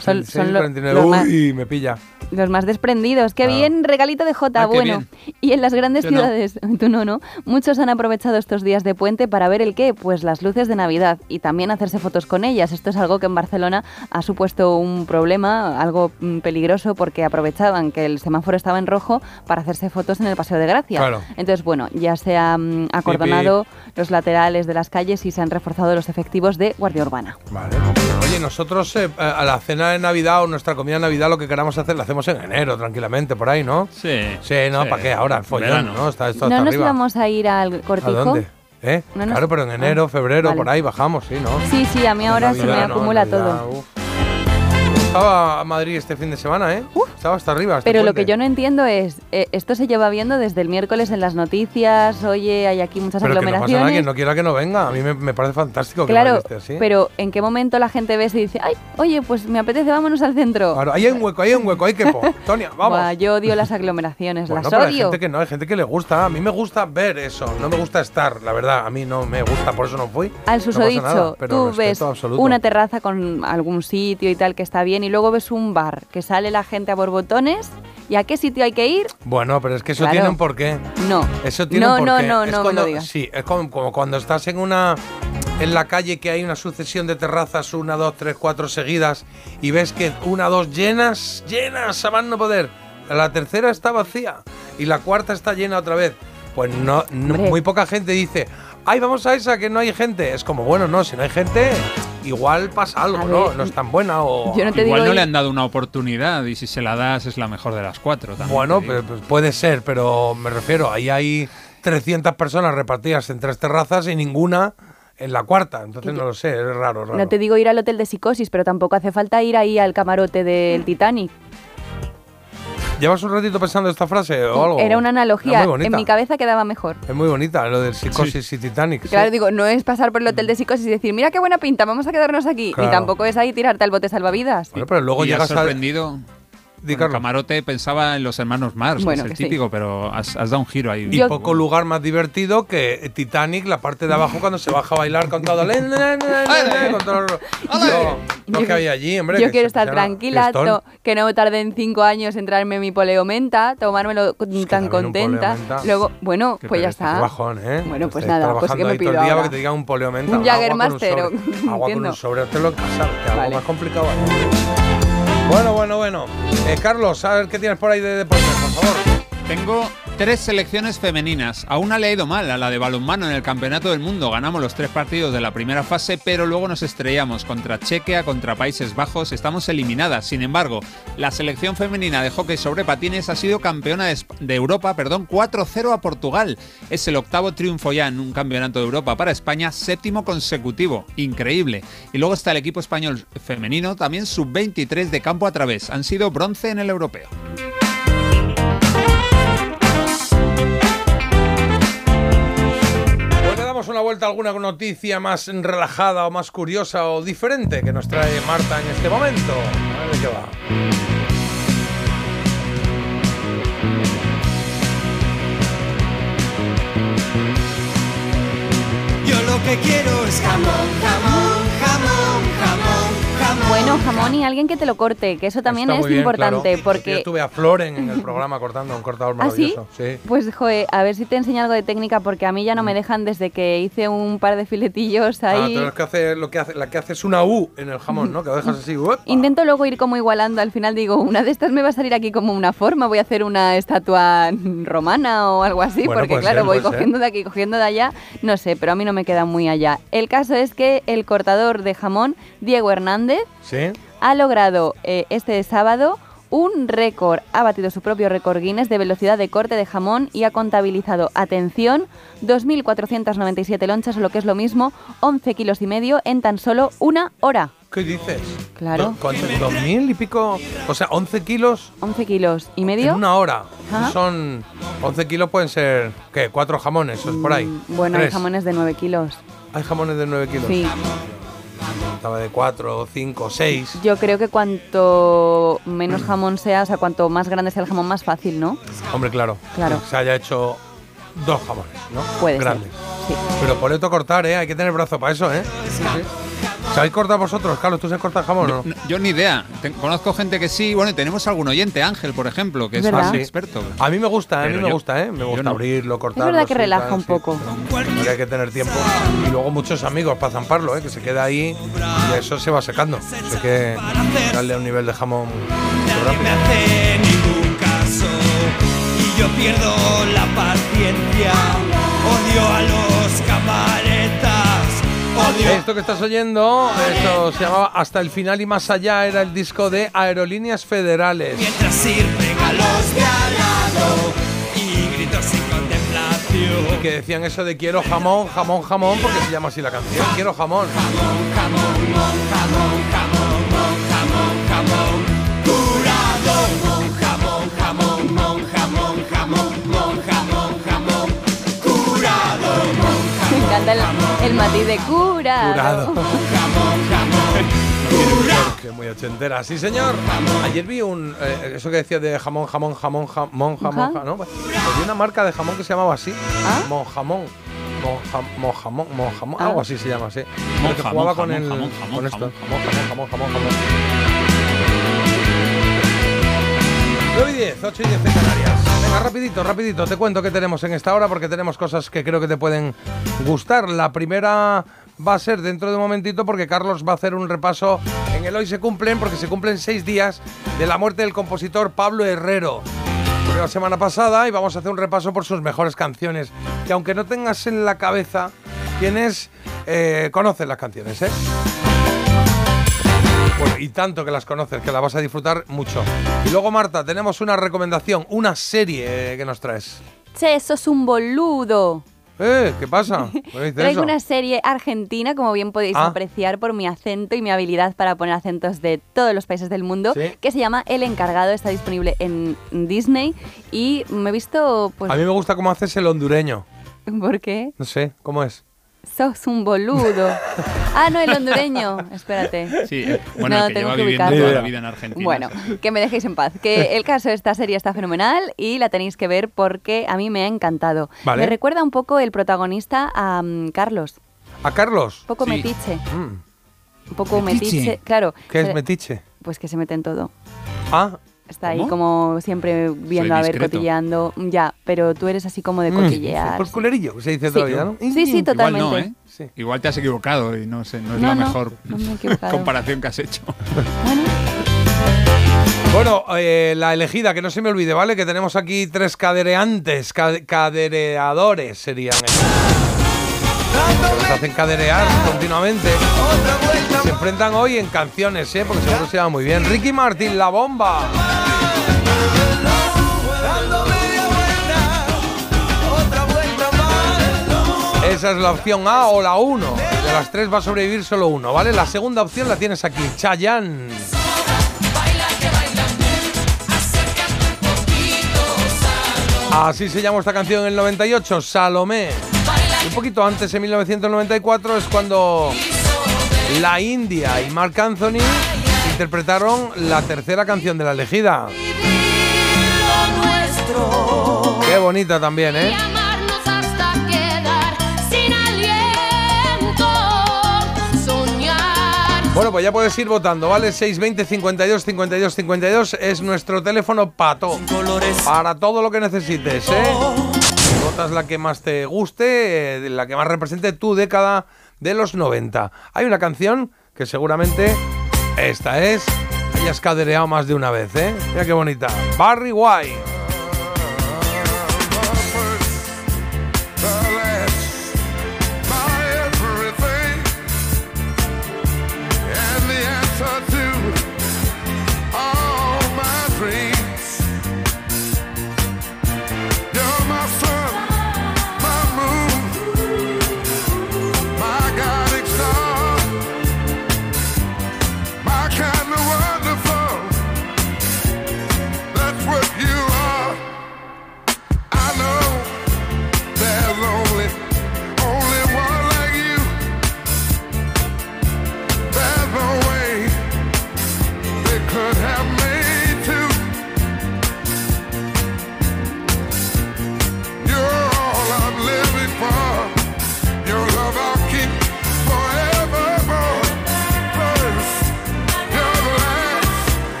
Son, Sí, son lo- 49. los, Uy, me pilla. Los más desprendidos. Qué Ah. bien, regalito de Jota, Ah, bueno. Y en las grandes Yo no. ciudades, tú no, ¿no? Muchos han aprovechado estos días de puente para ver el qué, pues las luces de Navidad y también hacerse fotos con ellas. Esto es algo que en Barcelona ha supuesto un problema, algo mm, peligroso, porque aprovechaban que el semáforo estaba en rojo para hacerse fotos en el Paseo de Gracia. Claro. Entonces, bueno, ya se han acordonado los laterales de las calles y se han reforzado los efectivos de Guardia Urbana. Vale. Oye, nosotros eh, a la cena de Navidad o nuestra comida de Navidad lo que queramos hacer lo hacemos en enero, tranquilamente, por ahí, ¿no? Sí. Sí, ¿no? Sí. ¿Para qué ahora? El follón, Verano. ¿no? Está esto ¿No hasta nos arriba. íbamos a ir al ¿A cortijo? dónde? ¿Eh? No nos- claro, pero en enero, Ah, febrero, vale. por ahí bajamos, sí, ¿no? Sí, sí, a mí ahora se me no, acumula Navidad, todo. uf. Estaba a Madrid este fin de semana, ¿eh? Estaba hasta arriba. este Pero lo que yo no entiendo es, eh, esto se lleva viendo desde el miércoles en las noticias, oye, hay aquí muchas Pero que no pasa nada, aglomeraciones. que no quiera que no venga. A mí me, me parece fantástico que claro, esté así. pero ¿en qué momento la gente ve y dice, ay, oye, pues me apetece, vámonos al centro? Claro, ahí hay un hueco, ahí hay un hueco, ahí que po. Tonia, vamos. Buah, yo odio las aglomeraciones, Bueno, las pero hay odio. gente que no, hay gente que le gusta. A mí me gusta ver eso, no me gusta estar, la verdad. A mí no me gusta, por eso no fui. Al No susodicho, pero tú ves absoluto. una terraza con algún sitio y tal que está bien y luego ves un bar que sale la gente a borbotones y a qué sitio hay que ir. Bueno, pero es que eso Claro. tiene un porqué. No. Eso tiene No, un no, porqué. no, Es no me cuando- lo digas. Sí, es como, como cuando estás en una en la calle que hay una sucesión de terrazas, una, dos, tres, cuatro seguidas, y ves que una, dos llenas, llenas, a más no poder. La tercera está vacía y la cuarta está llena otra vez. Pues no, muy poca gente dice, ay, vamos a esa que no hay gente. Es como, bueno, no, si no hay gente, igual pasa algo, ¿no? No es tan buena o... yo no te Igual digo no le han dado una oportunidad y si se la das es la mejor de las cuatro también. Bueno, pues puede ser, pero me refiero, ahí hay 300 personas repartidas en tres terrazas y ninguna en la cuarta. Entonces no lo sé, es raro, raro. No te digo ir al hotel de psicosis, pero tampoco hace falta ir ahí al camarote del Titanic. ¿Llevas un ratito pensando esta frase o algo? Era una analogía, muy bonita. en mi cabeza quedaba mejor. Es muy bonita, lo del psicosis y Titanic. sí. Claro, digo, no es pasar por el hotel de psicosis y decir, mira qué buena pinta, vamos a quedarnos aquí. Claro. Ni tampoco es ahí tirarte al bote salvavidas. Bueno, pero luego Y llegas a... sorprendido. Di, Bueno, camarote pensaba en los hermanos Mars, Bueno, que que es el típico, pero has, has dado un giro ahí. Y poco lugar más divertido que Titanic, la parte de abajo cuando se baja a bailar con todo, lo, lo- lo que había allí, hombre. Yo que quiero estar tranquila, to- que no tarde en cinco años en traerme mi poleo menta, tomármelo tan contenta. Luego, bueno, Qué pues ya está. bajón, ¿eh? Bueno, pues nada, pues ¿qué me todo pido el día ahora? para que te diga un poleo menta. Un o- Agua con un sobre, en casa, que algo Vale. más complicado. Bueno, bueno, bueno. Eh, Carlos, a ver qué tienes por ahí de deporte, por favor. Tengo tres selecciones femeninas. A una le ha ido mal, a la de balonmano en el Campeonato del Mundo. Ganamos los tres partidos de la primera fase, pero luego nos estrellamos contra Chequia, contra Países Bajos. Estamos eliminadas. Sin embargo, la selección femenina de hockey sobre patines ha sido campeona de, Europa, perdón, 4-0 a Portugal. Es el octavo triunfo ya en un Campeonato de Europa para España, séptimo consecutivo. Increíble. Y luego está el equipo español femenino, también sub-23 de campo a través. Han sido bronce en el europeo. Vuelta alguna noticia más relajada o más curiosa o diferente que nos trae Marta en este momento. A ver de qué va. Yo lo que quiero es jamón, jamón, jamón, jamón. Y alguien que te lo corte, que eso también Está es muy bien, importante, claro. porque Yo tuve a Floren en el programa cortando un cortador ¿Ah, sí? maravilloso. sí? Pues, joder, a ver si te enseño algo de técnica, porque a mí ya no me dejan desde que hice un par de filetillos Mm. Ah, ahí. es que lo que hace, la que hace es una U en el jamón, ¿no? Que lo dejas así. ¡uep! Intento luego ir como igualando, al final digo, una de estas me va a salir aquí como una forma, voy a hacer una estatua romana o algo así, Bueno, porque claro, ser, voy cogiendo de aquí, cogiendo de allá, no sé, pero a mí no me queda muy allá. El caso es que el cortador de jamón, Diego Hernández, Sí. Ha logrado eh, este sábado un récord, ha batido su propio récord Guinness de velocidad de corte de jamón y ha contabilizado, atención, 2.497 lonchas o lo que es lo mismo, 11 kilos y medio en tan solo una hora. ¿Qué dices? Claro. ¿Cuánto? ¿Dos mil y pico? O sea, 11 kilos 11 kilos y medio. en una hora. Ajá. Son 11 kilos pueden ser, ¿qué? ¿Cuatro jamones? ¿O es por ahí? Mm, Bueno, hay jamones de 9 kilos. Hay jamones de 9 kilos. Sí. Estaba de 4, 5, 6. Yo creo que cuanto menos jamón sea, o sea, cuanto más grande sea el jamón, más fácil, ¿no? Hombre, claro. Claro. Que se haya hecho dos jamones, ¿no? Puede ser, Grandes. sí. Pero por esto cortar, ¿eh? Hay que tener brazo para eso, ¿eh? Sí, sí. ¿Sabéis cortar vosotros, Carlos? ¿Tú sabes cortar jamón o no? No, Yo ni idea. Conozco gente que sí. Bueno, y tenemos algún oyente, Ángel, por ejemplo, que es, ¿Verdad? un Sí. experto. A mí me gusta, a mí Pero me yo- gusta, ¿eh? Me gusta no. abrirlo, Es cortarlo. verdad que sí, relaja tal, un sí. poco. Porque hay que tener tiempo. Y luego muchos amigos para zamparlo, ¿eh? Que se queda ahí y eso se va secando. Así que darle un nivel de jamón muy rápido. me hace ningún caso y yo pierdo la paciencia. Odio a los odio Esto que estás oyendo, esto se llamaba Hasta el final y más allá, era el disco de Aerolíneas Federales. mientras sirven a los de al lado y grito sin contemplación. Que decían eso de quiero jamón, jamón, jamón, porque se llama así la canción. Quiero jamón. Encanta el, el matiz de cura. Curado. Que muy ochentera. Sí, señor. Ayer vi un. eh, eso que decía de jamón, jamón, jamón, jamón, jamón, ¿no? Pues vi una marca de jamón que se llamaba así. Mon jamón. Mon jam- mon jamón, mon jamón, Ah. algo así se llama, sí. Mon que jamón, jugaba con jamón, el. jamón, jamón, con esto. jamón. Jamón, jamón, jamón, jamón, jamón. 9 y 10, 8 y 10 en Canarias. Rapidito, rapidito. Te cuento qué tenemos en esta hora porque tenemos cosas que creo que te pueden gustar. La primera va a ser dentro de un momentito porque Carlos va a hacer un repaso en el Hoy se cumplen porque se cumplen seis días de la muerte del compositor Pablo Herrero. La semana pasada y vamos a hacer un repaso por sus mejores canciones. Que aunque no tengas en la cabeza, tienes, eh, conoces las canciones, ¿eh? Bueno, y tanto que las conoces, que la vas a disfrutar mucho. Y luego, Marta, tenemos una recomendación, una serie que nos traes. Che, sos un boludo. ¿Eh? ¿Qué pasa? ¿Me dices Traigo eso? una serie argentina, como bien podéis Ah. apreciar por mi acento y mi habilidad para poner acentos de todos los países del mundo, Sí. que se llama El Encargado, está disponible en Disney y me he visto, pues, A mí me gusta cómo haces el hondureño. ¿por qué? No sé, ¿cómo es? Sos un boludo. ah, no, el hondureño. Espérate. Sí, eh, bueno, No, el que tengo lleva que viviendo toda la vida en Argentina. Bueno, que me dejéis en paz. Que el caso de esta serie está fenomenal y la tenéis que ver porque a mí me ha encantado. Vale. Me recuerda un poco el protagonista a mm, Carlos. ¿A Carlos? Un poco Sí. metiche. Mm. Un poco Metiche. metiche. Claro. ¿Qué es metiche? Pues que se mete en todo. Ah, Está ahí como siempre viendo a ver, discreto. cotilleando. Ya, pero tú eres así como de Mm, cotillear. Por culerillo, se dice Sí. todavía, ¿no? Sí, sí, Igual totalmente. no, ¿eh? Igual te has equivocado y no, sé, no es No, la no, mejor me comparación que has hecho. Bueno, eh, la elegida, que no se me olvide, ¿vale? Que tenemos aquí tres cadereantes, ca- cadereadores serían ellos. Se hacen caderear continuamente. Se enfrentan hoy en canciones, ¿eh? Porque seguro se llama muy bien. Ricky Martin, La Bomba. Esa es la opción A o la 1. De las tres va a sobrevivir solo uno, ¿vale? La segunda opción la tienes aquí, Chayanne. Así se llama esta canción en el 98, Salomé. Y un poquito antes, en 1994, es cuando la India y Mark Anthony interpretaron la tercera canción de la elegida. Qué bonita también, ¿eh? Amarnos hasta quedar sin aliento. Soñar. Bueno, pues ya puedes ir votando, ¿vale? 620 52 52 52 es nuestro teléfono pato. Para todo lo que necesites, ¿eh? Votas la que más te guste, eh, la que más represente tu década de los 90. Hay una canción que seguramente esta es. Hayas cadereado más de una vez, ¿eh? Mira qué bonita. Barry White.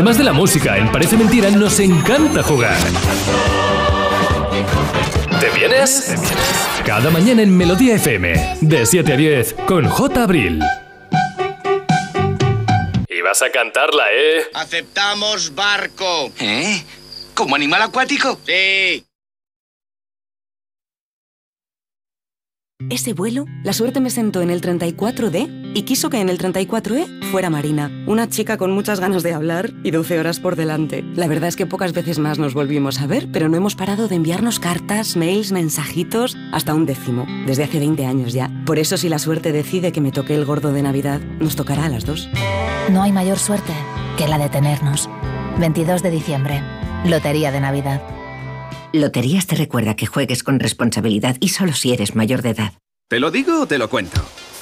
Además de la música, en Parece Mentira nos encanta jugar. ¿Te vienes? Cada mañana en Melodía FM, de 7 a 10, con J. Abril. Y vas a cantarla, ¿eh? Aceptamos barco. ¿Eh? ¿Como animal acuático? Sí. Ese vuelo, la suerte me sentó en el 34D y quiso que en el 34E fuera Marina, una chica con muchas ganas de hablar y 12 horas por delante. La verdad es que pocas veces más nos volvimos a ver, pero no hemos parado de enviarnos cartas, mails, mensajitos, hasta un décimo, desde hace 20 años ya. Por eso si la suerte decide que me toque el gordo de Navidad, nos tocará a las dos. No hay mayor suerte que la de tenernos. 22 de diciembre. Lotería de Navidad. Loterías te recuerda que juegues con responsabilidad y solo si eres mayor de edad. ¿Te lo digo o te lo cuento?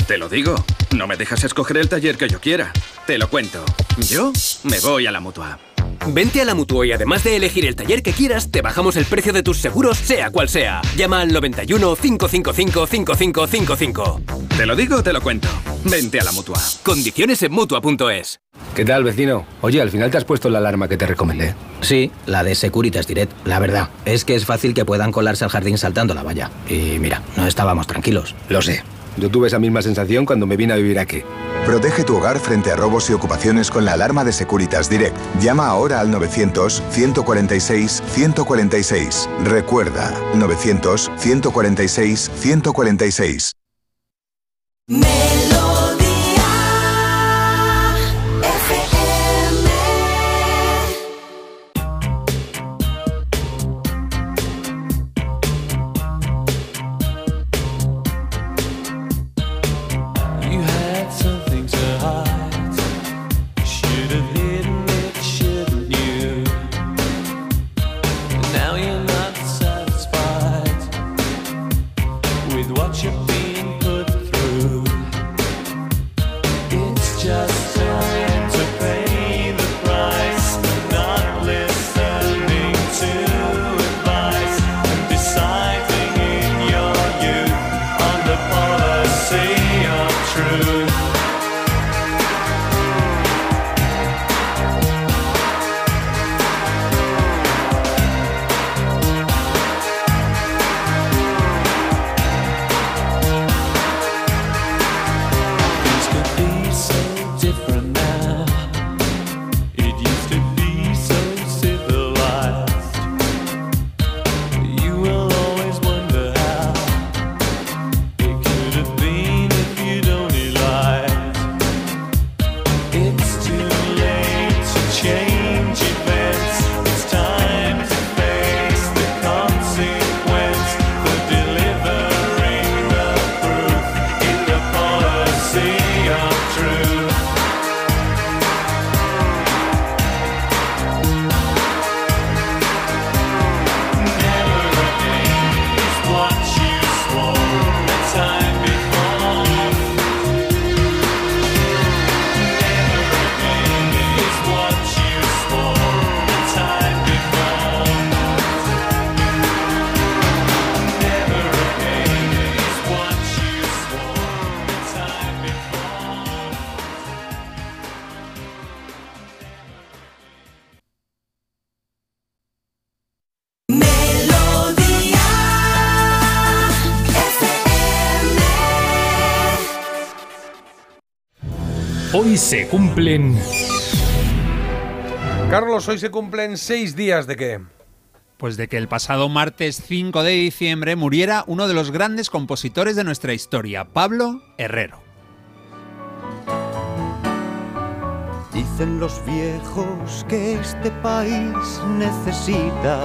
Te lo digo. No me dejas escoger el taller que yo quiera. Te lo cuento. Yo me voy a la mutua. Vente a la Mutua y además de elegir el taller que quieras, te bajamos el precio de tus seguros, sea cual sea. Llama al 91 555 5555. Te lo digo, te lo cuento. Vente a la Mutua. Condiciones en Mutua.es. ¿Qué tal, vecino? Oye, al final te has puesto la alarma que te recomendé. Sí, la de Securitas Direct. La verdad, es que es fácil que puedan colarse al jardín saltando la valla. Y mira, no estábamos tranquilos. Lo sé. Yo tuve esa misma sensación cuando me vine a vivir aquí. Protege tu hogar frente a robos y ocupaciones con la alarma de Securitas Direct. Llama ahora al 900-146-146. Recuerda, 900-146-146. Se cumplen... Carlos, hoy se cumplen seis días de qué? Pues de que el pasado martes 5 de diciembre muriera uno de los grandes compositores de nuestra historia, Pablo Herrero. Dicen los viejos que este país necesita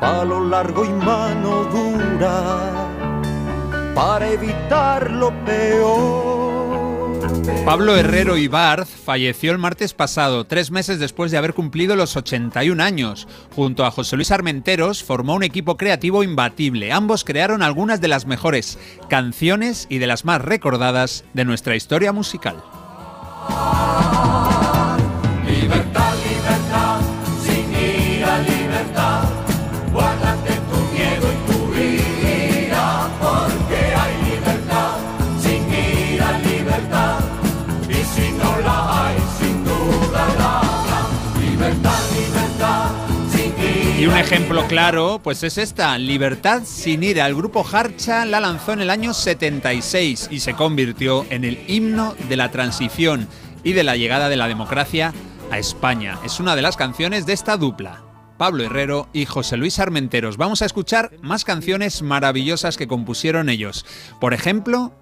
palo largo y mano dura para evitar lo peor. Pablo Herrero Ibarz falleció el martes pasado, tres meses después de haber cumplido los 81 años. Junto a José Luis Armenteros formó un equipo creativo imbatible. Ambos crearon algunas de las mejores canciones y de las más recordadas de nuestra historia musical. Ejemplo claro, pues es esta, Libertad sin ira. El grupo Harcha la lanzó en el año 76 y se convirtió en el himno de la transición y de la llegada de la democracia a España. Es una de las canciones de esta dupla. Pablo Herrero y José Luis Armenteros. Vamos a escuchar más canciones maravillosas que compusieron ellos. Por ejemplo,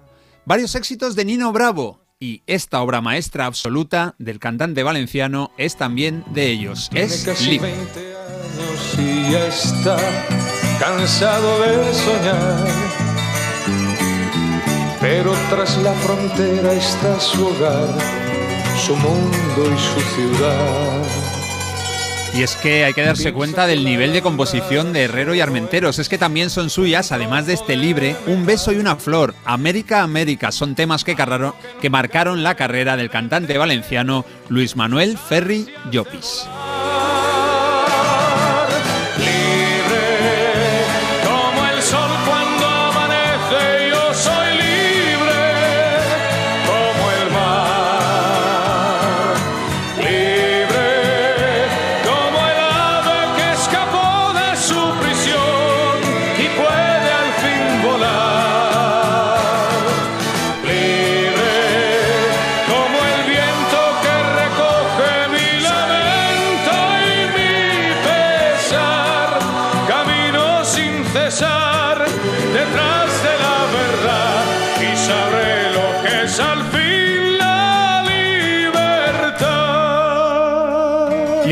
varios éxitos de Nino Bravo. Y esta obra maestra absoluta del cantante valenciano es también de ellos. Es casi Lip. 20 años y ya está cansado de soñar. Pero tras la frontera está su hogar, su mundo y su ciudad. Y es que hay que darse cuenta del nivel de composición de Herrero y Armenteros. Es que también son suyas, además de este libre, Un beso y una flor, América, América. Son temas que, carraron- que marcaron la carrera del cantante valenciano Luis Manuel Ferri Llopis.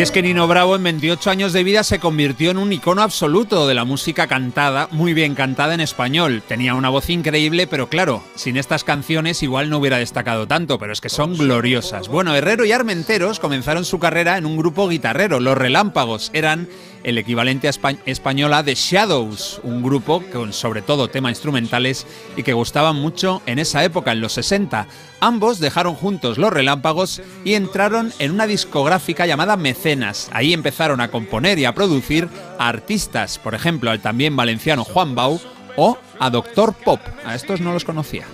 Es que Nino Bravo en 28 años de vida se convirtió en un icono absoluto de la música cantada, muy bien cantada en español. Tenía una voz increíble, pero claro, sin estas canciones igual no hubiera destacado tanto, pero es que son gloriosas. Bueno, Herrero y Armenteros comenzaron su carrera en un grupo guitarrero, Los Relámpagos. Eran el equivalente a espa- española de Shadows, un grupo con sobre todo temas instrumentales y que gustaban mucho en esa época, en los 60. Ambos dejaron juntos los relámpagos y entraron en una discográfica llamada Mecenas. Ahí empezaron a componer y a producir a artistas, por ejemplo, al también valenciano Juan Bau o a Doctor Pop. A estos no los conocía.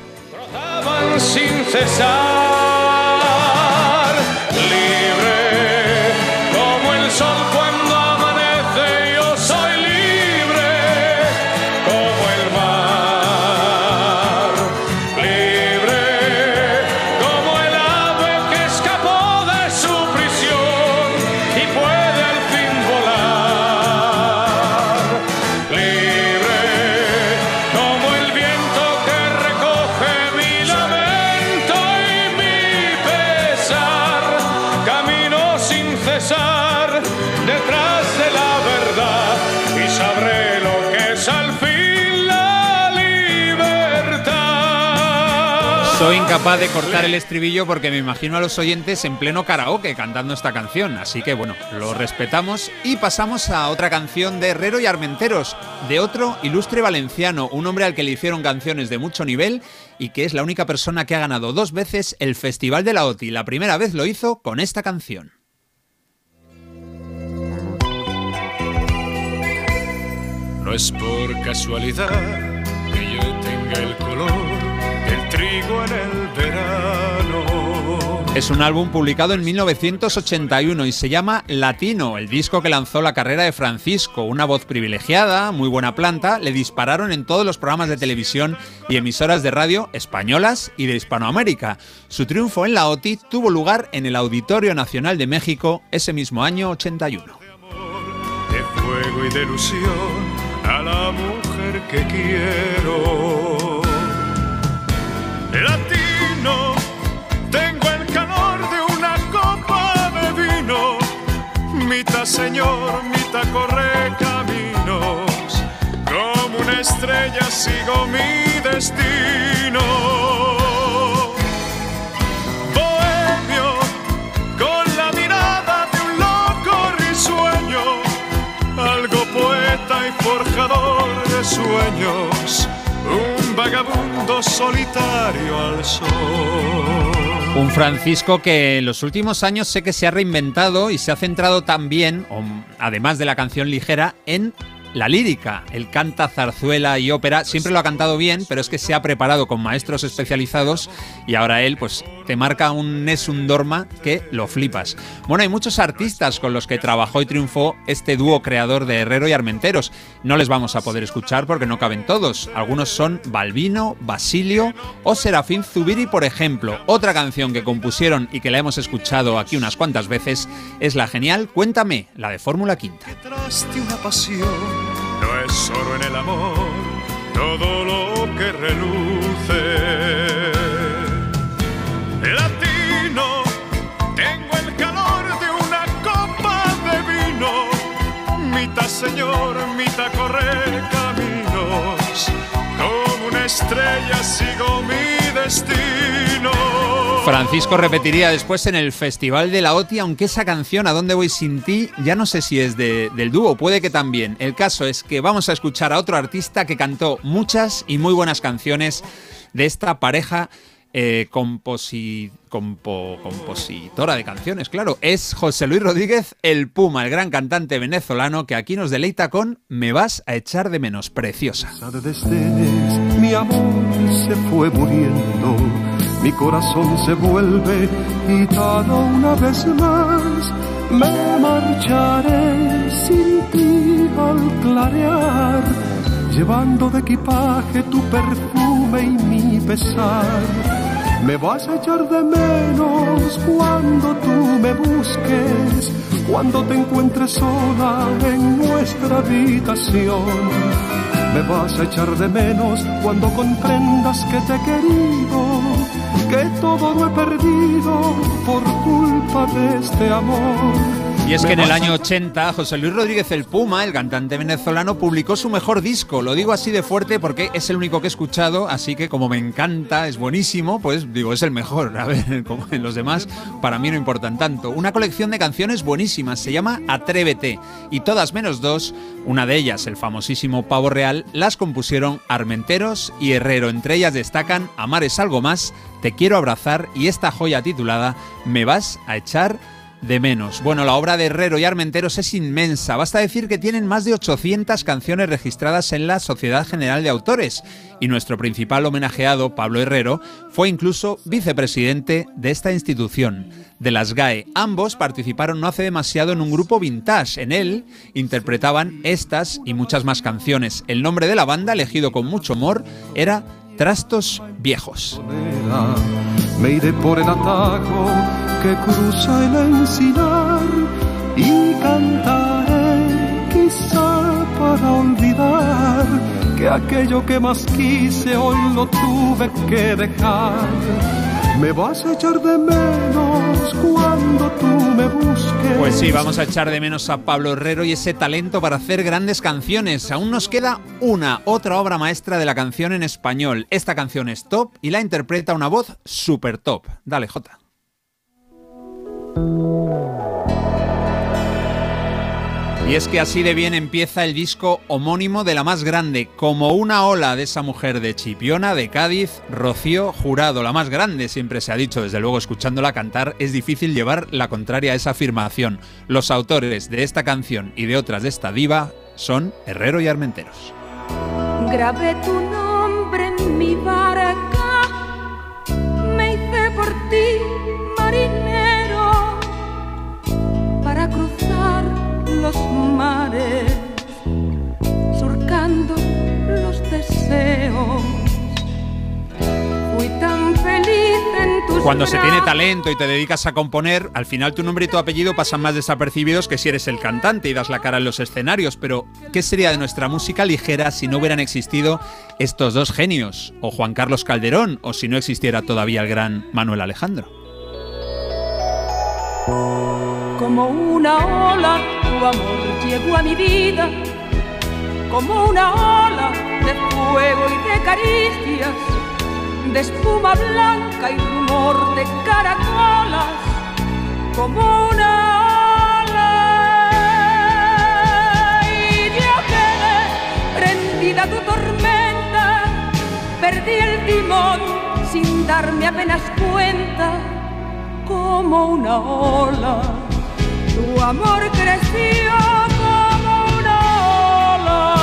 Incapaz de cortar el estribillo porque me imagino a los oyentes en pleno karaoke cantando esta canción. Así que bueno, lo respetamos y pasamos a otra canción de Herrero y Armenteros, de otro ilustre valenciano, un hombre al que le hicieron canciones de mucho nivel y que es la única persona que ha ganado dos veces el Festival de la OTI. La primera vez lo hizo con esta canción. No es por casualidad que yo tenga el color del trigo en el. Es un álbum publicado en 1981 y se llama Latino, el disco que lanzó la carrera de Francisco. Una voz privilegiada, muy buena planta, le dispararon en todos los programas de televisión y emisoras de radio españolas y de Hispanoamérica. Su triunfo en la OTI tuvo lugar en el Auditorio Nacional de México ese mismo año 81. de fuego y de ilusión a la mujer que quiero. Latino, mitad señor, mitad corre caminos, como una estrella sigo mi destino. Bohemio, con la mirada de un loco risueño, algo poeta y forjador de sueños, vagabundo solitario al sol. Un Francisco que en los últimos años sé que se ha reinventado y se ha centrado también, además de la canción ligera, en la lírica. Él canta zarzuela y ópera, siempre lo ha cantado bien, pero es que se ha preparado con maestros especializados y ahora él pues te marca un Nessun Dorma que lo flipas. Bueno, hay muchos artistas con los que trabajó y triunfó este dúo creador de Herrero y Armenteros. No les vamos a poder escuchar porque no caben todos. Algunos son Balbino, Basilio o Serafín Zubiri, por ejemplo. Otra canción que compusieron y que la hemos escuchado aquí unas cuantas veces es la genial Cuéntame, la de Fórmula Quinta. No es solo en el amor todo lo que reluce. Latino, tengo el calor de una copa de vino, mitad señor, mitad correr caminos, como una estrella sigo mi Francisco repetiría después en el Festival de la OTI, aunque esa canción, ¿A dónde voy sin ti? Ya no sé si es de- del dúo, puede que también. El caso es que vamos a escuchar a otro artista que cantó muchas y muy buenas canciones de esta pareja eh, composi- compo- compositora de canciones, claro. Es José Luis Rodríguez, el Puma, el gran cantante venezolano que aquí nos deleita con Me vas a echar de menos, preciosa. mi amor se fue muriendo, mi corazón se vuelve gitano una vez más. Me marcharé sin ti al clarear, llevando de equipaje tu perfume y mi pesar. Me vas a echar de menos cuando tú me busques, cuando te encuentres sola en nuestra habitación. Me vas a echar de menos cuando comprendas que te he querido, que todo lo he perdido por culpa de este amor. Y es que en el año 80 José Luis Rodríguez el Puma, el cantante venezolano, publicó su mejor disco. Lo digo así de fuerte porque es el único que he escuchado, así que como me encanta, es buenísimo, pues digo, es el mejor. A ver, como en los demás, para mí no importan tanto. Una colección de canciones buenísimas, se llama Atrévete, y todas menos dos, una de ellas, el famosísimo Pavo Real, las compusieron Armenteros y Herrero. Entre ellas destacan Amar es algo más, Te quiero abrazar y esta joya titulada Me vas a echar de menos. Bueno, la obra de Herrero y Armenteros es inmensa. Basta decir que tienen más de 800 canciones registradas en la Sociedad General de Autores. Y nuestro principal homenajeado, Pablo Herrero, fue incluso vicepresidente de esta institución, de las GAE. Ambos participaron no hace demasiado en un grupo vintage. En él interpretaban estas y muchas más canciones. El nombre de la banda, elegido con mucho amor, era Trastos Viejos. Me iré por el atajo que cruza el encinar y cantaré quizá para olvidar que aquello que más quise hoy lo tuve que dejar. Me vas a echar de menos cuando tú me busques. Pues sí, vamos a echar de menos a Pablo Herrero y ese talento para hacer grandes canciones. Aún nos queda una, otra obra maestra de la canción en español. Esta canción es top y la interpreta una voz super top. Dale, Jota. Y es que así de bien empieza el disco homónimo de la más grande, como una ola de esa mujer de Chipiona, de Cádiz, Rocío Jurado, la más grande, siempre se ha dicho, desde luego escuchándola cantar es difícil llevar la contraria a esa afirmación. Los autores de esta canción y de otras de esta diva son Herrero y Armenteros. Grabé tu nombre en mi barca, me hice por ti marinero los mares, surcando los deseos. Fui tan feliz en tus Cuando se tiene talento y te dedicas a componer, al final tu nombre y tu apellido pasan más desapercibidos que si eres el cantante y das la cara en los escenarios. Pero, ¿qué sería de nuestra música ligera si no hubieran existido estos dos genios? O Juan Carlos Calderón, o si no existiera todavía el gran Manuel Alejandro. Como una ola, tu amor llegó a mi vida, como una ola de fuego y de caricias, de espuma blanca y rumor de caracolas, como una ola. Y a tu tormenta, perdí el timón sin darme apenas cuenta como una ola. Tu amor creció como una ola.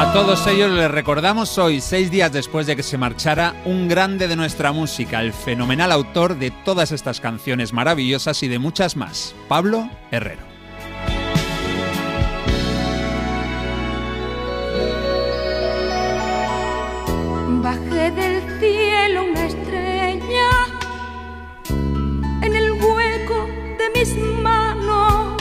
A todos ellos les recordamos hoy, seis días después de que se marchara, un grande de nuestra música, el fenomenal autor de todas estas canciones maravillosas y de muchas más, Pablo Herrero. Bajé del cielo una estrella mis manos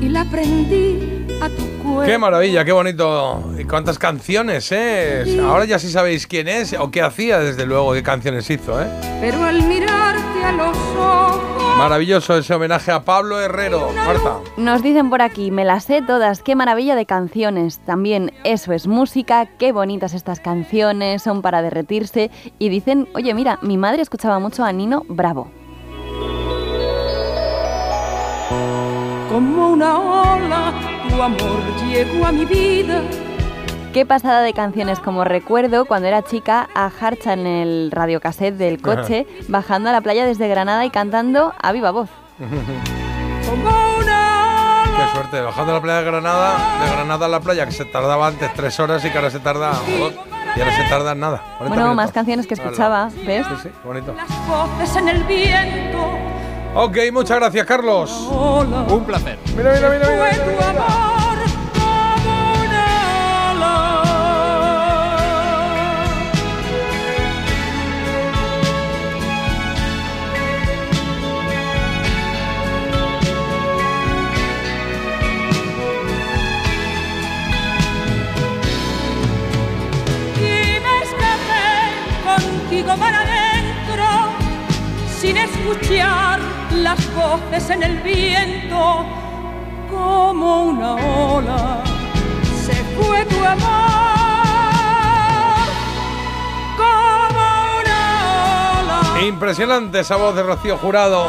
y la prendí a tu cuerpo. Qué maravilla, qué bonito. Y cuántas canciones, ¿eh? Ahora ya sí sabéis quién es o qué hacía, desde luego, qué canciones hizo, ¿eh? Pero al mirarte a los ojos Maravilloso ese homenaje a Pablo Herrero. Marta. Nos dicen por aquí, me las sé todas, qué maravilla de canciones. También eso es música, qué bonitas estas canciones, son para derretirse. Y dicen, oye, mira, mi madre escuchaba mucho a Nino Bravo. Como una ola, tu amor llegó a mi vida. Qué pasada de canciones como recuerdo cuando era chica a Harcha en el radiocassette del coche, bajando a la playa desde Granada y cantando a viva voz. Como una Qué suerte, bajando a la playa de Granada, de Granada a la playa, que se tardaba antes tres horas y que ahora se tarda y ahora se tarda nada. 40 Bueno, minutos. más canciones que escuchaba, ¿ves? Sí, sí, bonito. voces en el viento. Ok, muchas gracias, Carlos. Un placer. Mira, mira, mira, mira. Fue tu amor como una ola. Y me escapé contigo para adentro sin escuchar las voces en el viento como una ola se fue tu amor como una ola Impresionante esa voz de Rocío Jurado.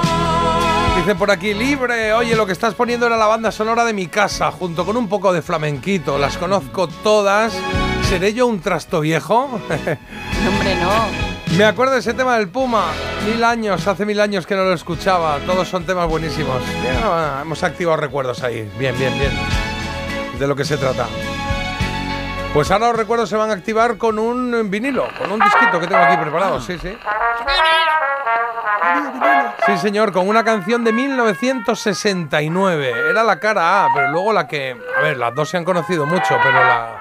Dice por aquí, libre, oye, lo que estás poniendo era la banda sonora de mi casa, junto con un poco de flamenquito. Las conozco todas. ¿Seré yo un trasto viejo? Hombre, no. Me acuerdo de ese tema del Puma. Mil años, hace mil años que no lo escuchaba. Todos son temas buenísimos. Bien, hemos activado recuerdos ahí. Bien, bien, bien. De lo que se trata. Pues ahora los recuerdos se van a activar con un vinilo, con un disquito que tengo aquí preparado. Sí, sí. Sí, señor, con una canción de 1969. Era la cara A, pero luego la que. A ver, las dos se han conocido mucho, pero la.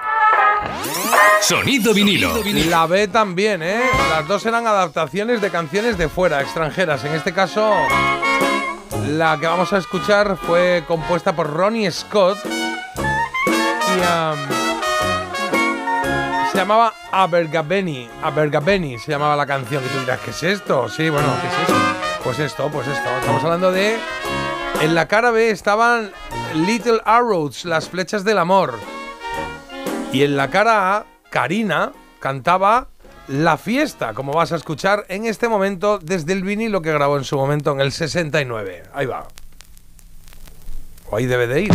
Sonido vinilo. La B también, ¿eh? Las dos eran adaptaciones de canciones de fuera, extranjeras. En este caso, la que vamos a escuchar fue compuesta por Ronnie Scott y am, se llamaba Abergavenny. Abergavenny se llamaba la canción. Que tú dirás, ¿qué es esto? Sí, bueno, ¿qué es esto? Pues esto, pues esto. Estamos hablando de. En la cara B estaban Little Arrows, las flechas del amor. Y en la cara A, Karina cantaba La fiesta, como vas a escuchar en este momento desde el vinilo que grabó en su momento en el 69. Ahí va. O ahí debe de ir.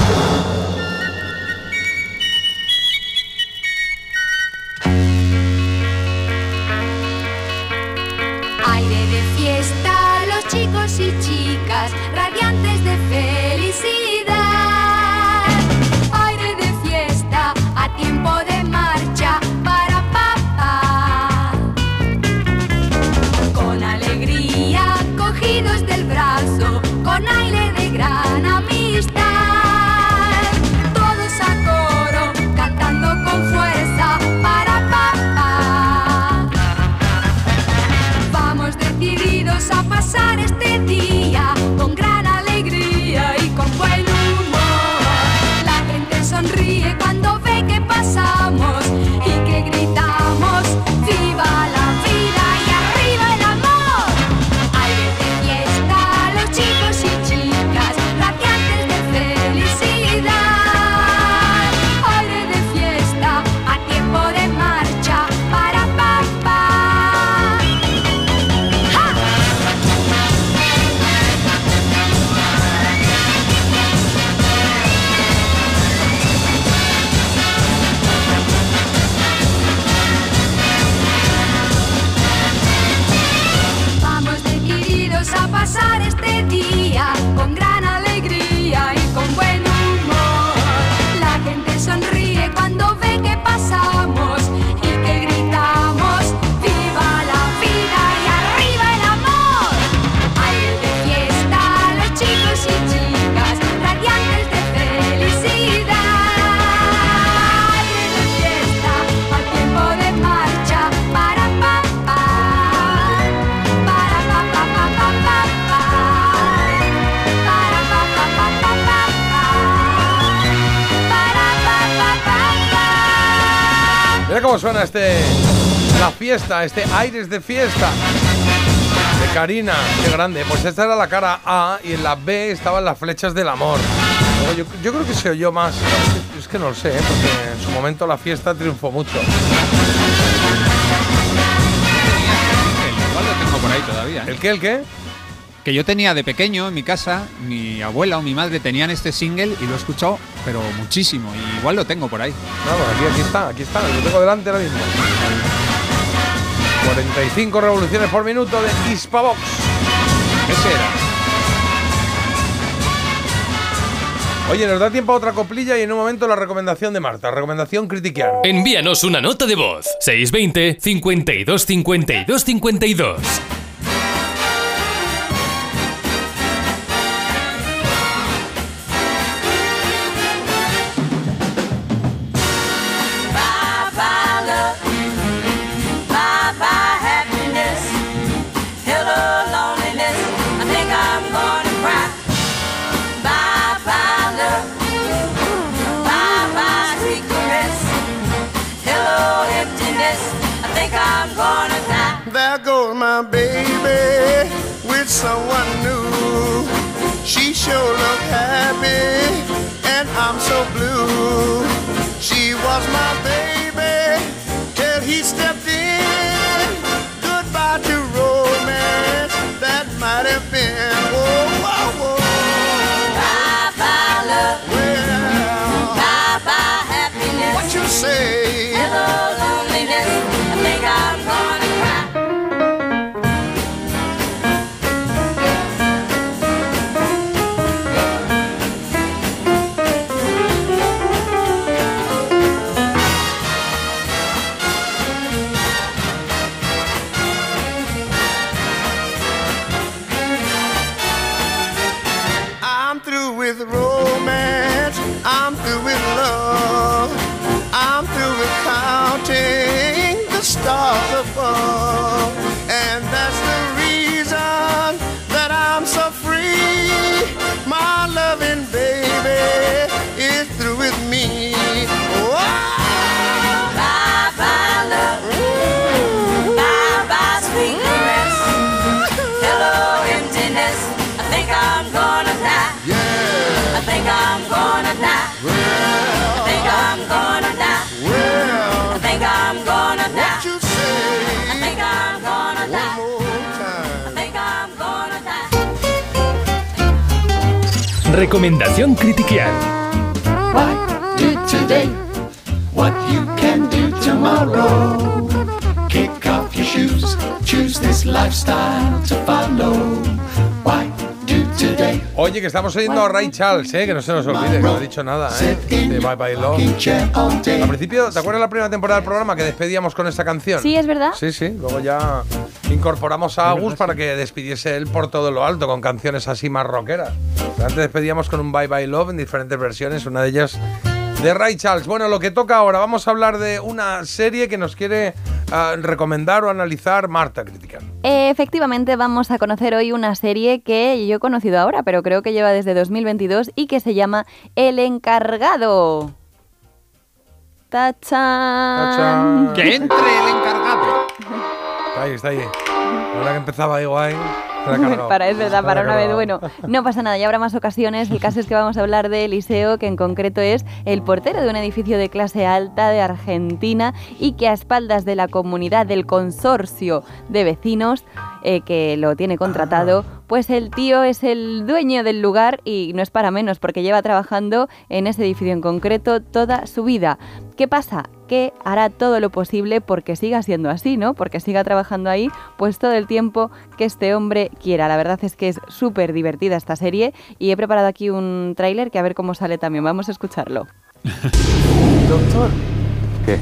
Cómo suena este. La fiesta, este aires de fiesta. De Karina, qué grande. Pues esta era la cara A y en la B estaban las flechas del amor. Yo, yo creo que se oyó más. Es que no lo sé, ¿eh? porque en su momento la fiesta triunfó mucho. Igual lo tengo por ahí todavía. ¿eh? ¿El qué, el qué? Que yo tenía de pequeño en mi casa, mi abuela o mi madre tenían este single y lo he escuchado, pero muchísimo. Y igual lo tengo por ahí. Vamos, aquí, aquí está, aquí está. Lo tengo delante ahora mismo. 45 revoluciones por minuto de Hispavox. Ese era. Oye, nos da tiempo a otra coplilla y en un momento la recomendación de Marta. Recomendación critiquear. Envíanos una nota de voz. 620 52 52 52. Someone new. She sure look happy, and I'm so blue. She was my baby till he stepped in. Goodbye to romance that might have been. Whoa, whoa, whoa. Bye bye love, bye bye happiness. What you say? Hello loneliness, Recomendación critiquear. Why do today what you can do tomorrow? Kick off your shoes, choose this lifestyle to follow. Oye, que estamos oyendo a Ray Charles, ¿eh? que no se nos olvide, que no ha dicho nada, ¿eh? de Bye Bye Love. Al principio, ¿te acuerdas la primera temporada del programa que despedíamos con esta canción? Sí, es verdad. Sí, sí. Luego ya incorporamos a Agus para que despidiese él por todo lo alto con canciones así más rockeras. Pero antes despedíamos con un Bye Bye Love en diferentes versiones, una de ellas de Ray Charles. Bueno, lo que toca ahora, vamos a hablar de una serie que nos quiere ah, recomendar o analizar Marta Criticar. Efectivamente, vamos a conocer hoy una serie que yo he conocido ahora, pero creo que lleva desde 2022 y que se llama El Encargado. ¡Tachán! ¡Que entre el encargado! Está ahí, está ahí. Ahora que empezaba ahí guay. Para, es verdad, para una vez. Bueno, no pasa nada, ya habrá más ocasiones. El caso es que vamos a hablar de Eliseo, que en concreto es el portero de un edificio de clase alta de Argentina y que a espaldas de la comunidad del consorcio de vecinos eh, que lo tiene contratado, pues el tío es el dueño del lugar y no es para menos porque lleva trabajando en ese edificio en concreto toda su vida. ¿Qué pasa? Que hará todo lo posible porque siga siendo así, ¿no? Porque siga trabajando ahí, pues todo el tiempo que este hombre quiera. La verdad es que es súper divertida esta serie y he preparado aquí un tráiler que a ver cómo sale también. Vamos a escucharlo. Doctor, ¿Qué?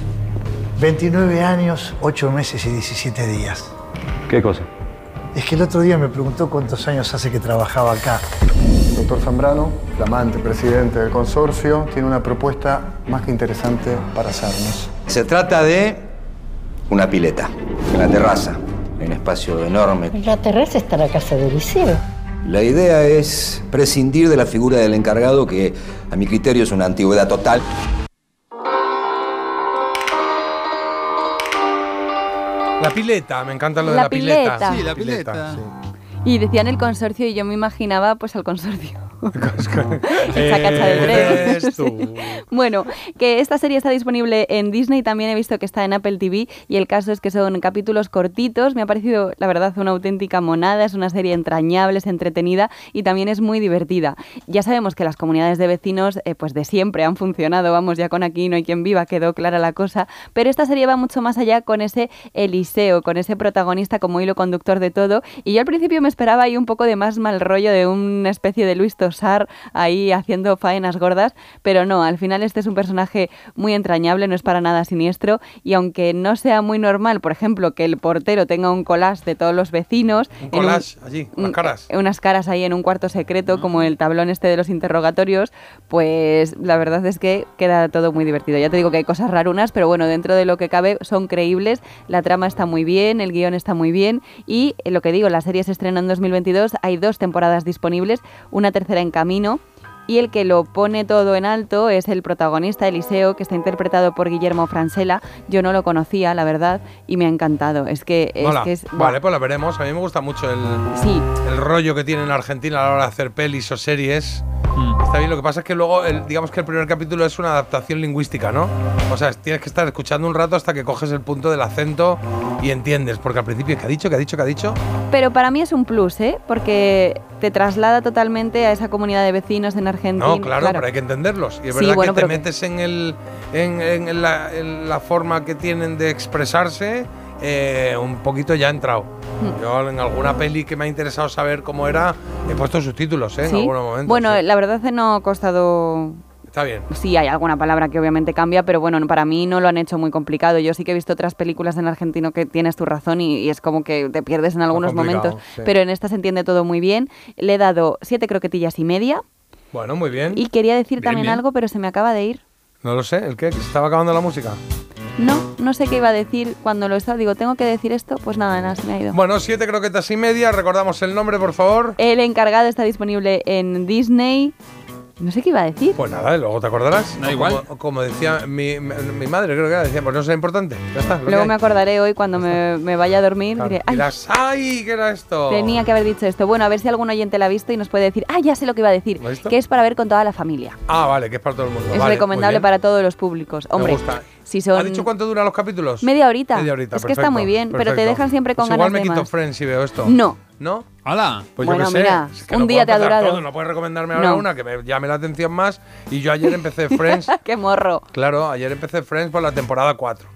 29 años, 8 meses y 17 días. ¿Qué cosa? Es que el otro día me preguntó cuántos años hace que trabajaba acá. Doctor Zambrano, flamante presidente del consorcio, tiene una propuesta más que interesante para hacernos. Se trata de una pileta, en la terraza, en un espacio enorme. La terraza está la casa del liceo. La idea es prescindir de la figura del encargado, que a mi criterio es una antigüedad total. La pileta, me encanta lo de La la, pileta. pileta. Sí, la pileta. sí. Y decían el consorcio y yo me imaginaba pues al consorcio. Hecha cacha tres. Tú. Bueno, que esta serie está disponible en Disney, también he visto que está en Apple TV y el caso es que son capítulos cortitos, me ha parecido la verdad una auténtica monada, es una serie entrañable, es entretenida y también es muy divertida. Ya sabemos que las comunidades de vecinos eh, pues de siempre han funcionado, vamos, ya con aquí no hay quien viva, quedó clara la cosa, pero esta serie va mucho más allá con ese Eliseo, con ese protagonista como hilo conductor de todo y yo al principio me esperaba ahí un poco de más mal rollo de una especie de Luis Ahí haciendo faenas gordas, pero no, al final este es un personaje muy entrañable, no es para nada siniestro y aunque no sea muy normal, por ejemplo, que el portero tenga un collage de todos los vecinos, Un collage allí, unas un- caras. unas caras ahí en un cuarto secreto, como el tablón este de los interrogatorios, pues la verdad es que queda todo muy divertido. Ya te digo que hay cosas rarunas, pero bueno, dentro de lo que cabe son creíbles, la trama está muy bien, el guion está muy bien y eh, lo que digo, la serie se estrena en 2022, hay dos temporadas disponibles, una tercera en camino. Y el que lo pone todo en alto es el protagonista, Eliseo, que está interpretado por Guillermo Francella. Yo no lo conocía, la verdad, y me ha encantado. Es que es, Mola. que es vale, pues la veremos. A mí me gusta mucho el, Sí. el rollo que tiene en Argentina a la hora de hacer pelis o series. Está bien, lo que pasa es que luego, el- digamos que el primer capítulo es una adaptación lingüística, ¿no? O sea, tienes que estar escuchando un rato hasta que coges el punto del acento y entiendes, porque al principio, ¿qué ha dicho? ¿Qué ha dicho? ¿Qué ha dicho? Pero para mí es un plus, ¿eh? Porque te traslada totalmente a esa comunidad de vecinos en Argentina. No, claro, pero hay que entenderlos. Y es Sí, verdad bueno, que te pero que- metes en, el, en, en- en la, en la forma que tienen de expresarse, eh, un poquito ya he entrado. Mm. Yo en alguna peli que me ha interesado saber cómo era, he puesto subtítulos, ¿eh? En Sí. algunos momentos. Bueno, sí. la verdad es que no ha costado Está bien. Sí, hay alguna palabra que obviamente cambia, pero bueno, para mí no lo han hecho muy complicado. Yo sí que he visto otras películas en argentino que tienes tu razón y, y es como que te pierdes en algunos momentos, sí. pero en esta se entiende todo muy bien. Le he dado siete croquetillas y media Bueno, muy bien. y quería decir Bien, también bien. algo, pero se me acaba de ir. No lo sé, ¿el qué? ¿Que se estaba acabando la música? No, no sé qué iba a decir cuando lo estaba. Digo, tengo que decir esto, pues nada, nada, se me ha ido. Bueno, siete croquetas y media. Recordamos el nombre, por favor. El encargado está disponible en Disney. No sé qué iba a decir. Pues nada, luego te acordarás. No, O igual. Como, como decía mi, mi- madre, creo que era, decía, pues no es importante. Ya está. Luego hay. me acordaré hoy cuando me, me vaya a dormir. Claro. Diré, ay, Dirás, ¡ay! ¿Qué era esto? tenía que haber dicho esto. Bueno, a ver si algún oyente la ha visto y nos puede decir, ah, ya sé lo que iba a decir. Que es para ver con toda la familia. Ah, vale, que es para todo el mundo. es Vale, recomendable para todos los públicos. Hombre, Me gusta. si son. ¿Ha dicho cuánto duran los capítulos? Media horita. Media horita, Es que está muy bien, pero te dejan siempre con Pues igual ganas me de quito más. Friends si veo esto. No. ¿No? ¡Hala! Pues Bueno, yo qué sé. mira, es que un no día te ha durado. todo, no puedes recomendarme ahora No. una que me llame la atención más. Y yo ayer empecé Friends. ¡Qué morro! claro, ayer empecé Friends por la temporada 4.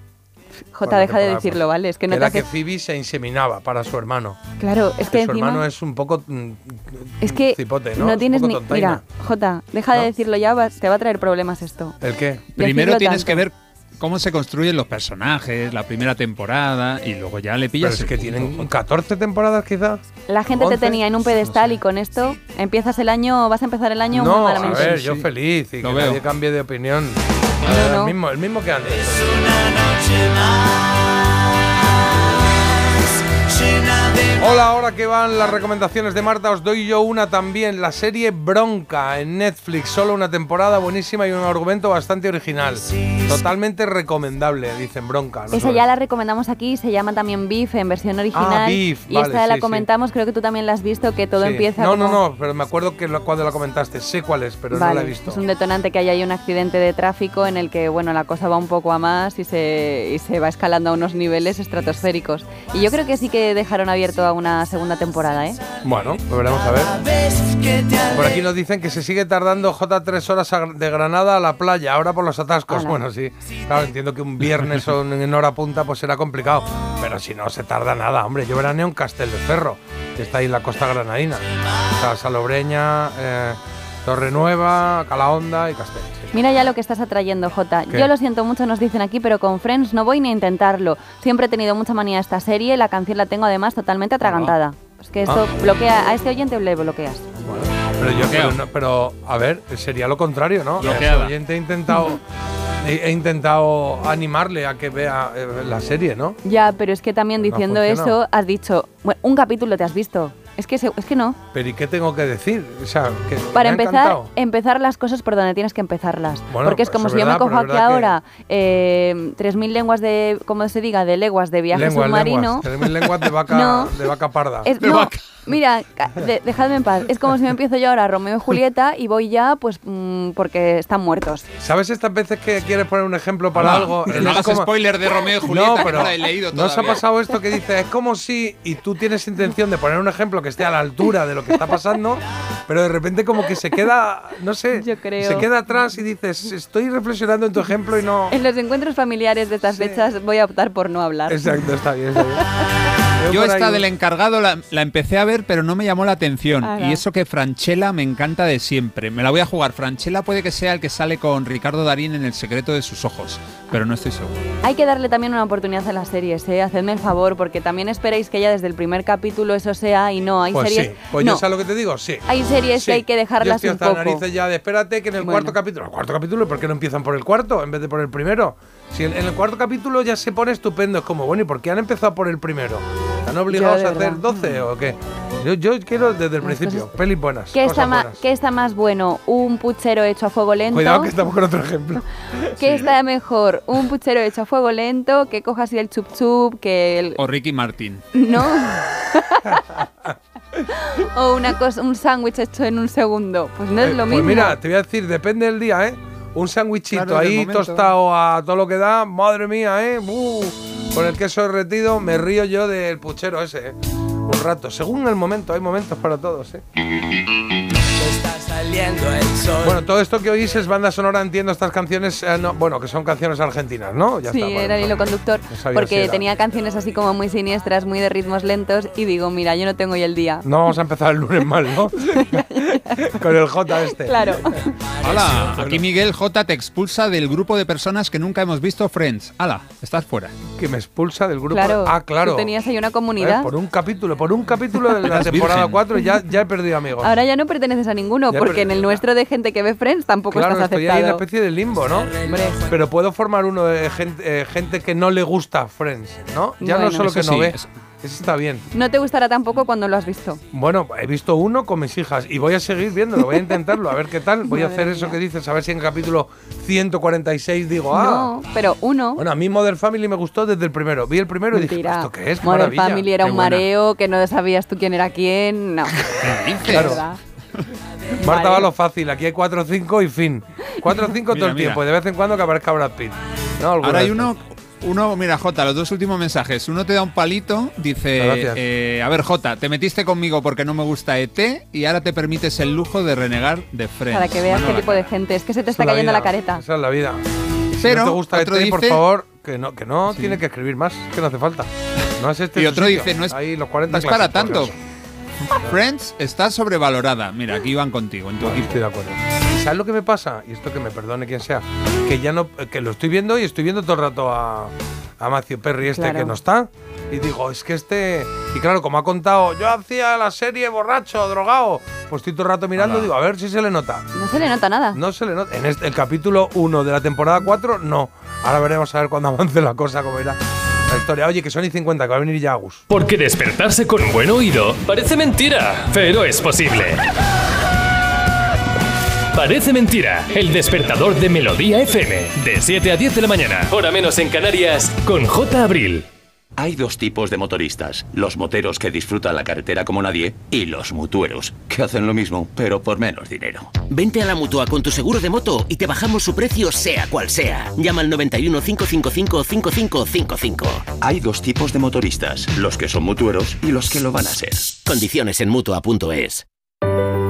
Jota, Bueno, deja de decirlo, ¿vale? Es que no te era hace. que Phoebe se inseminaba para su hermano. Claro, es que su encima. hermano es un poco mm, Es que cipote, ¿no? Un tienes poco ni. Mira, Jota, deja de ¿No? decirlo ya, va- te va a traer problemas esto. ¿El qué? Primero Decirlo tienes tanto. que ver cómo se construyen los personajes, la primera temporada, y luego ya le Pero pillas. es el que punto. tienen 14 temporadas quizá. La gente te 11. tenía en un pedestal y con esto empiezas el año, vas a empezar el año muy No, a malamente. ver, yo feliz y Lo que veo. nadie cambie de opinión. No, no. El, mismo, el mismo que antes. Hola, ahora que van las recomendaciones de Marta, os doy yo una también. La serie Bronca en Netflix, solo una temporada buenísima y un argumento bastante original. Totalmente recomendable, dicen Bronca. ¿no? Esa ya la recomendamos aquí, se llama también Beef en versión original. Beef, y vale, esta la sí, sí. comentamos, creo que tú también la has visto, que todo Sí. empieza No, como- no, no, pero me acuerdo que lo- cuando la comentaste, sé cuál es, pero no la he visto. Es un detonante que hay ahí un accidente de tráfico en el que bueno la cosa va un poco a más y se, y se va escalando a unos niveles estratosféricos. Y yo creo que sí que dejaron abierto a una segunda temporada, ¿eh? Bueno, veremos a ver. Por aquí nos dicen que se sigue tardando J tres horas de Granada a la playa, ahora por los atascos. Bueno, sí. Claro, entiendo que un viernes o en en hora punta pues será complicado. Pero si no se tarda nada, hombre. Yo veraneo en Castel de Ferro, que está ahí en la costa granadina. O sea, Salobreña, eh, Torre Nueva, Calahonda y Castel. sí. Mira ya lo que estás atrayendo, Jota. ¿Qué? Yo lo siento mucho, nos dicen aquí, pero con Friends no voy ni a intentarlo. Siempre he tenido mucha manía a esta serie, la canción la tengo además totalmente atragantada. Es que esto Ah. bloquea, a este oyente le bloqueas. Bueno, pero yo pero, no- pero, a ver, sería lo contrario, ¿no? Bloqueada. El oyente ha intentado, he, intentado animarle a que vea eh, la serie, ¿no? Ya, pero es que también No diciendo eso, has dicho, bueno, un capítulo te has visto. Es que, se- es que no. Pero ¿y qué tengo que decir? O sea, que Para me empezar, empezar las cosas por donde tienes que empezarlas. Bueno, Porque es pues como si yo me cojo aquí ahora eh, 3.000 lenguas de, ¿cómo se diga? De leguas de viaje lenguas, submarino. lenguas. Tenemos lenguas de vaca, No. de vaca parda. Es- no, mira, ca- de- dejadme en paz. Es como si me empiezo yo ahora Romeo y Julieta y voy ya, pues, mm, porque están muertos. ¿Sabes estas veces que quieres poner un ejemplo para algo? no es hagas spoiler de Romeo y Julieta, No, que pero no la he leído ¿No os ha pasado esto que dice, es como si, y tú tienes intención de poner un ejemplo que esté a la altura de lo que está pasando, pero de repente como que se queda, no sé, creo. se queda atrás y dices, estoy reflexionando en tu ejemplo y no... En los encuentros familiares de estas fechas voy a optar por no hablar. Exacto, está bien, está bien. Yo esta del encargado la, la empecé a ver, pero no me llamó la atención. Y eso que Franchella me encanta de siempre. Me la voy a jugar. Franchella puede que sea el que sale con Ricardo Darín en El secreto de sus ojos, pero no estoy seguro. Hay que darle también una oportunidad a las series, ¿eh? Hacedme el favor, porque también esperáis que ya desde el primer capítulo eso sea y no. Hay Pues series. sí, pues no. yo sabes lo que te digo, sí. Hay series que hay que dejarlas Yo estoy un hasta las poco. narices ya de espérate que en el Bueno. cuarto capítulo, el cuarto capítulo, ¿por qué no empiezan por el cuarto en vez de por el primero? Si en, en el cuarto capítulo ya se pone estupendo, es como, bueno, ¿y por qué han empezado por el primero? ¿Están obligados a hacer verdad. 12 o qué? Yo, yo quiero desde el principio, pelis buenas. ¿Qué está, cosas buenas. qué está más bueno? ¿Un puchero hecho a fuego lento? Cuidado que estamos con otro ejemplo. ¿Qué está mejor? ¿Un puchero hecho a fuego lento? Que coja así el chup chup, que el... O Ricky Martin. ¿No? o una cosa, un sándwich hecho en un segundo. Pues no es Eh, lo pues mismo. mira, te voy a decir, depende del día, ¿eh? Un sándwichito Claro, ahí tostado a todo lo que da, madre mía, ¿eh? Uh, con el queso derretido me río yo del puchero ese, ¿eh? Un rato, según el momento, hay momentos para todos, ¿eh? Está saliendo el sol. Bueno, todo esto que oís es banda sonora, entiendo estas canciones, eh, no, bueno, que son canciones argentinas, ¿no? Ya sí, está, era el hilo conductor. No si porque era- tenía canciones así como muy siniestras, muy de ritmos lentos. Y digo, mira, yo no tengo hoy el día. No vamos a empezar el lunes mal, ¿no? Con el J este. Claro. Hola, aquí Miguel J te expulsa del grupo de personas que nunca hemos visto Friends. Hala, estás fuera. Que me expulsa del grupo. Claro. Ah, claro. Tú tenías ahí una Eh, comunidad. por un capítulo, por un capítulo de la temporada virgen. 4 ya, ya he perdido amigos. Ahora ya no perteneces a ninguno, Ya, porque en el nuestro de gente que ve Friends tampoco Claro, estás estoy ahí en una aceptado. especie de limbo, ¿no? Pero puedo formar uno de gente, eh, gente que no le gusta Friends, ¿no? Ya no solo que no sí, ve. es- Eso está bien. No te gustará tampoco cuando lo has visto. Bueno, he visto uno con mis hijas y voy a seguir viéndolo, voy a intentarlo, a ver qué tal. Voy a hacer eso mía. que dices, a ver si en capítulo 146 digo, ah. No, pero uno. Bueno, a mí Modern Family me gustó desde el primero. Vi el primero y dije. ¿esto qué es? Qué Modern maravilla. Family era Qué un buena. mareo, que no sabías tú quién era quién. No. Claro. ¿Verdad? Marta Vale. va lo fácil, aquí hay 4 o 5 y fin. 4 o 5 todo el mira. tiempo y de vez en cuando que aparezca Brad Pitt. No, alguna Ahora hay uno, uno, mira Jota, los dos últimos mensajes. Uno te da un palito, dice, Gracias. eh, a ver Jota, te metiste conmigo porque no me gusta ET y ahora te permites el lujo de renegar de Friends. Para que veas Mano qué la tipo de gente. Es que se te Esa está es la cayendo vida, la careta. Esa es la vida. Si Pero no te gusta otro ET, por dice- favor, que no, que no tiene que escribir más, que no hace falta. No es este Y otro sitio. dice, no es, Ahí los 40 no es para tanto. Friends está sobrevalorada. Mira, aquí van contigo, en tu equipo. Estoy de acuerdo. ¿Sabes lo que me pasa? Y esto que me perdone quien sea. Que ya no, que lo estoy viendo y estoy viendo todo el rato a, a Matthew Perry este Claro. que no está. Y digo, es que este. Y claro, como ha contado, yo hacía la serie borracho, drogado. Pues estoy todo el rato mirando y Ala. digo, a ver si se le nota. No se le nota nada. No se le nota. En este- el capítulo 1 de la temporada 4, no. Ahora veremos a ver cuando avance la cosa, cómo irá la historia. Oye, que son y 50, que va a venir ya Agus. Porque despertarse con buen oído parece mentira, pero es posible. Parece mentira, el despertador de Melodía FM, de 7 a 10 de la mañana, hora menos en Canarias, con J. Abril. Hay dos tipos de motoristas, los moteros que disfrutan la carretera como nadie y los mutueros, que hacen lo mismo, pero por menos dinero. Vente a la mutua con tu seguro de moto y te bajamos su precio sea cual sea. Llama al 91 555 5555. Hay dos tipos de motoristas, los que son mutueros y los que lo van a ser. Condiciones en mutua.es.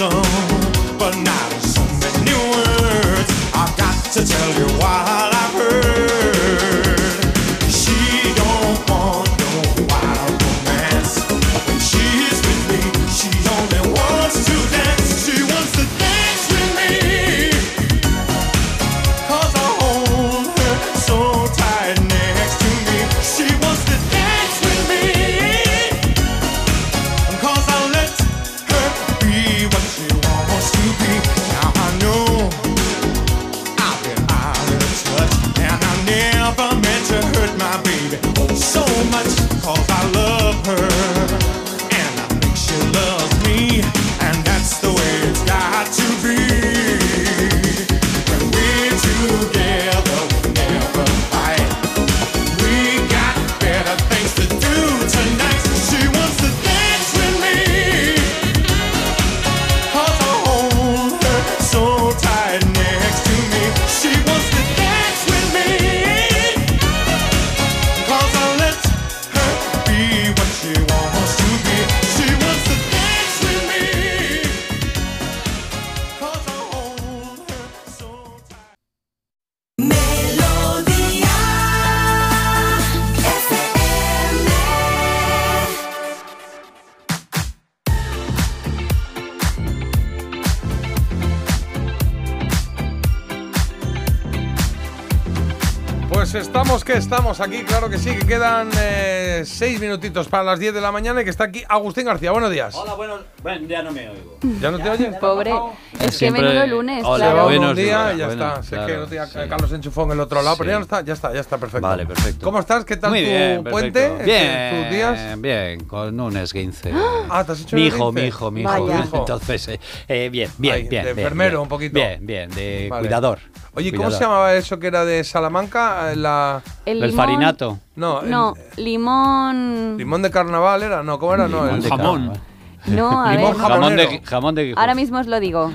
Said but not so many words. I've got to tell you what estamos aquí, claro que sí, que quedan eh, seis minutitos para las 10 de la mañana y que está aquí Agustín García. Buenos días. Hola, bueno, bueno, ya no me oigo. ¿Ya no te oyes? Pobre. Es que Siempre- menudo lunes, Hola, claro. buenos día días, ya bueno, está. Sé claro, que no tenía sí. Carlos enchufó en el otro lado, pero ya no está, ya está, ya está perfecto. Vale, perfecto. ¿Cómo estás? ¿Qué tal Muy tu bien, puente? perfecto. Bien, ¿Tus días? bien, con un esguince. Ah, ¿te has hecho mi un hijo, esguince? mi hijo, mi hijo. Entonces, eh, eh, bien, bien, Ay, bien. de bien, enfermero, bien. un poquito. Bien, bien, de Vale. cuidador. Oye, ¿cómo cuidador. se llamaba eso que era de Salamanca? La... El El limón- No, el- No, limón. limón de carnaval era, no, ¿cómo era? No, el de jamón. carnaval. No, a Limón ver. Jamón de, jamón de. Ahora mismo os lo digo.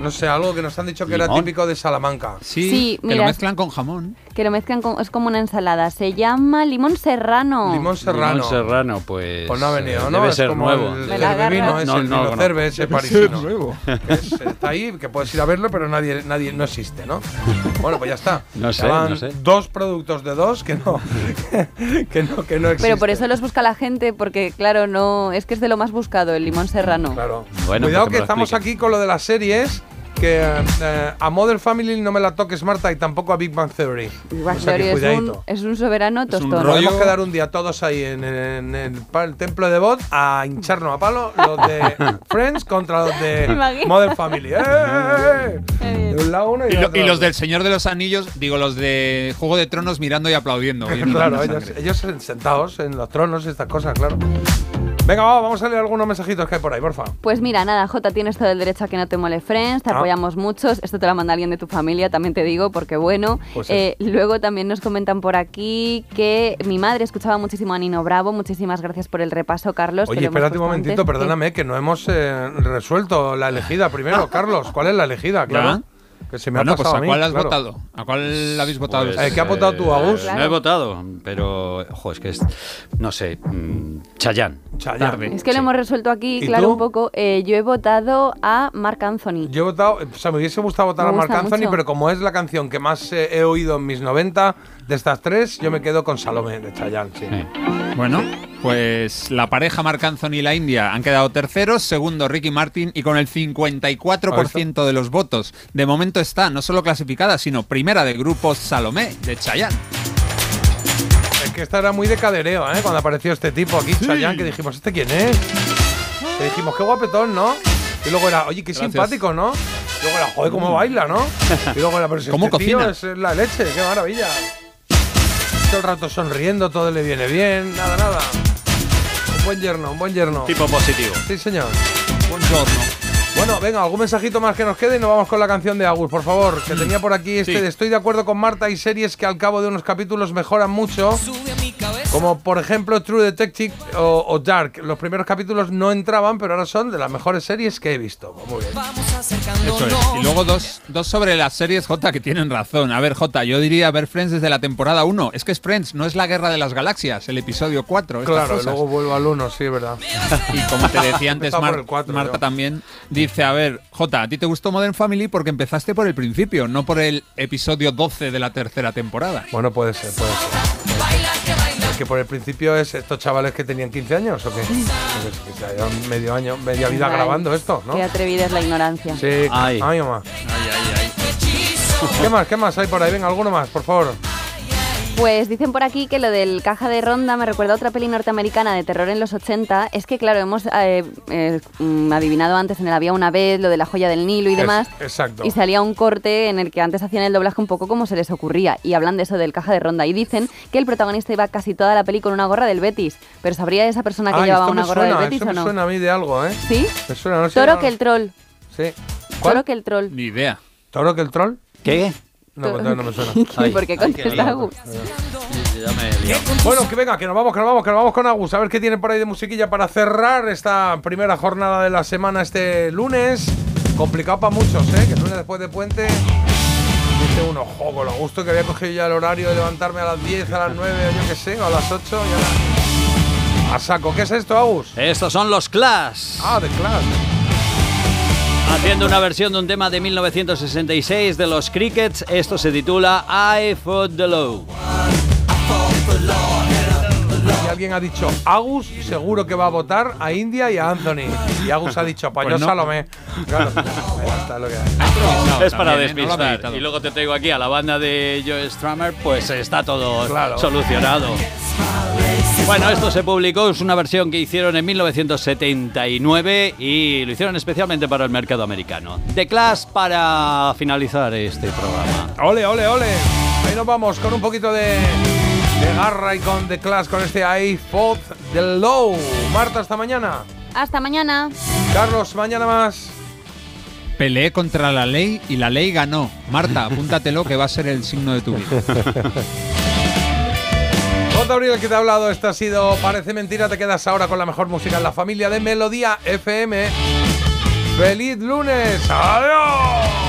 No sé, algo que nos han dicho que era típico de Salamanca. Sí, Sí, que mira. lo mezclan con jamón. Que lo mezclan con. Es como una ensalada. Se llama limón serrano. Limón serrano. Limón serrano, pues. Pues no ha venido, eh, ¿no? Debe es ser como nuevo. el No, no vino cerve ese parisino. Que es- está ahí, que puedes ir a verlo, pero nadie, nadie no existe, ¿no? Bueno, pues ya está. No sé, Ya van no sé. Dos productos de dos que no, que no, que no existen. Pero por eso los busca la gente, porque claro, no. Es que es de lo más buscado, el limón serrano. Claro. Bueno, Cuidado pues que estamos explique. aquí con lo de las series. Que eh, a Modern Family no me la toques, Marta, y tampoco a Big Bang Theory. Big Bang O sea Theory es, un, es un soberano tostón. rollo- Podemos quedar un día todos ahí en, en el, pa- el templo de Bot a hincharnos a palo los de Friends contra los de. Modern Family. ¡Eh! De un lado uno y, Y, lo- los del Señor de los Anillos, digo, los de Juego de Tronos mirando y aplaudiendo. Claro, la ellos, ellos sentados en los tronos y estas cosas, claro. Venga, va, vamos a leer algunos mensajitos que hay por ahí, porfa. Pues mira, nada, Jota, tienes todo el derecho a que no te mole Friends, te Ah. apoyamos muchos. Esto te lo manda alguien de tu familia, también te digo, porque bueno. Pues. Eh, luego también nos comentan por aquí que mi madre escuchaba muchísimo a Nino Bravo. Muchísimas gracias por el repaso, Carlos. Oye, espérate un momentito, antes. perdóname, que no hemos eh, resuelto la elegida primero. Carlos, ¿cuál es la elegida? Claro. Que se me Bueno, ha pues pasado ¿a a mí, cuál has claro. votado? ¿A cuál habéis votado? Pues, Eh, ¿qué has votado tú, Agus? No he votado, pero. Ojo, es que es. No sé. mm, Chayán. Tarde. Es que lo hemos resuelto aquí, ¿Y claro, tú? un poco. Eh, yo he votado a Marc Anthony. Yo he votado, o sea, me hubiese gustado votar Me a Marc Anthony, mucho. pero como es la canción que más eh, he oído en mis 90 de estas tres, yo me quedo con Salomé de Chayanne, sí. Bueno, pues la pareja Marc Anthony y la India han quedado terceros, segundo Ricky Martin y con el 54% de los votos. De momento está no solo clasificada, sino primera de grupo Salomé de Chayanne. Es que esta era muy de cadereo, ¿eh? Cuando apareció este tipo aquí, Chayanne, que dijimos, ¿este quién es? Que dijimos, qué guapetón, ¿no? Y luego era, oye, qué Gracias. simpático, ¿no? Y luego era, joder, cómo baila, ¿no? Y luego era, pero si ¿Cómo este tío cocina? es la leche, qué maravilla. Todo el rato sonriendo, todo le viene bien, nada, nada. Un buen yerno, un buen yerno. Tipo positivo. Sí, señor. Buongiorno. Bueno, venga, algún mensajito más que nos quede y nos vamos con la canción de Agus, por favor. Que tenía por aquí este Sí. de Estoy de acuerdo con Marta y series que al cabo de unos capítulos mejoran mucho. Como por ejemplo True Detective o, o Dark. Los primeros capítulos no entraban, pero ahora son de las mejores series que he visto. Muy bien. Eso es. Y luego dos, dos sobre las series J que tienen razón. A ver, J, yo diría ver Friends desde la temporada 1. Es que es Friends, no es la guerra de las galaxias, el episodio 4. estas Claro, cosas. luego vuelvo al 1, sí, verdad. Y como te decía antes, Mar- Marta yo. también dice, a ver, J, a ti te gustó Modern Family porque empezaste por el principio, no por el episodio 12 de la tercera temporada. Bueno, puede ser, puede ser. Que por el principio es estos chavales que tenían 15 años o qué? Porque es que se llevan medio año, media vida Ay, grabando esto, ¿no? Qué atrevida es la ignorancia. Sí, Ay. ay, mamá. ¿Qué más? ¿Qué más hay por ahí? Venga, alguno más, por favor. Pues dicen por aquí que lo del caja de ronda me recuerda a otra peli norteamericana de terror en los 80. Es que, claro, hemos eh, eh, adivinado antes en el Había una vez lo de la joya del Nilo y Es- demás. exacto. Y salía un corte en el que antes hacían el doblaje un poco como se les ocurría. Y hablan de eso del caja de ronda. Y dicen que el protagonista iba casi toda la peli con una gorra del Betis. Pero ¿sabría esa persona que llevaba una me gorra suena, del Betis o me no? suena a mí de algo, ¿eh? ¿Sí? Me suena, no sé. Toro no- que el troll. Sí. Toro que el troll. Ni idea. ¿Toro que el troll? ¿Qué? No, pues no me suena. ¿Y por qué contesta Agus? Bueno, que venga, que nos vamos, que nos vamos, que nos vamos con Agus. A ver qué tiene por ahí de musiquilla para cerrar esta primera jornada de la semana este lunes. Complicado para muchos, ¿eh? Que el lunes después de puente. Dice uno, ojo, con lo gusto que había cogido ya el horario de levantarme a las 10, a las 9, o yo qué sé, o a las 8 y ahora. A saco. ¿Qué es esto, Agus? Estos son los Clash. Ah, de Clash. Haciendo una versión de un tema de 1966 de los Crickets. Esto se titula I Fought the Law. Y alguien ha dicho, Agus seguro que va a votar a India y a Anthony. Y Agus ha dicho, pues, Pues yo no. Salomé. Claro, ya está lo que hay. es para también, ¿eh? No despistar. y luego te traigo aquí a la banda de Joe Strummer, pues está todo Claro. solucionado. Bueno, esto se publicó, es una versión que hicieron en 1979 y lo hicieron especialmente para el mercado americano. The Clash para finalizar este programa. Ole, ole, ole. Ahí nos vamos con un poquito de, de garra y con The Clash, con este I Fought the Low. Marta, hasta mañana. Hasta mañana. Carlos, mañana más. Peleé contra la ley y la ley ganó. Marta, apúntatelo que va a ser el signo de tu vida. J. Abril, que te ha hablado, esto ha sido Parece Mentira. Te quedas ahora con la mejor música en la familia de Melodía FM. ¡Feliz lunes! ¡Adiós!